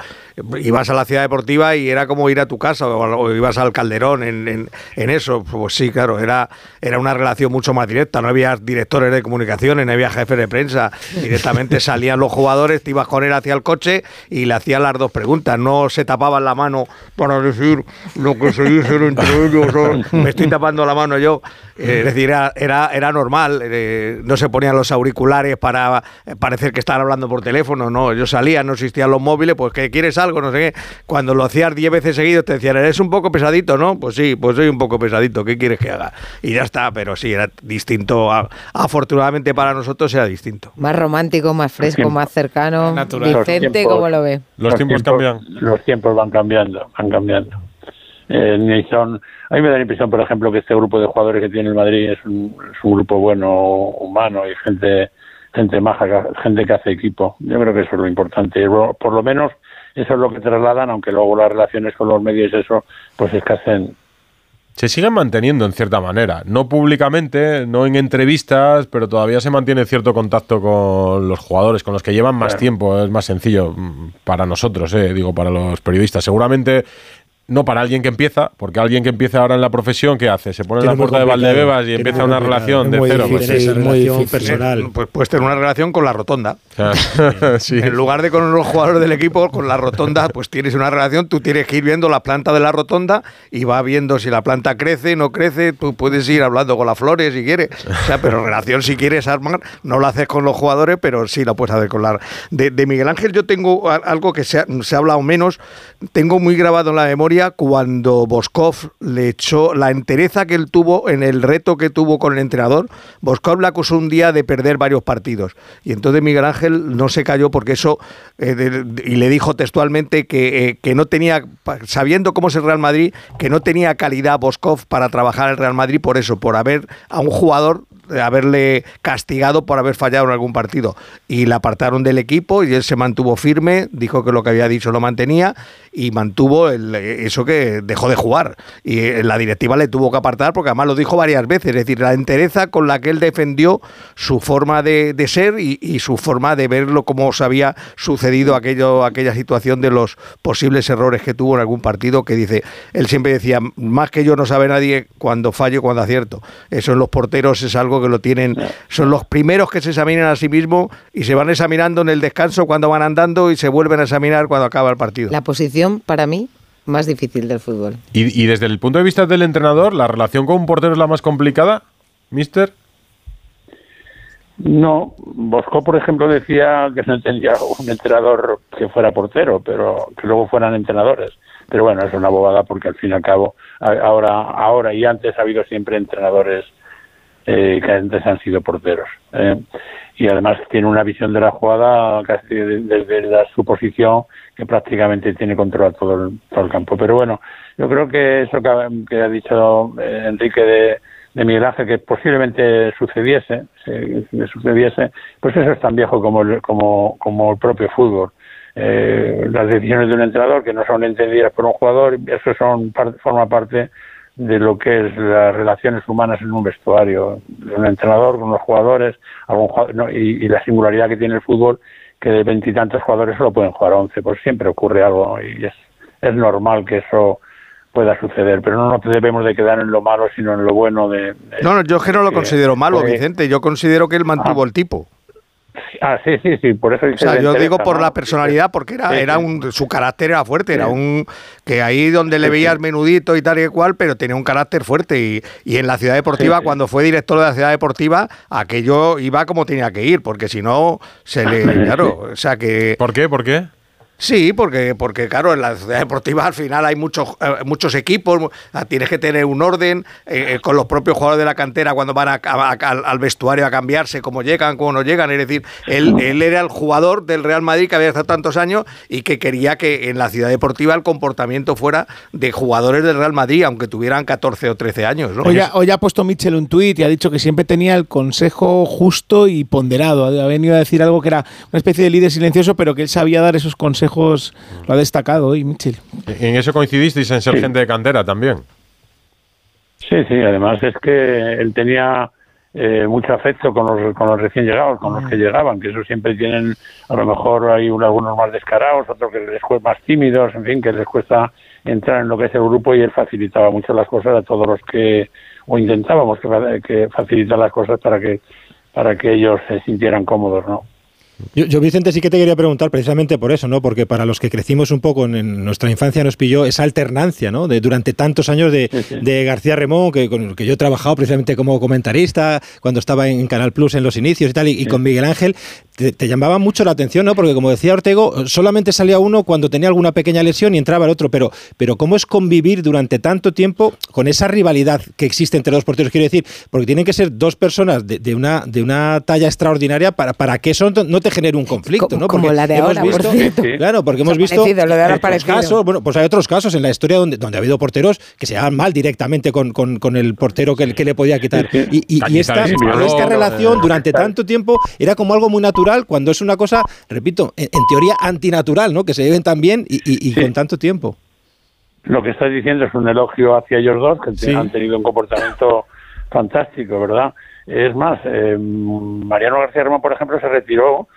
Ibas a la ciudad deportiva y era como ir a tu casa o, o ibas al Calderón en, en- en eso. Pues sí, claro, era, era una relación mucho más directa, no había directores de comunicaciones, no había jefes de prensa, directamente salían los jugadores, te ibas con él hacia el coche y le hacían las dos preguntas, no se tapaban la mano para decir lo que se dicen entre ellos, me estoy tapando la mano yo. Eh, es decir, era, era, era normal, eh, no se ponían los auriculares para eh, parecer que estaban hablando por teléfono, no, ellos salían, no existían los móviles, pues que quieres algo, no sé qué. Cuando lo hacías 10 veces seguidos te decían, eres un poco pesadito, ¿no? Pues sí, pues soy un poco pesadito, ¿qué quieres que haga? Y ya está, pero sí, era distinto, a- afortunadamente para nosotros era distinto. Más romántico, más fresco, más cercano. Natural. Vicente, tiempos- ¿cómo lo ve? Los tiempos cambian. Los tiempos van cambiando, van cambiando. Eh, ni son, a mí me da la impresión, por ejemplo, que este grupo de jugadores que tiene el Madrid es un, es un grupo bueno, humano y gente gente maja, gente que hace equipo. Yo creo que eso es lo importante. Por lo menos eso es lo que trasladan, aunque luego las relaciones con los medios, eso, pues escasean. Se siguen manteniendo en cierta manera, no públicamente, no en entrevistas, pero todavía se mantiene cierto contacto con los jugadores, con los que llevan más Claro. tiempo, es más sencillo mm, para nosotros, eh, digo, para los periodistas. Seguramente no para alguien que empieza, porque alguien que empieza ahora en la profesión, ¿qué hace? Se pone en la puerta de Valdebebas y empieza una relación de cero. pues, sí. relación personal. Pues puedes tener una relación con la rotonda. En lugar de con los jugadores del equipo, con la rotonda, pues tienes una relación, tú tienes que ir viendo la planta de la rotonda y va viendo si la planta crece, no crece, tú puedes ir hablando con las flores si quieres. O sea, pero relación si quieres armar, no lo haces con los jugadores, pero sí lo puedes hacer con la... De, Miguel Ángel yo tengo algo que se ha, se ha hablado menos, tengo muy grabado en la memoria cuando Boskov le echó la entereza que él tuvo en el reto que tuvo con el entrenador. Boskov le acusó un día de perder varios partidos. Y entonces Miguel Ángel no se cayó porque eso, eh, y le dijo textualmente que, eh, que no tenía, sabiendo cómo es el Real Madrid, que no tenía calidad Boskov para trabajar el Real Madrid por eso, por haber a un jugador de haberle castigado por haber fallado en algún partido. Y le apartaron del equipo y él se mantuvo firme, dijo que lo que había dicho lo mantenía y mantuvo el- eso que dejó de jugar. Y eh, la directiva le tuvo que apartar porque además lo dijo varias veces, es decir, la entereza con la que él defendió su forma de, de ser y, y su forma de verlo como se había sucedido aquello, aquella situación de los posibles errores que tuvo en algún partido que dice, él siempre decía, más que yo no sabe nadie cuando fallo cuando acierto. Eso en los porteros es algo que lo tienen, son los primeros que se examinan a sí mismos y se van examinando en el descanso cuando van andando y se vuelven a examinar cuando acaba el partido. La posición, para mí, más difícil del fútbol. Y, y desde el punto de vista del entrenador, ¿la relación con un portero es la más complicada, mister? No, Bosco, por ejemplo, decía que no entendía un entrenador que fuera portero, pero que luego fueran entrenadores. Pero bueno, es una bobada porque al fin y al cabo, a- ahora, ahora y antes ha habido siempre entrenadores eh, que antes han sido porteros. eh. Y además tiene una visión de la jugada casi de- desde la, su posición que prácticamente tiene control todo el, todo el campo. Pero bueno, yo creo que eso que, ha- dicho eh, Enrique de, de Miguel Ángel, que posiblemente sucediese, sucediese, pues eso es tan viejo como el, como, como el propio fútbol. Eh, las decisiones de un entrenador que no son entendidas por un jugador, eso son forma parte de lo que es las relaciones humanas en un vestuario, de un entrenador con los jugadores, algún jugador- no, y la singularidad que tiene el fútbol, que de veintitantos jugadores solo pueden jugar once, pues siempre ocurre algo y es, es normal que eso pueda suceder, pero no nos debemos de quedar en lo malo, sino en lo bueno de... de- No, no, yo es que no lo que- considero malo, Vicente, yo considero que él mantuvo el tipo. Ah, sí, sí, sí, por eso O sea, yo digo por ¿no? la personalidad, porque era, Sí, era un, su carácter era fuerte, era un que ahí donde le Sí, veías sí. menudito y tal y cual, pero tenía un carácter fuerte y, y en la ciudad deportiva, Sí, sí. cuando fue director de la ciudad deportiva, aquello iba como tenía que ir, porque si no se le, claro, o sea que ¿Por qué? ¿Por qué? Sí, porque, porque claro, en la ciudad deportiva al final hay muchos, eh, muchos equipos, ah, tienes que tener un orden eh, eh, con los propios jugadores de la cantera cuando van a- al, al vestuario a cambiarse, cómo llegan, cómo no llegan. Es decir, él, él era el jugador del Real Madrid que había estado tantos años y que quería que en la ciudad deportiva el comportamiento fuera de jugadores del Real Madrid, aunque tuvieran 14 o 13 años. ¿no? Hoy, ha, hoy ha puesto Mitchell un tuit y ha dicho que siempre tenía el consejo justo y ponderado. Ha venido a decir algo que era una especie de líder silencioso, pero que él sabía dar esos consejos. Lo ha destacado hoy, Mitchell. En eso coincidisteis en ser Sí. gente de cantera también. Sí, sí, además es que él tenía eh, mucho afecto con los, con los recién llegados, con los que llegaban, que eso siempre tienen, a lo mejor hay un- algunos más descarados, otros que les cuesta más tímidos, en fin, que les cuesta entrar en lo que es el grupo y él facilitaba mucho las cosas a todos los que, o intentábamos que, que facilitar las cosas para que, para que ellos se sintieran cómodos, ¿no? Yo, yo, Vicente, sí que te quería preguntar precisamente por eso, ¿no? Porque para los que crecimos un poco en, en nuestra infancia nos pilló esa alternancia, ¿no? De durante tantos años de, de García Remón, que con el que yo he trabajado precisamente como comentarista cuando estaba en Canal Plus en los inicios y tal, y, y con Miguel Ángel, te, te llamaba mucho la atención, ¿no? Porque como decía Ortego, solamente salía uno cuando tenía alguna pequeña lesión y entraba el otro, pero, pero ¿cómo es convivir durante tanto tiempo con esa rivalidad que existe entre dos porteros? Quiero decir, porque tienen que ser dos personas de, de una, de una talla extraordinaria para, para que eso no te genere un conflicto, ¿no? Como la de hemos ahora, por visto- cierto. Claro, porque hemos visto otros casos, bueno, pues hay otros casos en la historia donde, donde ha habido porteros que se llevan mal directamente con, con- con el portero que, que le podía quitar. Y, y- y Cañizares esta, relación durante tanto tiempo era como algo muy natural cuando es una cosa, repito, en, en teoría antinatural, ¿no? Que se lleven tan bien y, y- y con tanto tiempo. Lo que estás diciendo es un elogio hacia ellos dos, que Sí. han tenido un comportamiento fantástico, ¿verdad? Es más, eh, Mariano García Roma, por ejemplo, se retiró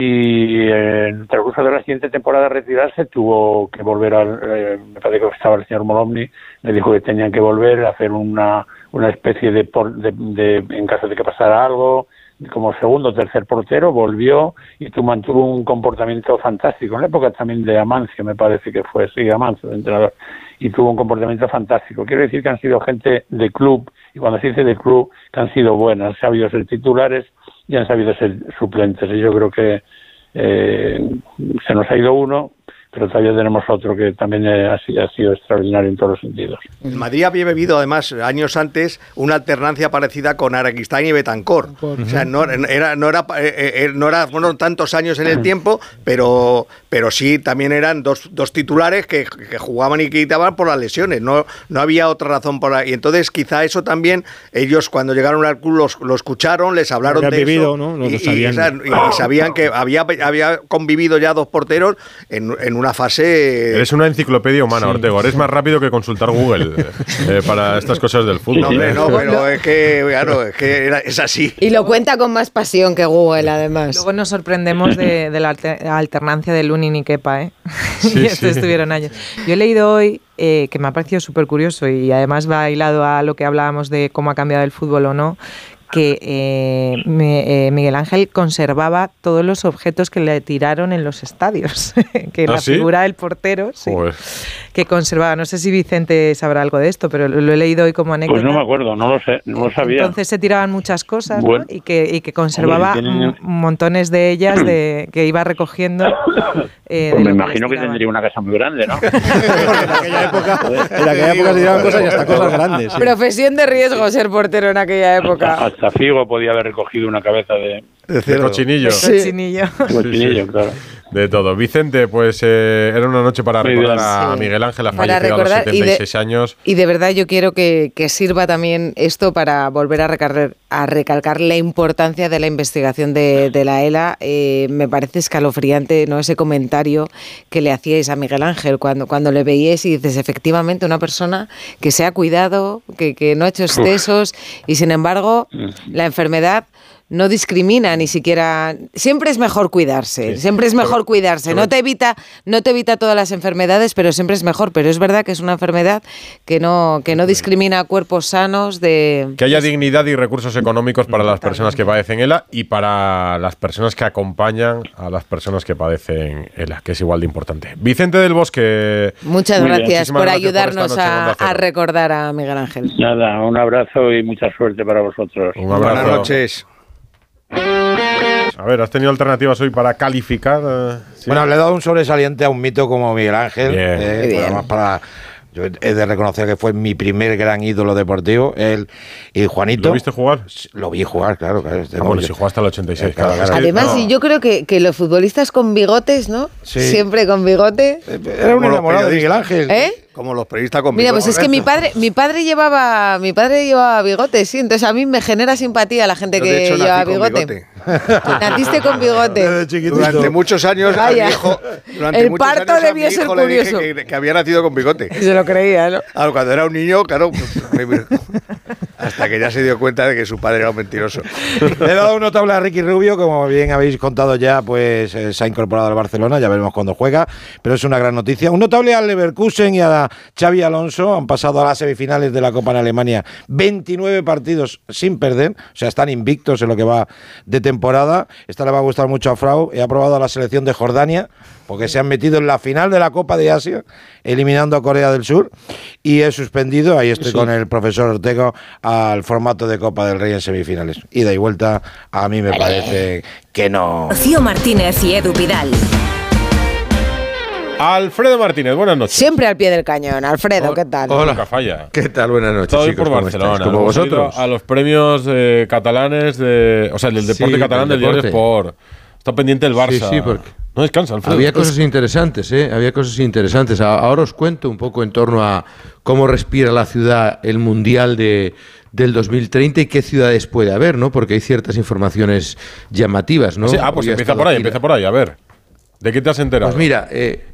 y en el transcurso de la siguiente temporada retirarse tuvo que volver al, eh, me parece que estaba el señor Molomni, le dijo que tenían que volver a hacer una, una especie de, por- de, de- en caso de que pasara algo, como segundo o tercer portero, volvió y tú mantuvo un comportamiento fantástico, en la época también de Amancio, me parece que fue, sí, Amancio, el entrenador, y tuvo un comportamiento fantástico. Quiero decir que han sido gente de club, y cuando se dice de club, que han sido buenas, sabido ser titulares y han sabido ser suplentes. Y yo creo que eh, se nos ha ido uno, pero todavía tenemos otro que también eh, ha, sido, ha sido extraordinario en todos los sentidos. El Madrid había bebido, además, años antes, una alternancia parecida con Araquistán y Betancor. O sea, no era, no era, eh, eh, no era fueron tantos años en el tiempo, pero, pero sí también eran dos, dos titulares que, que jugaban y quitaban por las lesiones. No, no había otra razón por ahí. Y entonces, quizá eso también, ellos cuando llegaron al club los- lo escucharon, les hablaron Habían de vivido, eso. ¿no? Lo- lo y, y sabían. esa- y sabían que había, había convivido ya dos porteros en, en una fase. Eres una enciclopedia humana, Ortego. Eres más rápido que consultar Google eh, para estas cosas del fútbol. No, hombre, ¿eh? no, pero es que, claro, es que era- es así. Y lo cuenta con más pasión que Google, además. Luego nos sorprendemos de, de la alter- alternancia de Lunin y Kepa, ¿eh? Sí, y esto sí. estuvieron años. Yo he leído hoy, eh, que me ha parecido súper curioso y además va hilado a lo que hablábamos de cómo ha cambiado el fútbol o no, que eh, me- eh, Miguel Ángel conservaba todos los objetos que le tiraron en los estadios. que ¿Ah, la sí? figura del portero, sí. Que conservaba. No sé si Vicente sabrá algo de esto, pero lo, lo he leído hoy como anécdota. Pues no me acuerdo, no lo sé, no lo sabía. Entonces se tiraban muchas cosas ¿no? Y, que, y que conservaba montones de ellas de, que iba recogiendo. eh, Pues me que imagino que tendría una casa muy grande, ¿no? En aquella época se tiraban cosas y hasta cosas grandes. sí. Profesión de riesgo ser portero en aquella época. Hasta Figo podía haber recogido una cabeza de, De cochinillo. De cochinillo. de cochinillo, claro. De todo. Vicente, pues eh, era una noche para Muy recordar bien. a Sí. Miguel Ángel, ha Para fallecido a los recordar y de- 76 años. Y de verdad yo quiero que, que sirva también esto para volver a recalcar, a recalcar la importancia de la investigación de, de la ELA. Eh, me parece escalofriante ¿no? ese comentario que le hacíais a Miguel Ángel cuando, cuando le veíais y dices, efectivamente, una persona que se ha cuidado, que, que no ha hecho excesos y sin embargo la enfermedad no discrimina ni siquiera. Siempre es mejor cuidarse, Sí. siempre es mejor cuidarse. No te evita, no te evita todas las enfermedades, pero siempre es mejor. Pero es verdad que es una enfermedad que no, que no discrimina a cuerpos sanos de. Que haya dignidad y recursos económicos para las personas que padecen ELA y para las personas que acompañan a las personas que padecen ELA, que es igual de importante. Vicente del Bosque. Muchas gracias por gracias ayudarnos a, recordar a Miguel Ángel. Nada, un abrazo y mucha suerte para vosotros. Un abrazo. Buenas noches. A ver, ¿has tenido alternativas hoy para calificar? eh? Sí. Bueno, le he dado un sobresaliente a un mito como Miguel Ángel. Bien. eh, además para. Yo he de reconocer que fue mi primer gran ídolo deportivo, él y Juanito. ¿Lo viste jugar? Lo vi jugar, claro. claro Ah, bueno, si jugaste al 86. Eh, claro, claro. Además, No. y yo creo que, que los futbolistas con bigotes, ¿no? Sí. Siempre con bigote. Era un enamorado de Miguel Ángel. ¿Eh? Como los periodistas con Mira, bigote. pues es que mi padre, mi padre llevaba, mi padre llevaba bigote, sí. Entonces a mí me genera simpatía la gente Yo, que hecho, lleva nací con bigote. Naciste con bigote. Durante muchos años a mi Vaya. hijo, durante El muchos parto años a mi ser hijo le dije curioso. que, que había nacido con bigote. Se lo creía, ¿no? Claro, cuando era un niño, claro, pues, hasta que ya se dio cuenta de que su padre era un mentiroso. Le he dado un notable a Ricky Rubio, como bien habéis contado ya, pues eh, se ha incorporado al Barcelona, ya veremos cuándo juega, pero es una gran noticia. Un notable al Leverkusen y a Xavi Alonso, han pasado a las semifinales de la Copa en Alemania, 29 partidos sin perder, o sea, están invictos en lo que va de temporada. Esta le va a gustar mucho a Frau, he aprobado a la selección de Jordania, porque se han metido en la final de la Copa de Asia, eliminando a Corea del Sur, y he suspendido, ahí estoy Sí. con el profesor Ortega, al formato de Copa del Rey en semifinales. Ida y vuelta, a mí me parece que no. Rocío Martínez y Edu Pidal. Alfredo Martínez, buenas noches. Siempre al pie del cañón. Alfredo, ¿qué tal? Nunca falla. ¿Qué tal? Buenas noches, Estoy chicos. por ¿Cómo Barcelona. Como vosotros. A los premios eh, catalanes de. O sea, del deporte Sí, catalán del diario deporte. Sport. Está pendiente el Barça. Sí, sí, porque No descansa, Alfredo. Había cosas interesantes, ¿eh? Había cosas interesantes. Ahora os cuento un poco en torno a cómo respira la ciudad el Mundial de, del 2030 y qué ciudades puede haber, ¿no? Porque hay ciertas informaciones llamativas, ¿no? Sí, ah, pues Hoy empieza por ahí, empieza por ahí. A ver. ¿De qué te has enterado? Pues mira, eh,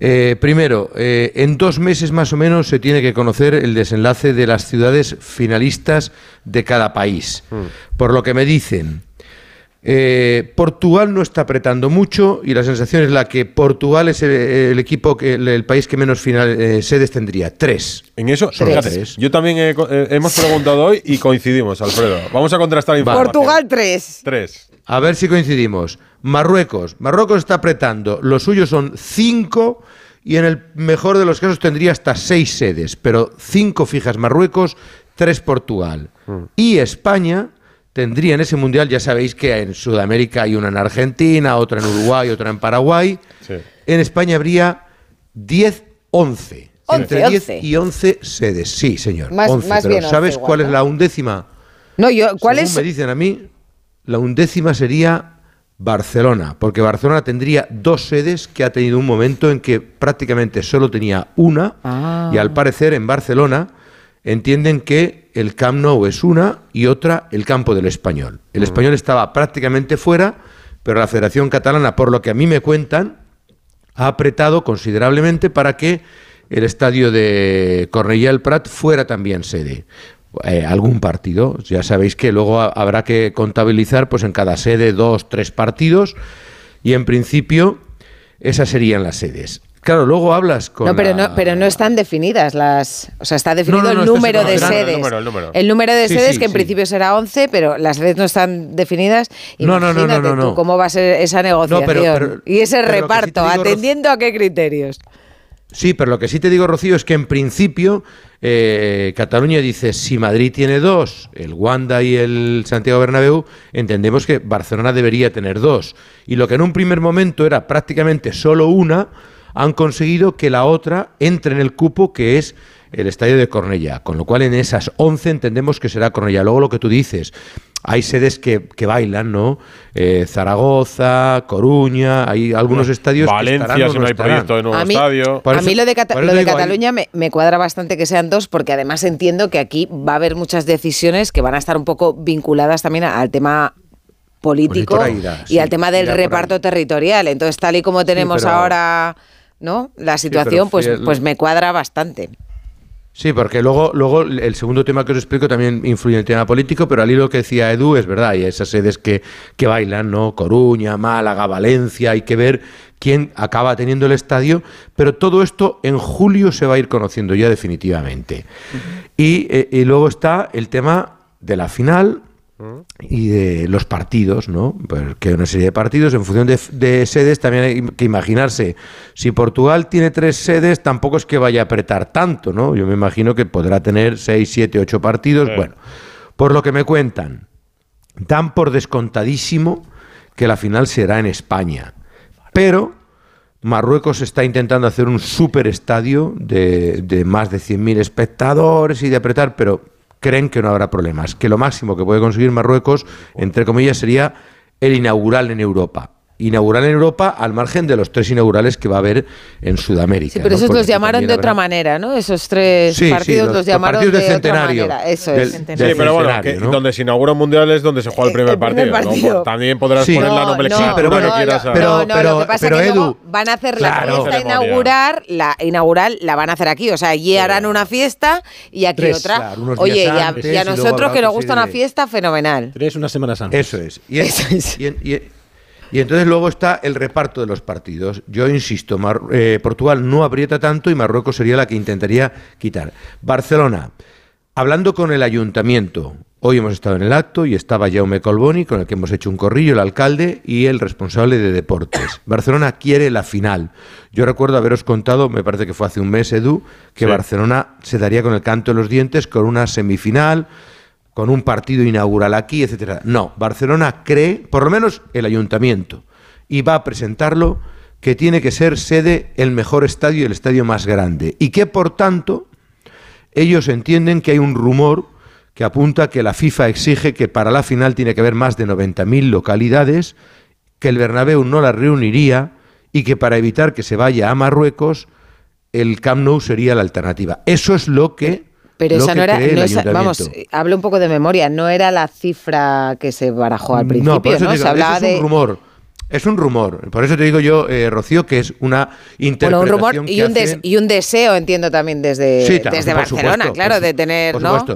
eh, primero, eh, en dos meses más o menos se tiene que conocer el desenlace de las ciudades finalistas de cada país. Por lo que me dicen, eh, Portugal no está apretando mucho y la sensación es la que Portugal es el, el equipo, que, el, el país que menos final, eh, sedes tendría. Tres. En eso, Solo tres. yo también he eh, hemos preguntado hoy y coincidimos, Alfredo. Vamos a contrastar información. Portugal 3. Tres. A ver si coincidimos. Marruecos. Marruecos está apretando. Los suyos son cinco y en el mejor de los casos tendría hasta seis sedes. Pero cinco fijas Marruecos, tres Portugal. Y España tendría en ese mundial, ya sabéis que en Sudamérica hay una en Argentina, otra en Uruguay, otra en Paraguay. En España habría 10, 11. Once, Entre 10 once. y 11 sedes. Sí, señor. Más- 11. más Pero bien ¿sabes igual, cuál es la undécima? No, yo, ¿cuál Según es? me dicen a mí, la undécima sería Barcelona, porque Barcelona tendría dos sedes que ha tenido un momento en que prácticamente solo tenía una Ah. y al parecer en Barcelona entienden que el Camp Nou es una y otra el campo del Español. El Español estaba prácticamente fuera, pero la Federación Catalana, por lo que a mí me cuentan, ha apretado considerablemente para que el estadio de Cornellà del Prat fuera también sede. Eh, algún partido. Ya sabéis que luego ha- habrá que contabilizar pues en cada sede dos, tres partidos y en principio esas serían las sedes. Claro, luego hablas con No, pero la- no, pero no están definidas las. O sea, está definido No, no, no, el está número de sedes. El número, el número. El número de Sí, sedes, sí, que en sí. principio será 11, pero las sedes no están definidas. No, no, no, no, Imagínate no, no. tú cómo va a ser esa negociación. pero- y ese reparto, digo, atendiendo a qué criterios. Sí, pero lo que sí te digo, Rocío, es que en principio eh, Cataluña dice, si Madrid tiene dos, el Wanda y el Santiago Bernabéu, entendemos que Barcelona debería tener dos. Y lo que en un primer momento era prácticamente solo una, han conseguido que la otra entre en el cupo que es el estadio de Cornellà. Con lo cual en esas 11 entendemos que será Cornellà. Luego lo que tú dices, hay sedes que, que bailan, ¿no? Eh, Zaragoza, Coruña, hay algunos estadios que Valencia, estarán o si no no hay estarán. proyecto de nuevo A mí, estadio. a mí lo de, Cata- por eso lo de digo, hay- Cataluña me, me cuadra bastante que sean dos, porque además entiendo que aquí va a haber muchas decisiones que van a estar un poco vinculadas también al tema político Pues irá, y sí, al tema del reparto territorial. Entonces, tal y como tenemos pero- ahora ¿no? la situación, pues, fiel- pues me cuadra bastante. Sí, porque luego, luego el segundo tema que os explico también influye en el tema político, pero al hilo que decía Edu es verdad, y esas sedes que, que bailan, ¿no? Coruña, Málaga, Valencia, hay que ver quién acaba teniendo el estadio, pero todo esto en julio se va a ir conociendo ya definitivamente. y, eh, y luego está el tema de la final, y de los partidos, ¿no? Porque una serie de partidos, en función de, de, sedes, también hay que imaginarse. Si Portugal tiene tres sedes, tampoco es que vaya a apretar tanto, ¿no? Yo me imagino que podrá tener seis, siete, ocho partidos. Sí. Bueno, por lo que me cuentan, dan por descontadísimo que la final será en España. Pero Marruecos está intentando hacer un super estadio de, de más de 100.000 espectadores y de apretar, pero creen que no habrá problemas, que lo máximo que puede conseguir Marruecos, entre comillas, sería el inaugural en Europa. Inaugural en Europa al margen de los tres inaugurales que va a haber en Sudamérica. Sí, pero ¿no? esos Porque los llamaron de habrá- otra manera, ¿no? Esos tres Sí, partidos los- los, los llamaron partidos de del otra centenario. manera. Eso Del- es. Sí, pero bueno, centenario, que ¿no? donde se inaugura un mundial es donde se juega el primer partido. También podrás Sí. poner la No, nomenclatura no, pero bueno, quieras. pero- lo que pasa pero es que Edu, luego van a hacer la claro. fiesta Ceremonia. inaugural, la inaugural la van a hacer aquí, o sea, allí harán una fiesta y aquí Tres, otra. claro, Oye, y a, antes, y a y luego nosotros que nos gusta una fiesta, fenomenal. Tres unas semanas antes. Eso es. Y, y- entonces luego está el reparto de los partidos. Yo insisto, Mar- eh, Portugal no aprieta tanto y Marruecos sería la que intentaría quitar. Barcelona, hablando con el ayuntamiento. Hoy hemos estado en el acto y estaba Jaume Colboni, con el que hemos hecho un corrillo, el alcalde y el responsable de deportes. Barcelona quiere la final. Yo recuerdo haberos contado, me parece que fue hace un mes, Edu, que Sí. Barcelona se daría con el canto de los dientes con una semifinal, con un partido inaugural aquí, etcétera. No, Barcelona cree, por lo menos el ayuntamiento, y va a presentarlo que tiene que ser sede el mejor estadio y el estadio más grande. Y que por tanto ellos entienden que hay un rumor que apunta que la FIFA exige que para la final tiene que haber más de 90.000 localidades, que el Bernabéu no la reuniría y que para evitar que se vaya a Marruecos el Camp Nou sería la alternativa. Eso es lo que Pero esa no era, no esa- vamos, ayuntamiento. hablo un poco de memoria, no era la cifra que se barajó al principio, no, por eso ¿no? te digo, se hablaba eso es de un rumor. Es un rumor. Por eso te digo yo, eh, Rocío, que es una bueno, interpretación un rumor y que un, des- hacen- y un deseo, entiendo también desde, Sí, desde Barcelona, supuesto, claro, por de tener, por ¿no?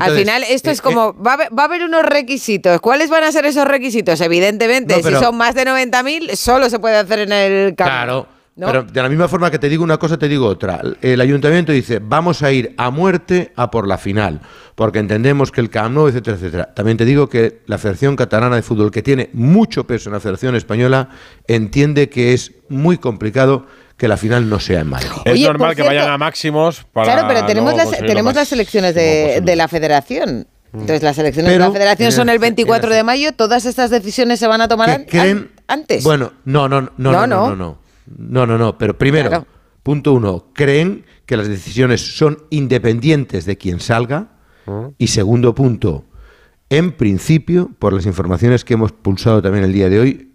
Al final, esto es eh, como, va, a haber, va a haber unos requisitos. ¿Cuáles van a ser esos requisitos? Evidentemente, No, pero- si son más de 90.000, solo se puede hacer en el campo. Claro. ¿No? Pero de la misma forma que te digo una cosa, te digo otra. El ayuntamiento dice, vamos a ir a muerte a por la final, porque entendemos que el Camp Nou, etcétera, etcétera. También te digo que la Federación Catalana de Fútbol, que tiene mucho peso en la Federación Española, entiende que es muy complicado que la final no sea en Madrid. Es Oye, normal que cierto- vayan a máximos para. Claro, pero tenemos, las, tenemos las elecciones de, de la federación. Entonces, las elecciones Pero- de la federación son el en el- 24 de mayo. ¿Todas estas decisiones se van a tomar an- creen- an- antes? Bueno, no, no, no, no, No, no, no. no, no. No, no, no. Pero primero, Claro. punto uno, creen que las decisiones son independientes de quien salga. Y segundo punto, en principio, por las informaciones que hemos pulsado también el día de hoy,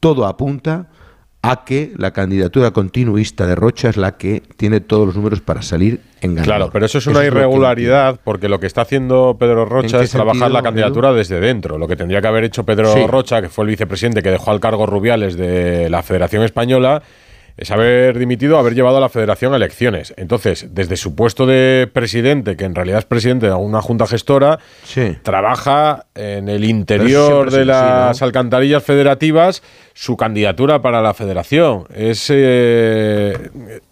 todo apunta a que la candidatura continuista de Rocha es la que tiene todos los números para salir en ganador. Claro, pero eso es una irregularidad porque lo que está haciendo Pedro Rocha es trabajar sentido, la candidatura desde dentro. Lo que tendría que haber hecho Pedro Sí. Rocha, que fue el vicepresidente que dejó al cargo Rubiales de la Federación Española, es haber dimitido, haber llevado a la Federación a elecciones. Entonces, desde su puesto de presidente, que en realidad es presidente de una junta gestora, trabaja en el interior de así, las alcantarillas federativas su candidatura para la Federación. Es eh,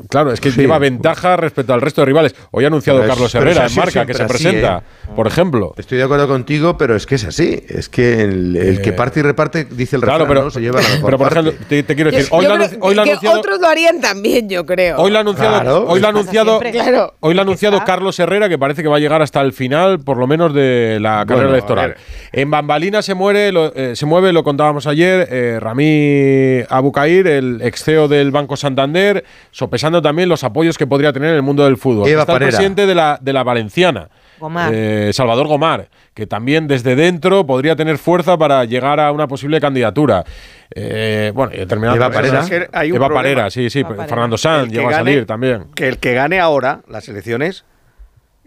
claro, es que Sí. lleva ventaja respecto al resto de rivales. Hoy ha anunciado Pero Carlos Herrera en marca que se así, presenta, ¿eh? por ejemplo. Estoy de acuerdo contigo, pero es que es así. Es que el, el que parte y reparte, dice el Claro, refrán, pero, ¿no? Se lleva la mejor pero por parte. ejemplo, te, te quiero Yo- decir, hoy yo lo ha creo anunci- hoy anunciado, otros lo harían también, yo creo. hoy lo ha anunciado, Claro. hoy lo ha anunciado. Claro. hoy lo ha anunciado Carlos Herrera, que parece que va a llegar hasta el final, por lo menos de la carrera Bueno, electoral. En Bambalina se muere, lo- eh, se mueve, lo contábamos ayer, eh, Ramí Abucair, el ex CEO del Banco Santander, sopesando también los apoyos que podría tener en el mundo del fútbol. Eva Está el presidente de la, de la Valenciana. Gomar. eh, Salvador Gomar, que también desde dentro podría tener fuerza para llegar a una posible candidatura. Eh, bueno, terminado Eva. Parera. Es que hay un Eva. Parera, sí, sí. Eva Parera. Fernando Sanz llegó a salir también. Que el que gane ahora las elecciones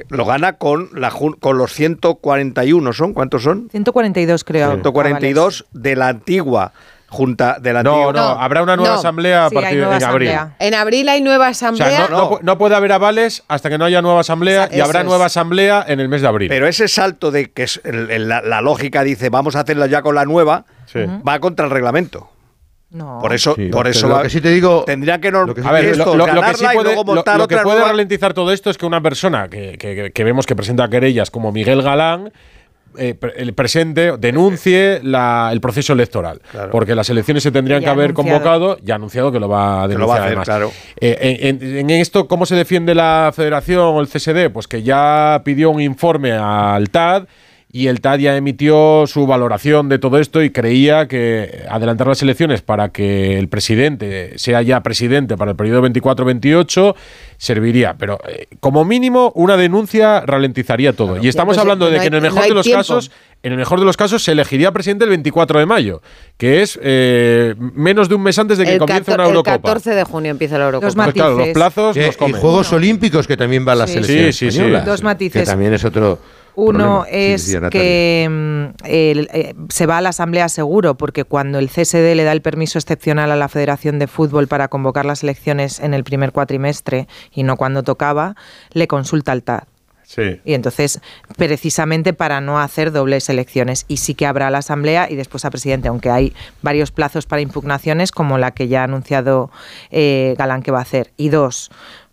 lo gana con, la, con los 141, ¿son? ¿Cuántos son? 142 creo. 142 de la antigua junta de la No, no, habrá una nueva No. asamblea a Sí, partir en abril. En abril hay nueva O sea, asamblea. no, no pu- no puede haber avales hasta que no haya nueva asamblea y habrá es. nueva asamblea en el mes de abril. Pero ese salto de que es el- el- la, la lógica dice vamos a hacerla ya con la nueva, Sí. va contra el reglamento. No. Por eso, Sí, por eso lo va- que sí te digo- tendría que no, lo que sí A ver, esto, lo, lo- lo que sí ganarla y puede, lo- que ralentizar todo esto es que una persona que, que- que vemos que presenta querellas como Miguel Galán eh, el presente denuncie la- el proceso electoral. Porque las elecciones se tendrían Ya que ha haber anunciado. convocado, ya ha anunciado que lo va a denunciar lo va a hacer, además. claro. Eh, en, en- en esto, ¿cómo se defiende la federación o el CSD? Pues que ya pidió un informe al TAD y el TAD ya emitió su valoración de todo esto y creía que adelantar las elecciones para que el presidente sea ya presidente para el periodo 24-28 serviría. Pero eh, como mínimo una denuncia ralentizaría todo. Y estamos Pues, hablando no de hay- que en el mejor de los tiempo. casos en el mejor de los casos se elegiría presidente el 24 de mayo, que es eh, menos de un mes antes de que el, comience una el Eurocopa. 14 de junio empieza la Eurocopa. Dos Pues claro, los plazos y comen. Juegos Olímpicos que también va a la Sí. selección Sí, sí, sí. española. Dos matices. Que también es otro Uno problema. Es que mm, eh, se va a la Asamblea seguro, porque cuando el CSD le da el permiso excepcional a la Federación de Fútbol para convocar las elecciones en el primer cuatrimestre y no cuando tocaba, le consulta al TAD. Sí. Y entonces, precisamente para no hacer dobles elecciones. Y sí que habrá la Asamblea y después a presidente, aunque hay varios plazos para impugnaciones, como la que ya ha anunciado eh, Galán que va a hacer. Y dos,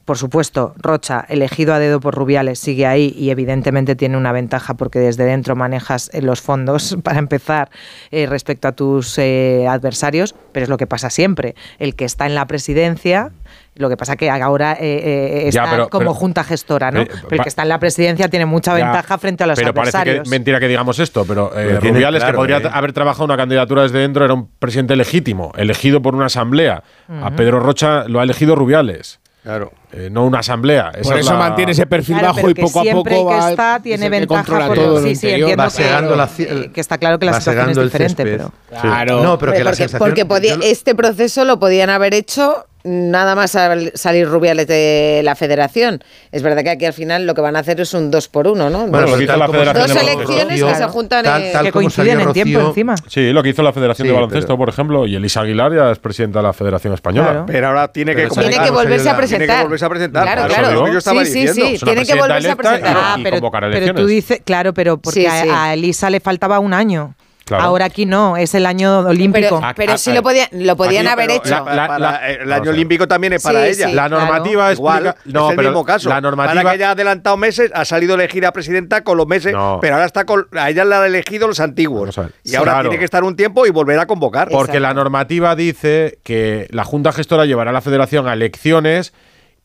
por supuesto, Rocha, elegido a dedo por Rubiales, sigue ahí y evidentemente tiene una ventaja porque desde dentro manejas eh, los fondos para empezar eh, respecto a tus eh, adversarios, pero es lo que pasa siempre. El que está en la presidencia, lo que pasa que ahora eh, eh, Ya, está pero- como pero- junta gestora, ¿no? Pero el que está en la presidencia tiene mucha Ya, ventaja frente a los pero parece adversarios. que mentira que digamos esto, pero, eh, Rubiales, claro, que podría ¿eh? haber trabajado una candidatura desde dentro, era un presidente legítimo, elegido por una asamblea. A Pedro Rocha lo ha elegido Rubiales. Claro. eh, no una asamblea. Esa Por es eso la- mantiene ese perfil Claro, bajo y poco a poco el que va está es tiene el ventaja por- todo sí, sí, entiendo Va que- la eh, que está claro que la va situación es el diferente, pero Claro. No, pero que la porque, sensación- porque podía- yo este proceso lo podían haber hecho nada más sal- salir Rubiales de la federación. Es verdad que aquí al final lo que van a hacer es un dos por uno, ¿no? Bueno, dos, lo que hizo la Federación dos de elecciones que se juntan tal- que coinciden en tiempo encima. Sí, lo que hizo la Federación Sí, de Baloncesto, pero- por ejemplo, y Elisa Aguilar ya es presidenta de la Federación Española. Claro. Pero ahora tiene que Pero convocar. tiene que Claro, volverse a presentar. Tiene que volverse a presentar. Claro, Claro, claro. eso es lo que yo estaba sí, sí, diciendo. sí. Tiene que volverse a y- presentar. Ah, y pero, tú dices, claro, pero porque Sí, a- sí. a, Elisa le faltaba un año. Claro. Ahora aquí no, es el año olímpico. Pero, pero Ah, sí ah, lo podían, lo podían aquí, haber hecho. la- la- Para- la- el año olímpico también es para Sí, ella. sí. La claro. normativa Igual, explica. No, es el pero mismo caso. La normativa. Para que ella ha adelantado meses, ha salido elegida presidenta con los meses, No. pero ahora está con. A ella la han elegido los antiguos. Y ahora Claro. tiene que estar un tiempo y volver a convocar. Porque la normativa dice que la Junta Gestora llevará a la Federación a elecciones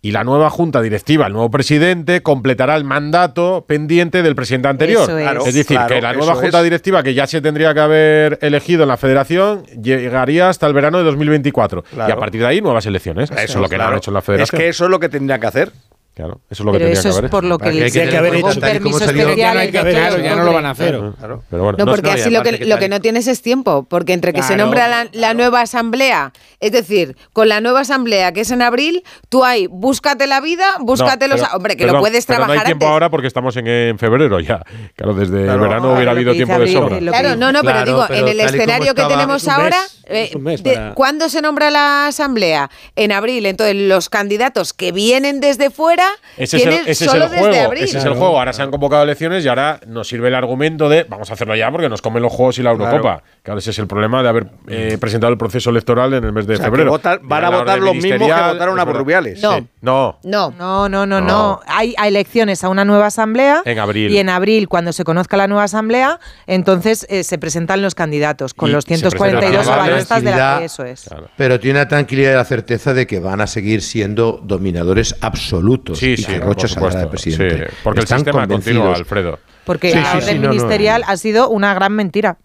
y la nueva Junta Directiva, el nuevo presidente, completará el mandato pendiente del presidente anterior. Eso es. Claro, decir, claro, que la nueva Junta es. Directiva, que ya se tendría que haber elegido en la Federación, llegaría hasta el verano de 2024. Claro. Y a partir de ahí, nuevas elecciones. Eso, es lo que no han hecho en la Es Federación. que eso es lo que tendría que hacer. Claro, eso es lo que Pero eso que es haber por lo que que hay que le haber hecho un tal y como permiso salió. especial Ya no hay que decreto claro, ya no lo van a hacer. Claro. Pero bueno, No, no porque sé. así lo que, que lo que no tienes es tiempo, porque entre que se Claro. nombra la, la nueva asamblea, es decir, con la nueva asamblea que es en abril, tú ahí, búscate la vida, búscate No, los... pero- hombre, que perdón, lo puedes pero trabajar no hay tiempo antes. ahora porque estamos en, en febrero ya. Claro, desde Claro. el verano No, hubiera habido que tiempo de sobra. Claro, no, no, pero Claro, digo, pero en el escenario que tenemos ahora, eh, ¿cuándo se nombra la asamblea? En abril. Entonces, los candidatos que vienen desde fuera Ese es, el, ese es solo el desde juego. abril. Ese es el juego. Ahora se han convocado elecciones y ahora nos sirve el argumento de vamos a hacerlo ya porque nos comen los juegos y la Eurocopa. Claro, ese es el problema de haber eh, presentado el proceso electoral en el mes de O sea, que febrero. votar- van a votar los mismos que votaron a. Rubiales. No. Sí. No. No. No, no, no, no, No. Hay, elecciones a una nueva asamblea. En abril. Y en abril, cuando se conozca la nueva asamblea, entonces eh, se presentan los candidatos con Y los se 142 presentan las avalistas de la eso es. Pero tiene la tranquilidad y la certeza de que van a seguir siendo dominadores absolutos. Sí, y sí, Rocha saldrá de presidente. Sí, porque Están el sistema continúa. Alfredo. Porque Sí, la sí, orden sí, no, no, ministerial no. ha sido una gran mentira.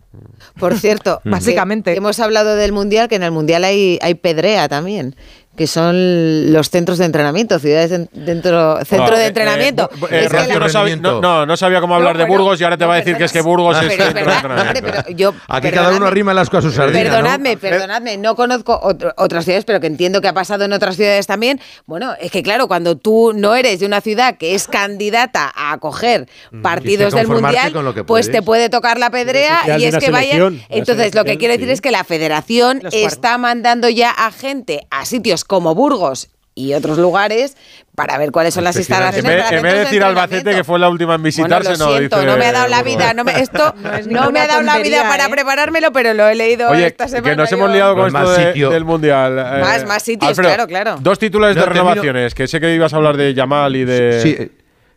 Por cierto, Básicamente. hemos hablado del Mundial, que en el Mundial hay, hay pedrea también. Que son los centros de entrenamiento, ciudades de- dentro, centro No, de eh, entrenamiento. eh, bu- eh, Es que Rocío, la- no, sabía, no, no, no sabía cómo hablar de bueno, Burgos y ahora te va a decir que es que Burgos es Pero es centro de verdad, entrenamiento. hombre, pero yo, Aquí cada uno arrima el asco a su sardina, ¿no? Perdonadme, perdonadme, no conozco otro- otras ciudades, pero que entiendo que ha pasado en otras ciudades también. Bueno, es que claro, cuando tú no eres de una ciudad que es candidata a acoger partidos del Mundial, con lo que pues te puede tocar la pedrea y es que vaya. selección, la Entonces, lo que quiero decir sí. es que la federación está mandando ya a gente a sitios como Burgos y otros lugares para ver cuáles son las En instalaciones. vez, para en vez de decir. Albacete, que fue la última en visitarse, Bueno, lo no siento, dice no me ha dado la vida, no me, esto no, me ha dado la vida tontería, para ¿eh? preparármelo, pero lo he leído Oye, esta semana. que nos yo. hemos liado con Pues esto de- sitio. del Mundial. eh, Más- más sitios, Alfredo, claro, claro. Dos titulares No, de termino- renovaciones, que sé que ibas a hablar de Yamal y de... Sí, eh,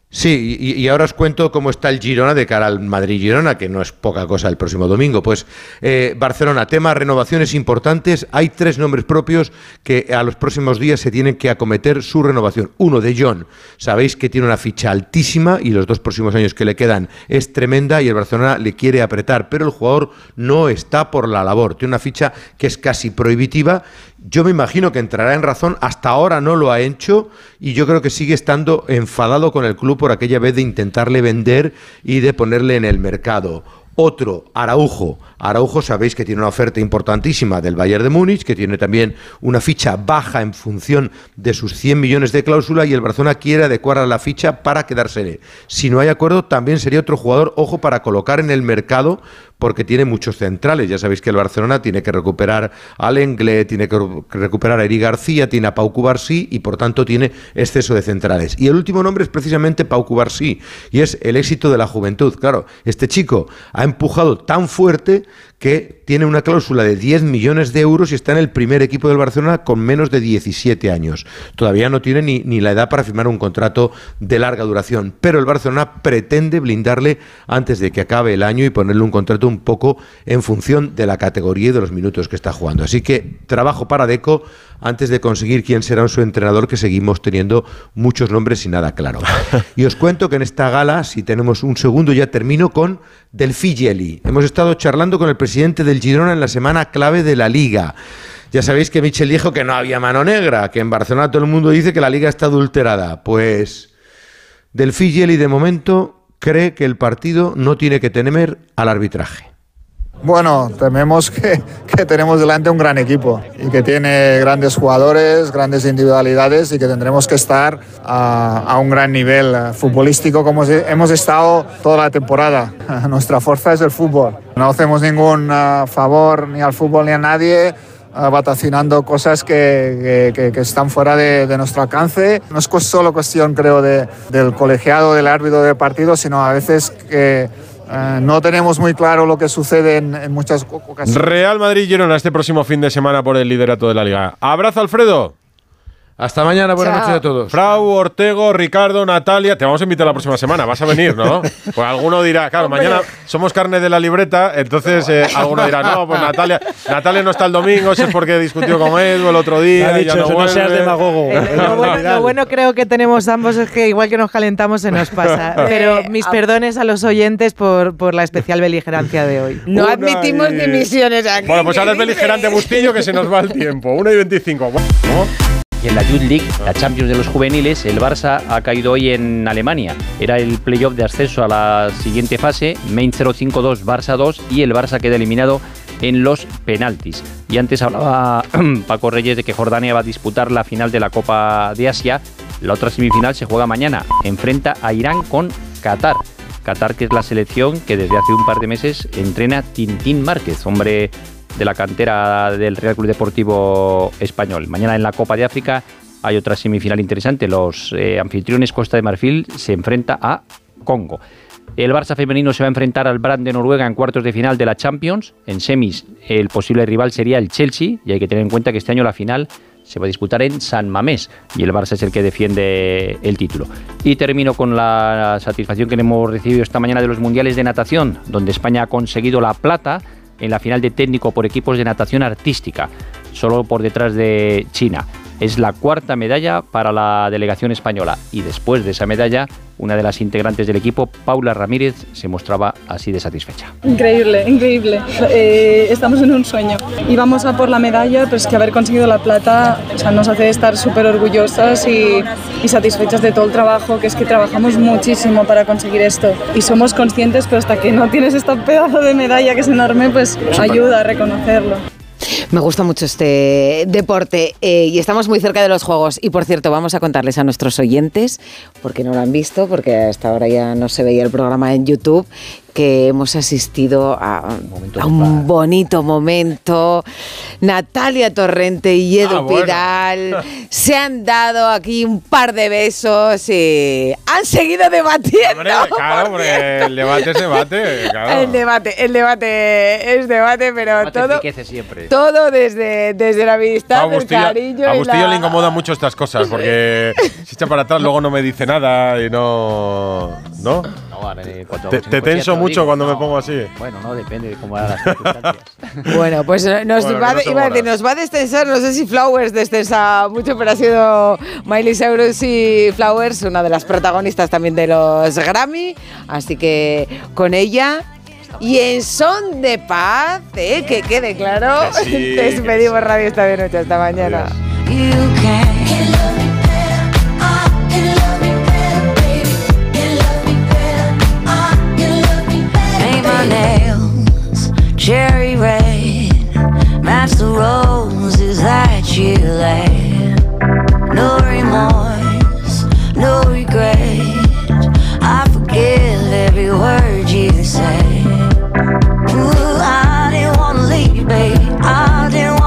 sí y, ahora os cuento cómo está el Girona de cara al Madrid-Girona, que no es poca cosa el próximo domingo. Pues eh, Barcelona, tema renovaciones importantes. Hay tres nombres propios que a los próximos días se tienen que acometer su renovación. Uno de John, sabéis que tiene una ficha altísima y los dos próximos años que le quedan es tremenda y el Barcelona le quiere apretar, pero el jugador no está por la labor. Tiene una ficha que es casi prohibitiva. Yo me imagino que entrará en razón. Hasta ahora no lo ha hecho y yo creo que sigue estando enfadado con el club por aquella vez de intentarle vender y de ponerle en el mercado. Otro, Araujo. Araujo sabéis que tiene una oferta importantísima del Bayern de Múnich, que tiene también una ficha baja en función de sus 100 millones de cláusula y el Barcelona quiere adecuar a la ficha para quedársele. Si no hay acuerdo, también sería otro jugador, ojo, para colocar en el mercado porque tiene muchos centrales. Ya sabéis que el Barcelona tiene que recuperar al Engle, tiene que recuperar a Eri García, tiene a Pau Cubarsí y por tanto tiene exceso de centrales. Y el último nombre es precisamente Pau Cubarsí y es el éxito de la juventud. Claro, este chico ha empujado tan fuerte que tiene una cláusula de 10 millones de euros y está en el primer equipo del Barcelona con menos de 17 años. Todavía no tiene ni, la edad para firmar un contrato de larga duración, pero el Barcelona pretende blindarle antes de que acabe el año y ponerle un contrato un poco en función de la categoría y de los minutos que está jugando. Así que trabajo para Deco antes de conseguir quién será su entrenador, que seguimos teniendo muchos nombres y nada claro. Y os cuento que en esta gala, si tenemos un segundo, ya termino con Delphi Gelli. Hemos estado charlando con el presidente del Girona en la semana clave de la Liga. Ya sabéis que Michel dijo que no había mano negra, que en Barcelona todo el mundo dice que la Liga está adulterada. Pues Delphi Gelli de momento cree que el partido no tiene que temer al arbitraje. Bueno, tememos que, que tenemos delante un gran equipo y que tiene grandes jugadores, grandes individualidades y que tendremos que estar a, a un gran nivel futbolístico como hemos estado toda la temporada. Nuestra fuerza es el fútbol. No hacemos ningún eh, favor ni al fútbol ni a nadie eh, vaticinando cosas que, que- que- están fuera de, de nuestro alcance. No es solo cuestión, creo, de- del colegiado, del árbitro del partido, sino a veces que eh, no tenemos muy claro lo que sucede en, muchas ocasiones. Real Madrid-Girona este próximo fin de semana por el liderato de la Liga. Abrazo, Alfredo. Hasta mañana, buenas Chao. noches a todos. Frau, Ortego, Ricardo, Natalia. Te vamos a invitar la próxima semana. Vas a venir, ¿no? Pues alguno dirá, claro, mañana somos carne de la libreta, entonces eh, alguno dirá, no, pues Natalia, Natalia no está el domingo, eso es porque discutió con Edu el otro día. Ha y ya dicho, no no seas vuelve". demagogo. Lo bueno, lo bueno creo que tenemos ambos es que igual que nos calentamos se nos pasa. Pero mis perdones a los oyentes por, por la especial beligerancia de hoy. No admitimos dimisiones aquí. Bueno, pues ahora es beligerante Bustillo que se nos va el tiempo. 1 y 25. Bueno, Y en la Youth League, la Champions de los juveniles, el Barça ha caído hoy en Alemania. Era el playoff de ascenso a la siguiente fase, Main 0-5-2, Barça 2 y el Barça queda eliminado en los penaltis. Y antes hablaba Paco Reyes de que Jordania va a disputar la final de la Copa de Asia. La otra semifinal se juega mañana. Enfrenta a Irán con Qatar. Qatar, que es la selección que desde hace un par de meses entrena Tintín Márquez, hombre de la cantera del Real Club Deportivo Español. Mañana en la Copa de África hay otra semifinal interesante. Los eh, anfitriones Costa de Marfil se enfrenta a Congo. El Barça femenino se va a enfrentar al Brand de Noruega en cuartos de final de la Champions. En semis, el posible rival sería el Chelsea. Y hay que tener en cuenta que este año la final se va a disputar en San Mamés. Y el Barça es el que defiende el título. Y termino con la satisfacción que hemos recibido esta mañana de los mundiales de natación, donde España ha conseguido la plata en la final de técnico por equipos de natación artística, solo por detrás de China. Es la cuarta medalla para la delegación española y después de esa medalla, una de las integrantes del equipo, Paula Ramírez, se mostraba así de satisfecha. Increíble, increíble. Eh, estamos en un sueño. Y vamos a por la medalla, pues que haber conseguido la plata o sea, nos hace estar súper orgullosas y, y satisfechas de todo el trabajo, que es que trabajamos muchísimo para conseguir esto. Y somos conscientes, pero hasta que no tienes este pedazo de medalla que es enorme, pues ayuda a reconocerlo. Me gusta mucho este deporte eh, y estamos muy cerca de los juegos. Y por cierto, vamos a contarles a nuestros oyentes, porque no lo han visto, porque hasta ahora ya no se veía el programa en YouTube, que hemos asistido a, a un bonito momento. Natalia Torrente y Edu Ah, bueno. Pidal se han dado aquí un par de besos y han seguido debatiendo. Hombre, claro, hombre, el debate es debate. Claro. El debate, el debate es debate, pero todo, enriquece siempre. todo desde, desde la amistad, el Agustillo, cariño y Agustillo la- le incomoda mucho estas cosas porque se echa para atrás, luego no me dice nada y no. ¿No? Te, te poesía tenso mucho digo. cuando me No, pongo así. Bueno, no depende de cómo van las circunstancias. Bueno, pues eh, nos, Bueno, va, que no iba a decir, nos va a destensar, no sé si Flowers destensa mucho, pero ha sido Miley Cyrus y Flowers, una de las protagonistas también de los Grammy, así que con ella y en son de paz, ¿eh? que quede claro, Que sí, despedimos Radio esta noche, hasta mañana. Can cherry red match the roses that you lay. No remorse, no regret.